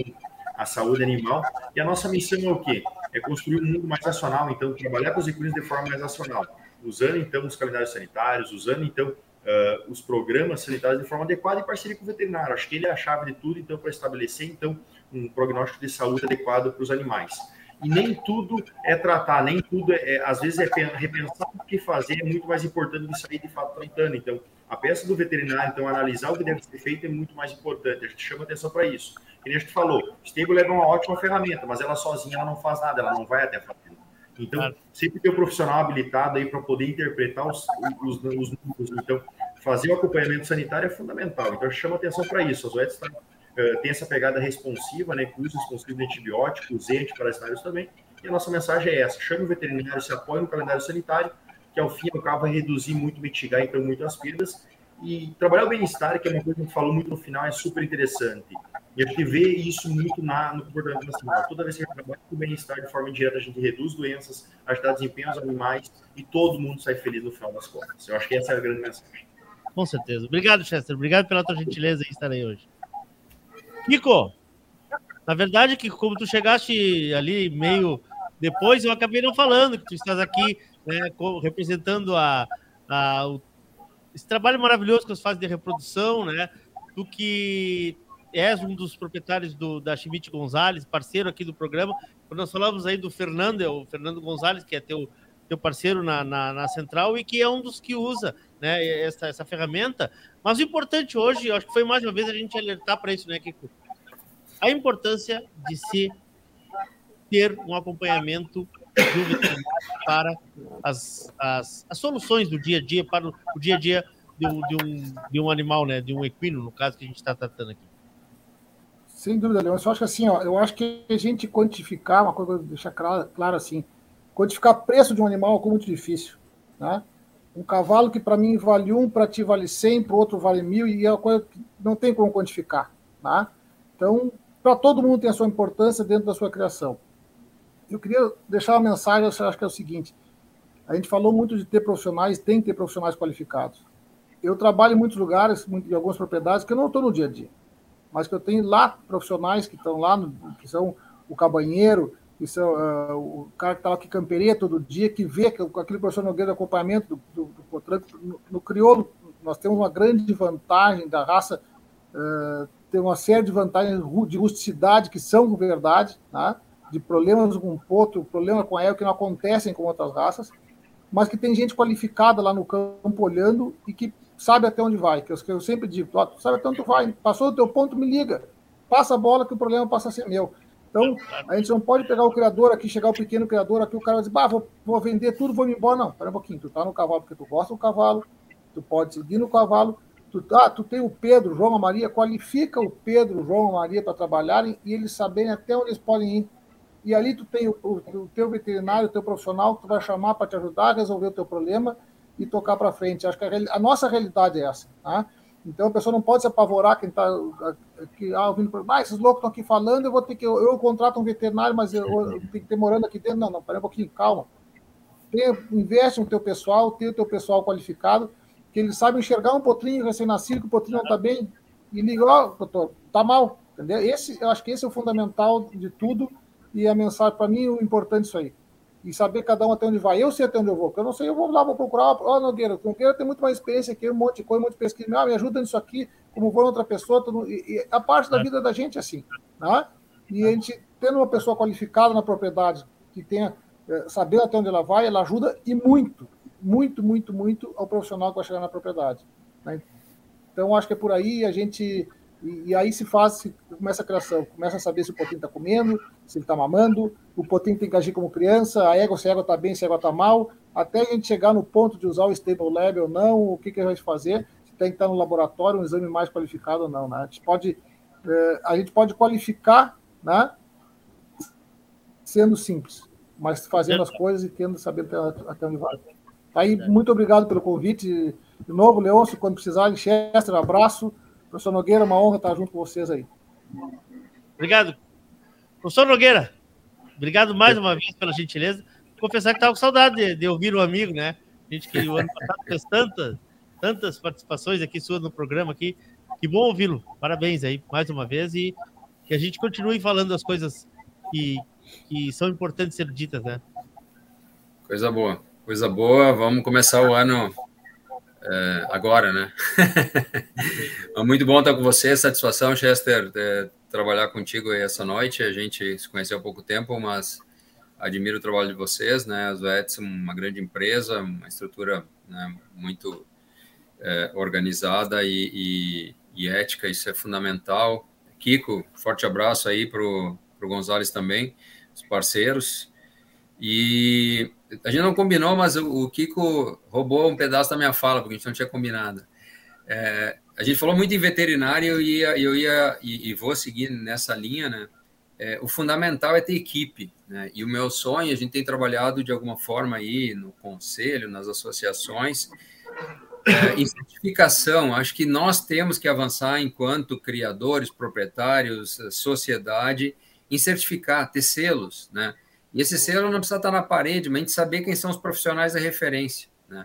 a saúde animal, e a nossa missão é o quê? É construir um mundo mais racional, então, trabalhar com os equinos de forma mais racional, usando, então, os calendários sanitários, usando, então, uh, os programas sanitários de forma adequada em parceria com o veterinário. Acho que ele é a chave de tudo, então, para estabelecer, então, um prognóstico de saúde adequado para os animais. E nem tudo é tratar, nem tudo é, é às vezes é repensar o que fazer é muito mais importante do que sair de fato tratando. Então, a peça do veterinário, então, analisar o que deve ser feito é muito mais importante. A gente chama atenção para isso. Que nem a gente falou, Stable é uma ótima ferramenta, mas ela sozinha ela não faz nada, ela não vai até a fazenda. Então, sempre ter um profissional habilitado aí para poder interpretar os, os, os, números. Então, fazer o acompanhamento sanitário é fundamental. Então, chama atenção para isso. As OETs tá, uh, têm essa pegada responsiva, né, com uso responsivo de antibióticos e antiparasitários também. E a nossa mensagem é essa: chame o veterinário, se apoie no calendário sanitário, que ao fim e ao cabo vai reduzir muito, mitigar então muito as perdas. E trabalhar o bem-estar, que é uma coisa que a gente falou muito no final, é super interessante. E a gente vê isso muito na, no comportamento nacional. Toda vez que a gente trabalha com bem-estar de forma indireta, a gente reduz doenças, ajuda desempenho aos animais e todo mundo sai feliz no final das contas. Eu acho que essa é a grande mensagem. Com certeza. Obrigado, Chester. Obrigado pela tua gentileza em estar aí hoje. Kiko, na verdade, que como tu chegaste ali meio depois, eu acabei não falando que tu estás aqui né, representando a, a, esse trabalho maravilhoso que você faz de reprodução, né? Do que és um dos proprietários do, da Schmidt Gonzalez, parceiro aqui do programa. Quando nós falamos aí do Fernando, é o Fernando Gonzalez, que é teu, teu parceiro na, na, na, central e que é um dos que usa né, essa, essa ferramenta. Mas o importante hoje, acho que foi mais uma vez a gente alertar para isso, né, Kiko? A importância de se ter um acompanhamento para as, as, as soluções do dia a dia, para o, o dia a dia de um, de, um, de um animal, né, de um equino, no caso que a gente está tratando aqui. Sem dúvida, Leão. Eu acho que assim, ó, eu acho que a gente quantificar, uma coisa deixar claro, claro assim, quantificar preço de um animal é muito difícil. Né? Um cavalo que para mim vale um, para ti vale 100, para o outro vale mil, e é uma coisa que não tem como quantificar. Né? Então, para todo mundo tem a sua importância dentro da sua criação. Eu queria deixar uma mensagem, eu acho que é o seguinte: a gente falou muito de ter profissionais, tem que ter profissionais qualificados. Eu trabalho em muitos lugares, em algumas propriedades, que eu não estou no dia a dia, mas que eu tenho lá profissionais que estão lá, que são o cabanheiro, que são uh, o cara que está lá que camperia todo dia, que vê que, aquele professor Nogueira de acompanhamento do, do, do no, no, crioulo, nós temos uma grande vantagem da raça, uh, tem uma série de vantagens de rusticidade que são verdade, tá? de problemas com o potro, problema com a égua que não acontecem com outras raças, mas que tem gente qualificada lá no campo olhando e que sabe até onde vai, que eu, que eu sempre digo, oh, sabe até onde tu vai, passou do teu ponto, me liga, passa a bola que o problema passa a ser meu. Então, a gente não pode pegar o criador aqui, chegar o pequeno criador aqui, o cara vai dizer, bah, vou, vou vender tudo, vou me embora. Não, espera um pouquinho, tu tá no cavalo porque tu gosta do cavalo, tu pode seguir no cavalo, tu, ah, tu tem o Pedro, João Maria, qualifica o Pedro, João Maria para trabalharem e eles saberem até onde eles podem ir. E ali tu tem o, o, o teu veterinário, o teu profissional que tu vai chamar para te ajudar a resolver o teu problema e tocar para frente. Acho que a, a, nossa realidade é essa, tá? Então a pessoa não pode se apavorar quem está aqui ah, ouvindo, ah, esses loucos estão aqui falando, eu vou ter que, eu, eu contrato um veterinário, mas eu, eu tenho que ter morando aqui dentro. Não, não, pera um pouquinho, calma. Tem, investe no teu pessoal, tem o teu pessoal qualificado, que eles sabem enxergar um potrinho recém-nascido, que o potrinho não está bem, e liga, ó, oh, doutor, tá mal, entendeu? Esse, eu acho que esse é o fundamental de tudo, e a mensagem, para mim, o importante é isso aí e saber cada um até onde vai. Eu sei até onde eu vou, porque eu não sei, eu vou lá, vou procurar, ó, oh, Nogueira, o Nogueira tem muito mais experiência aqui, um monte de coisa, um monte de pesquisa, ah, me ajuda nisso aqui, como foi outra pessoa, tudo, e, e, a parte da é. vida da gente é assim, né? E a gente, tendo uma pessoa qualificada na propriedade, que tenha, é, saber até onde ela vai, ela ajuda e muito, muito, muito, muito ao profissional que vai chegar na propriedade. Né? Então, acho que é por aí, a gente e, e, aí se faz, se começa a criação, começa a saber se o potinho está comendo, se ele está mamando, o potinho tem que agir como criança, a égua, se a égua está bem, se a égua está mal, até a gente chegar no ponto de usar o stable lab ou não, o que, que a gente vai fazer, se tem que estar no laboratório, um exame mais qualificado ou não. Né? A, gente pode, é, a gente pode qualificar né, sendo simples, mas fazendo as coisas e tendo até, até onde vai. Tá aí, muito obrigado pelo convite. De novo, Leôncio, quando precisar, Chester, abraço. Professor Nogueira, uma honra estar junto com vocês aí. Obrigado. Professor Nogueira, obrigado mais uma vez pela gentileza. Confessar que estava com saudade de, de, ouvir um amigo, né? A gente que o ano passado fez tantas, tantas participações aqui suas no programa aqui. Que bom ouvi-lo. Parabéns aí mais uma vez e que a gente continue falando as coisas que, que são importantes ser ditas, né? Coisa boa, coisa boa. Vamos começar o ano é, agora, né? Muito bom estar com você, satisfação, Chester, trabalhar contigo essa noite. A gente se conheceu há pouco tempo, mas admiro o trabalho de vocês, né? A Zoetis é uma grande empresa, uma estrutura né, muito é, organizada e, e, e, ética, isso é fundamental. Kiko, forte abraço aí para o Gonzalez também, os parceiros. E a gente não combinou, mas o, Kiko roubou um pedaço da minha fala, porque a gente não tinha combinado. É, a gente falou muito em veterinário e eu ia, eu ia e, e, vou seguir nessa linha, né? é, o fundamental é ter equipe. Né? E o meu sonho, a gente tem trabalhado de alguma forma aí no conselho, nas associações, é, em certificação. Acho que nós temos que avançar enquanto criadores, proprietários, sociedade, em certificar, ter selos. Né? E esse selo não precisa estar na parede, mas a gente saber quem são os profissionais da referência. Né?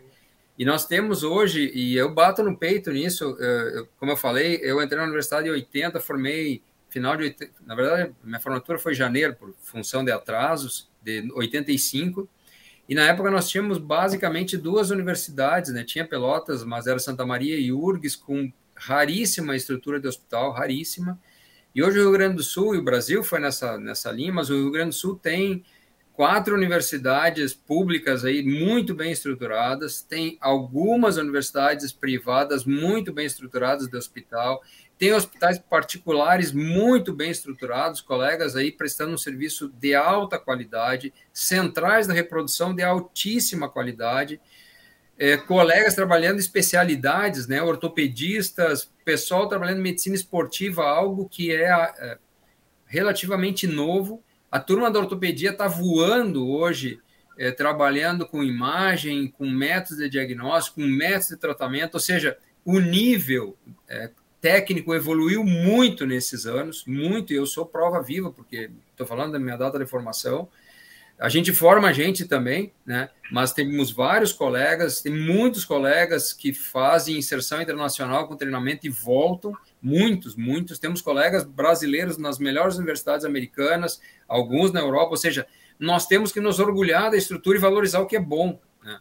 E nós temos hoje, e eu bato no peito nisso, eu, como eu falei, eu entrei na universidade em 80, formei final de 80, na verdade, minha formatura foi em janeiro, por função de atrasos, de 85, e na época nós tínhamos basicamente duas universidades, né? Tinha Pelotas, mas era Santa Maria e URGS, com raríssima estrutura de hospital, raríssima. E hoje o Rio Grande do Sul e o Brasil foi nessa, nessa linha, mas o Rio Grande do Sul tem quatro universidades públicas aí muito bem estruturadas, tem algumas universidades privadas muito bem estruturadas de hospital, tem hospitais particulares muito bem estruturados, colegas aí prestando um serviço de alta qualidade, centrais da reprodução de altíssima qualidade, é, colegas trabalhando especialidades, né, ortopedistas, pessoal trabalhando medicina esportiva, algo que é, é relativamente novo. A turma da ortopedia está voando hoje, é, trabalhando com imagem, com métodos de diagnóstico, com métodos de tratamento, ou seja, o nível é, técnico evoluiu muito nesses anos, muito, e eu sou prova viva, porque estou falando da minha data de formação. A gente forma a gente também, né? Mas temos vários colegas, tem muitos colegas que fazem inserção internacional com treinamento e voltam, muitos, muitos. Temos colegas brasileiros nas melhores universidades americanas, alguns na Europa, ou seja, nós temos que nos orgulhar da estrutura e valorizar o que é bom. Né?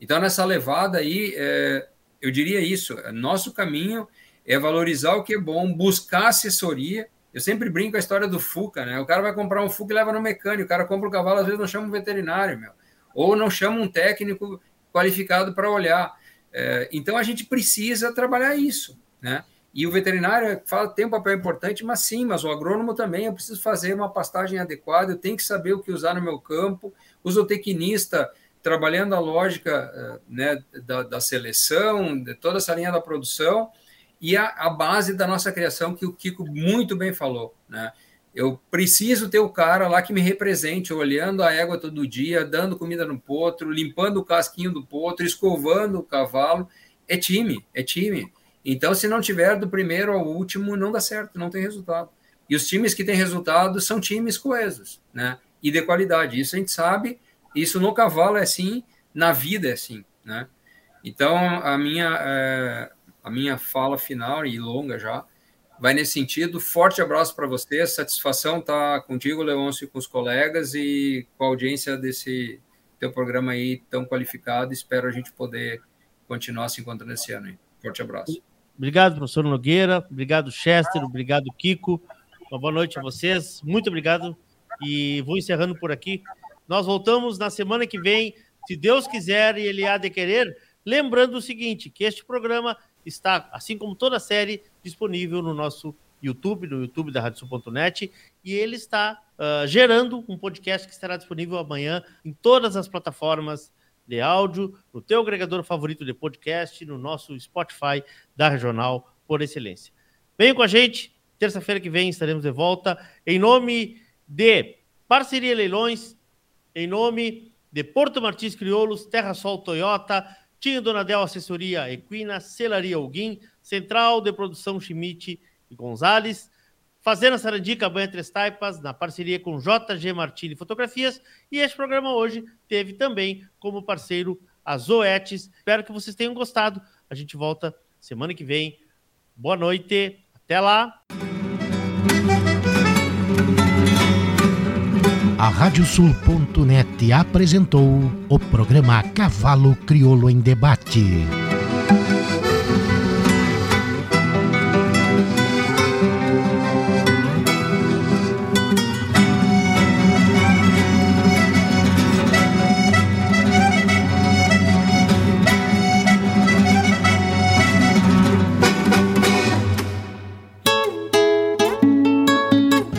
Então, nessa levada aí, é, eu diria isso: nosso caminho é valorizar o que é bom, buscar assessoria. Eu sempre brinco a história do Fuca, né? O cara vai comprar um Fuca e leva no mecânico, o cara compra o cavalo, às vezes não chama um veterinário, meu. Ou não chama um técnico qualificado para olhar. É, então a gente precisa trabalhar isso, né? E o veterinário fala, tem um papel importante, mas sim, mas o agrônomo também, eu preciso fazer uma pastagem adequada, eu tenho que saber o que usar no meu campo, o zootecnista trabalhando a lógica é, né, da, da seleção, de toda essa linha da produção, e a, a, base da nossa criação, que o Kiko muito bem falou. Né? Eu preciso ter o cara lá que me represente, olhando a égua todo dia, dando comida no potro, limpando o casquinho do potro, escovando o cavalo. É time, é time. Então, se não tiver do primeiro ao último, não dá certo, não tem resultado. E os times que têm resultado são times coesos, né? E de qualidade. Isso a gente sabe, isso no cavalo é assim, na vida é assim, né? Então, a minha, é, a minha fala final e longa já vai nesse sentido. Forte abraço para você, satisfação estar tá contigo, Leôncio, com os colegas e com a audiência desse teu programa aí tão qualificado. Espero a gente poder continuar se encontrando esse ano. Aí. Forte abraço. Obrigado, professor Nogueira. Obrigado, Chester. Obrigado, Kiko. Uma boa noite a vocês. Muito obrigado. E vou encerrando por aqui. Nós voltamos na semana que vem, se Deus quiser e Ele há de querer. Lembrando o seguinte, que este programa está, assim como toda a série, disponível no nosso YouTube, no YouTube da Radiosul.net, e ele está uh, gerando um podcast que estará disponível amanhã em todas as plataformas de áudio, no teu agregador favorito de podcast, no nosso Spotify da Regional por Excelência. Venha com a gente, terça-feira que vem estaremos de volta, em nome de Parceria Leilões, em nome de Porto Martins Crioulos, Terra Sol Toyota, tinha Donadel Assessoria Equina, Celaria Alguim, Central de Produção Schmidt e Gonzalez, Fazenda Sarandica, Banha Três Taipas, na parceria com JG Martini Fotografias. E este programa hoje teve também como parceiro a Zoetes. Espero que vocês tenham gostado. A gente volta semana que vem. Boa noite. Até lá. A Radiosul.net apresentou o programa Cavalo Crioulo em Debate.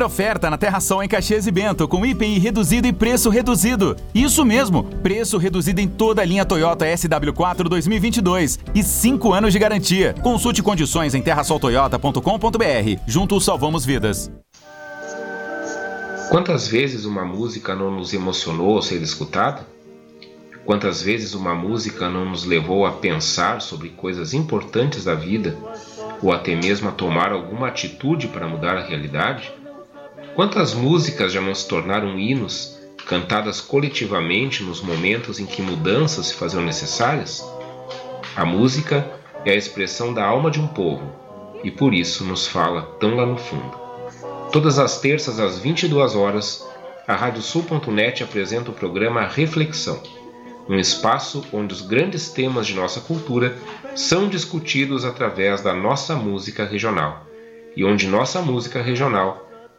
Super oferta na Terração em Caxias e Bento, com IPI reduzido e preço reduzido. Isso mesmo, preço reduzido em toda a linha Toyota SW4 2022 e 5 anos de garantia. Consulte condições em terrasoltoyota.com.br. Juntos salvamos vidas. Quantas vezes uma música não nos emocionou ao ser escutada? Quantas vezes uma música não nos levou a pensar sobre coisas importantes da vida ou até mesmo a tomar alguma atitude para mudar a realidade? Quantas músicas já não se tornaram hinos, cantadas coletivamente nos momentos em que mudanças se faziam necessárias? A música é a expressão da alma de um povo e por isso nos fala tão lá no fundo. Todas as terças às 22 horas, a Radiosul.net apresenta o programa Reflexão, um espaço onde os grandes temas de nossa cultura são discutidos através da nossa música regional e onde nossa música regional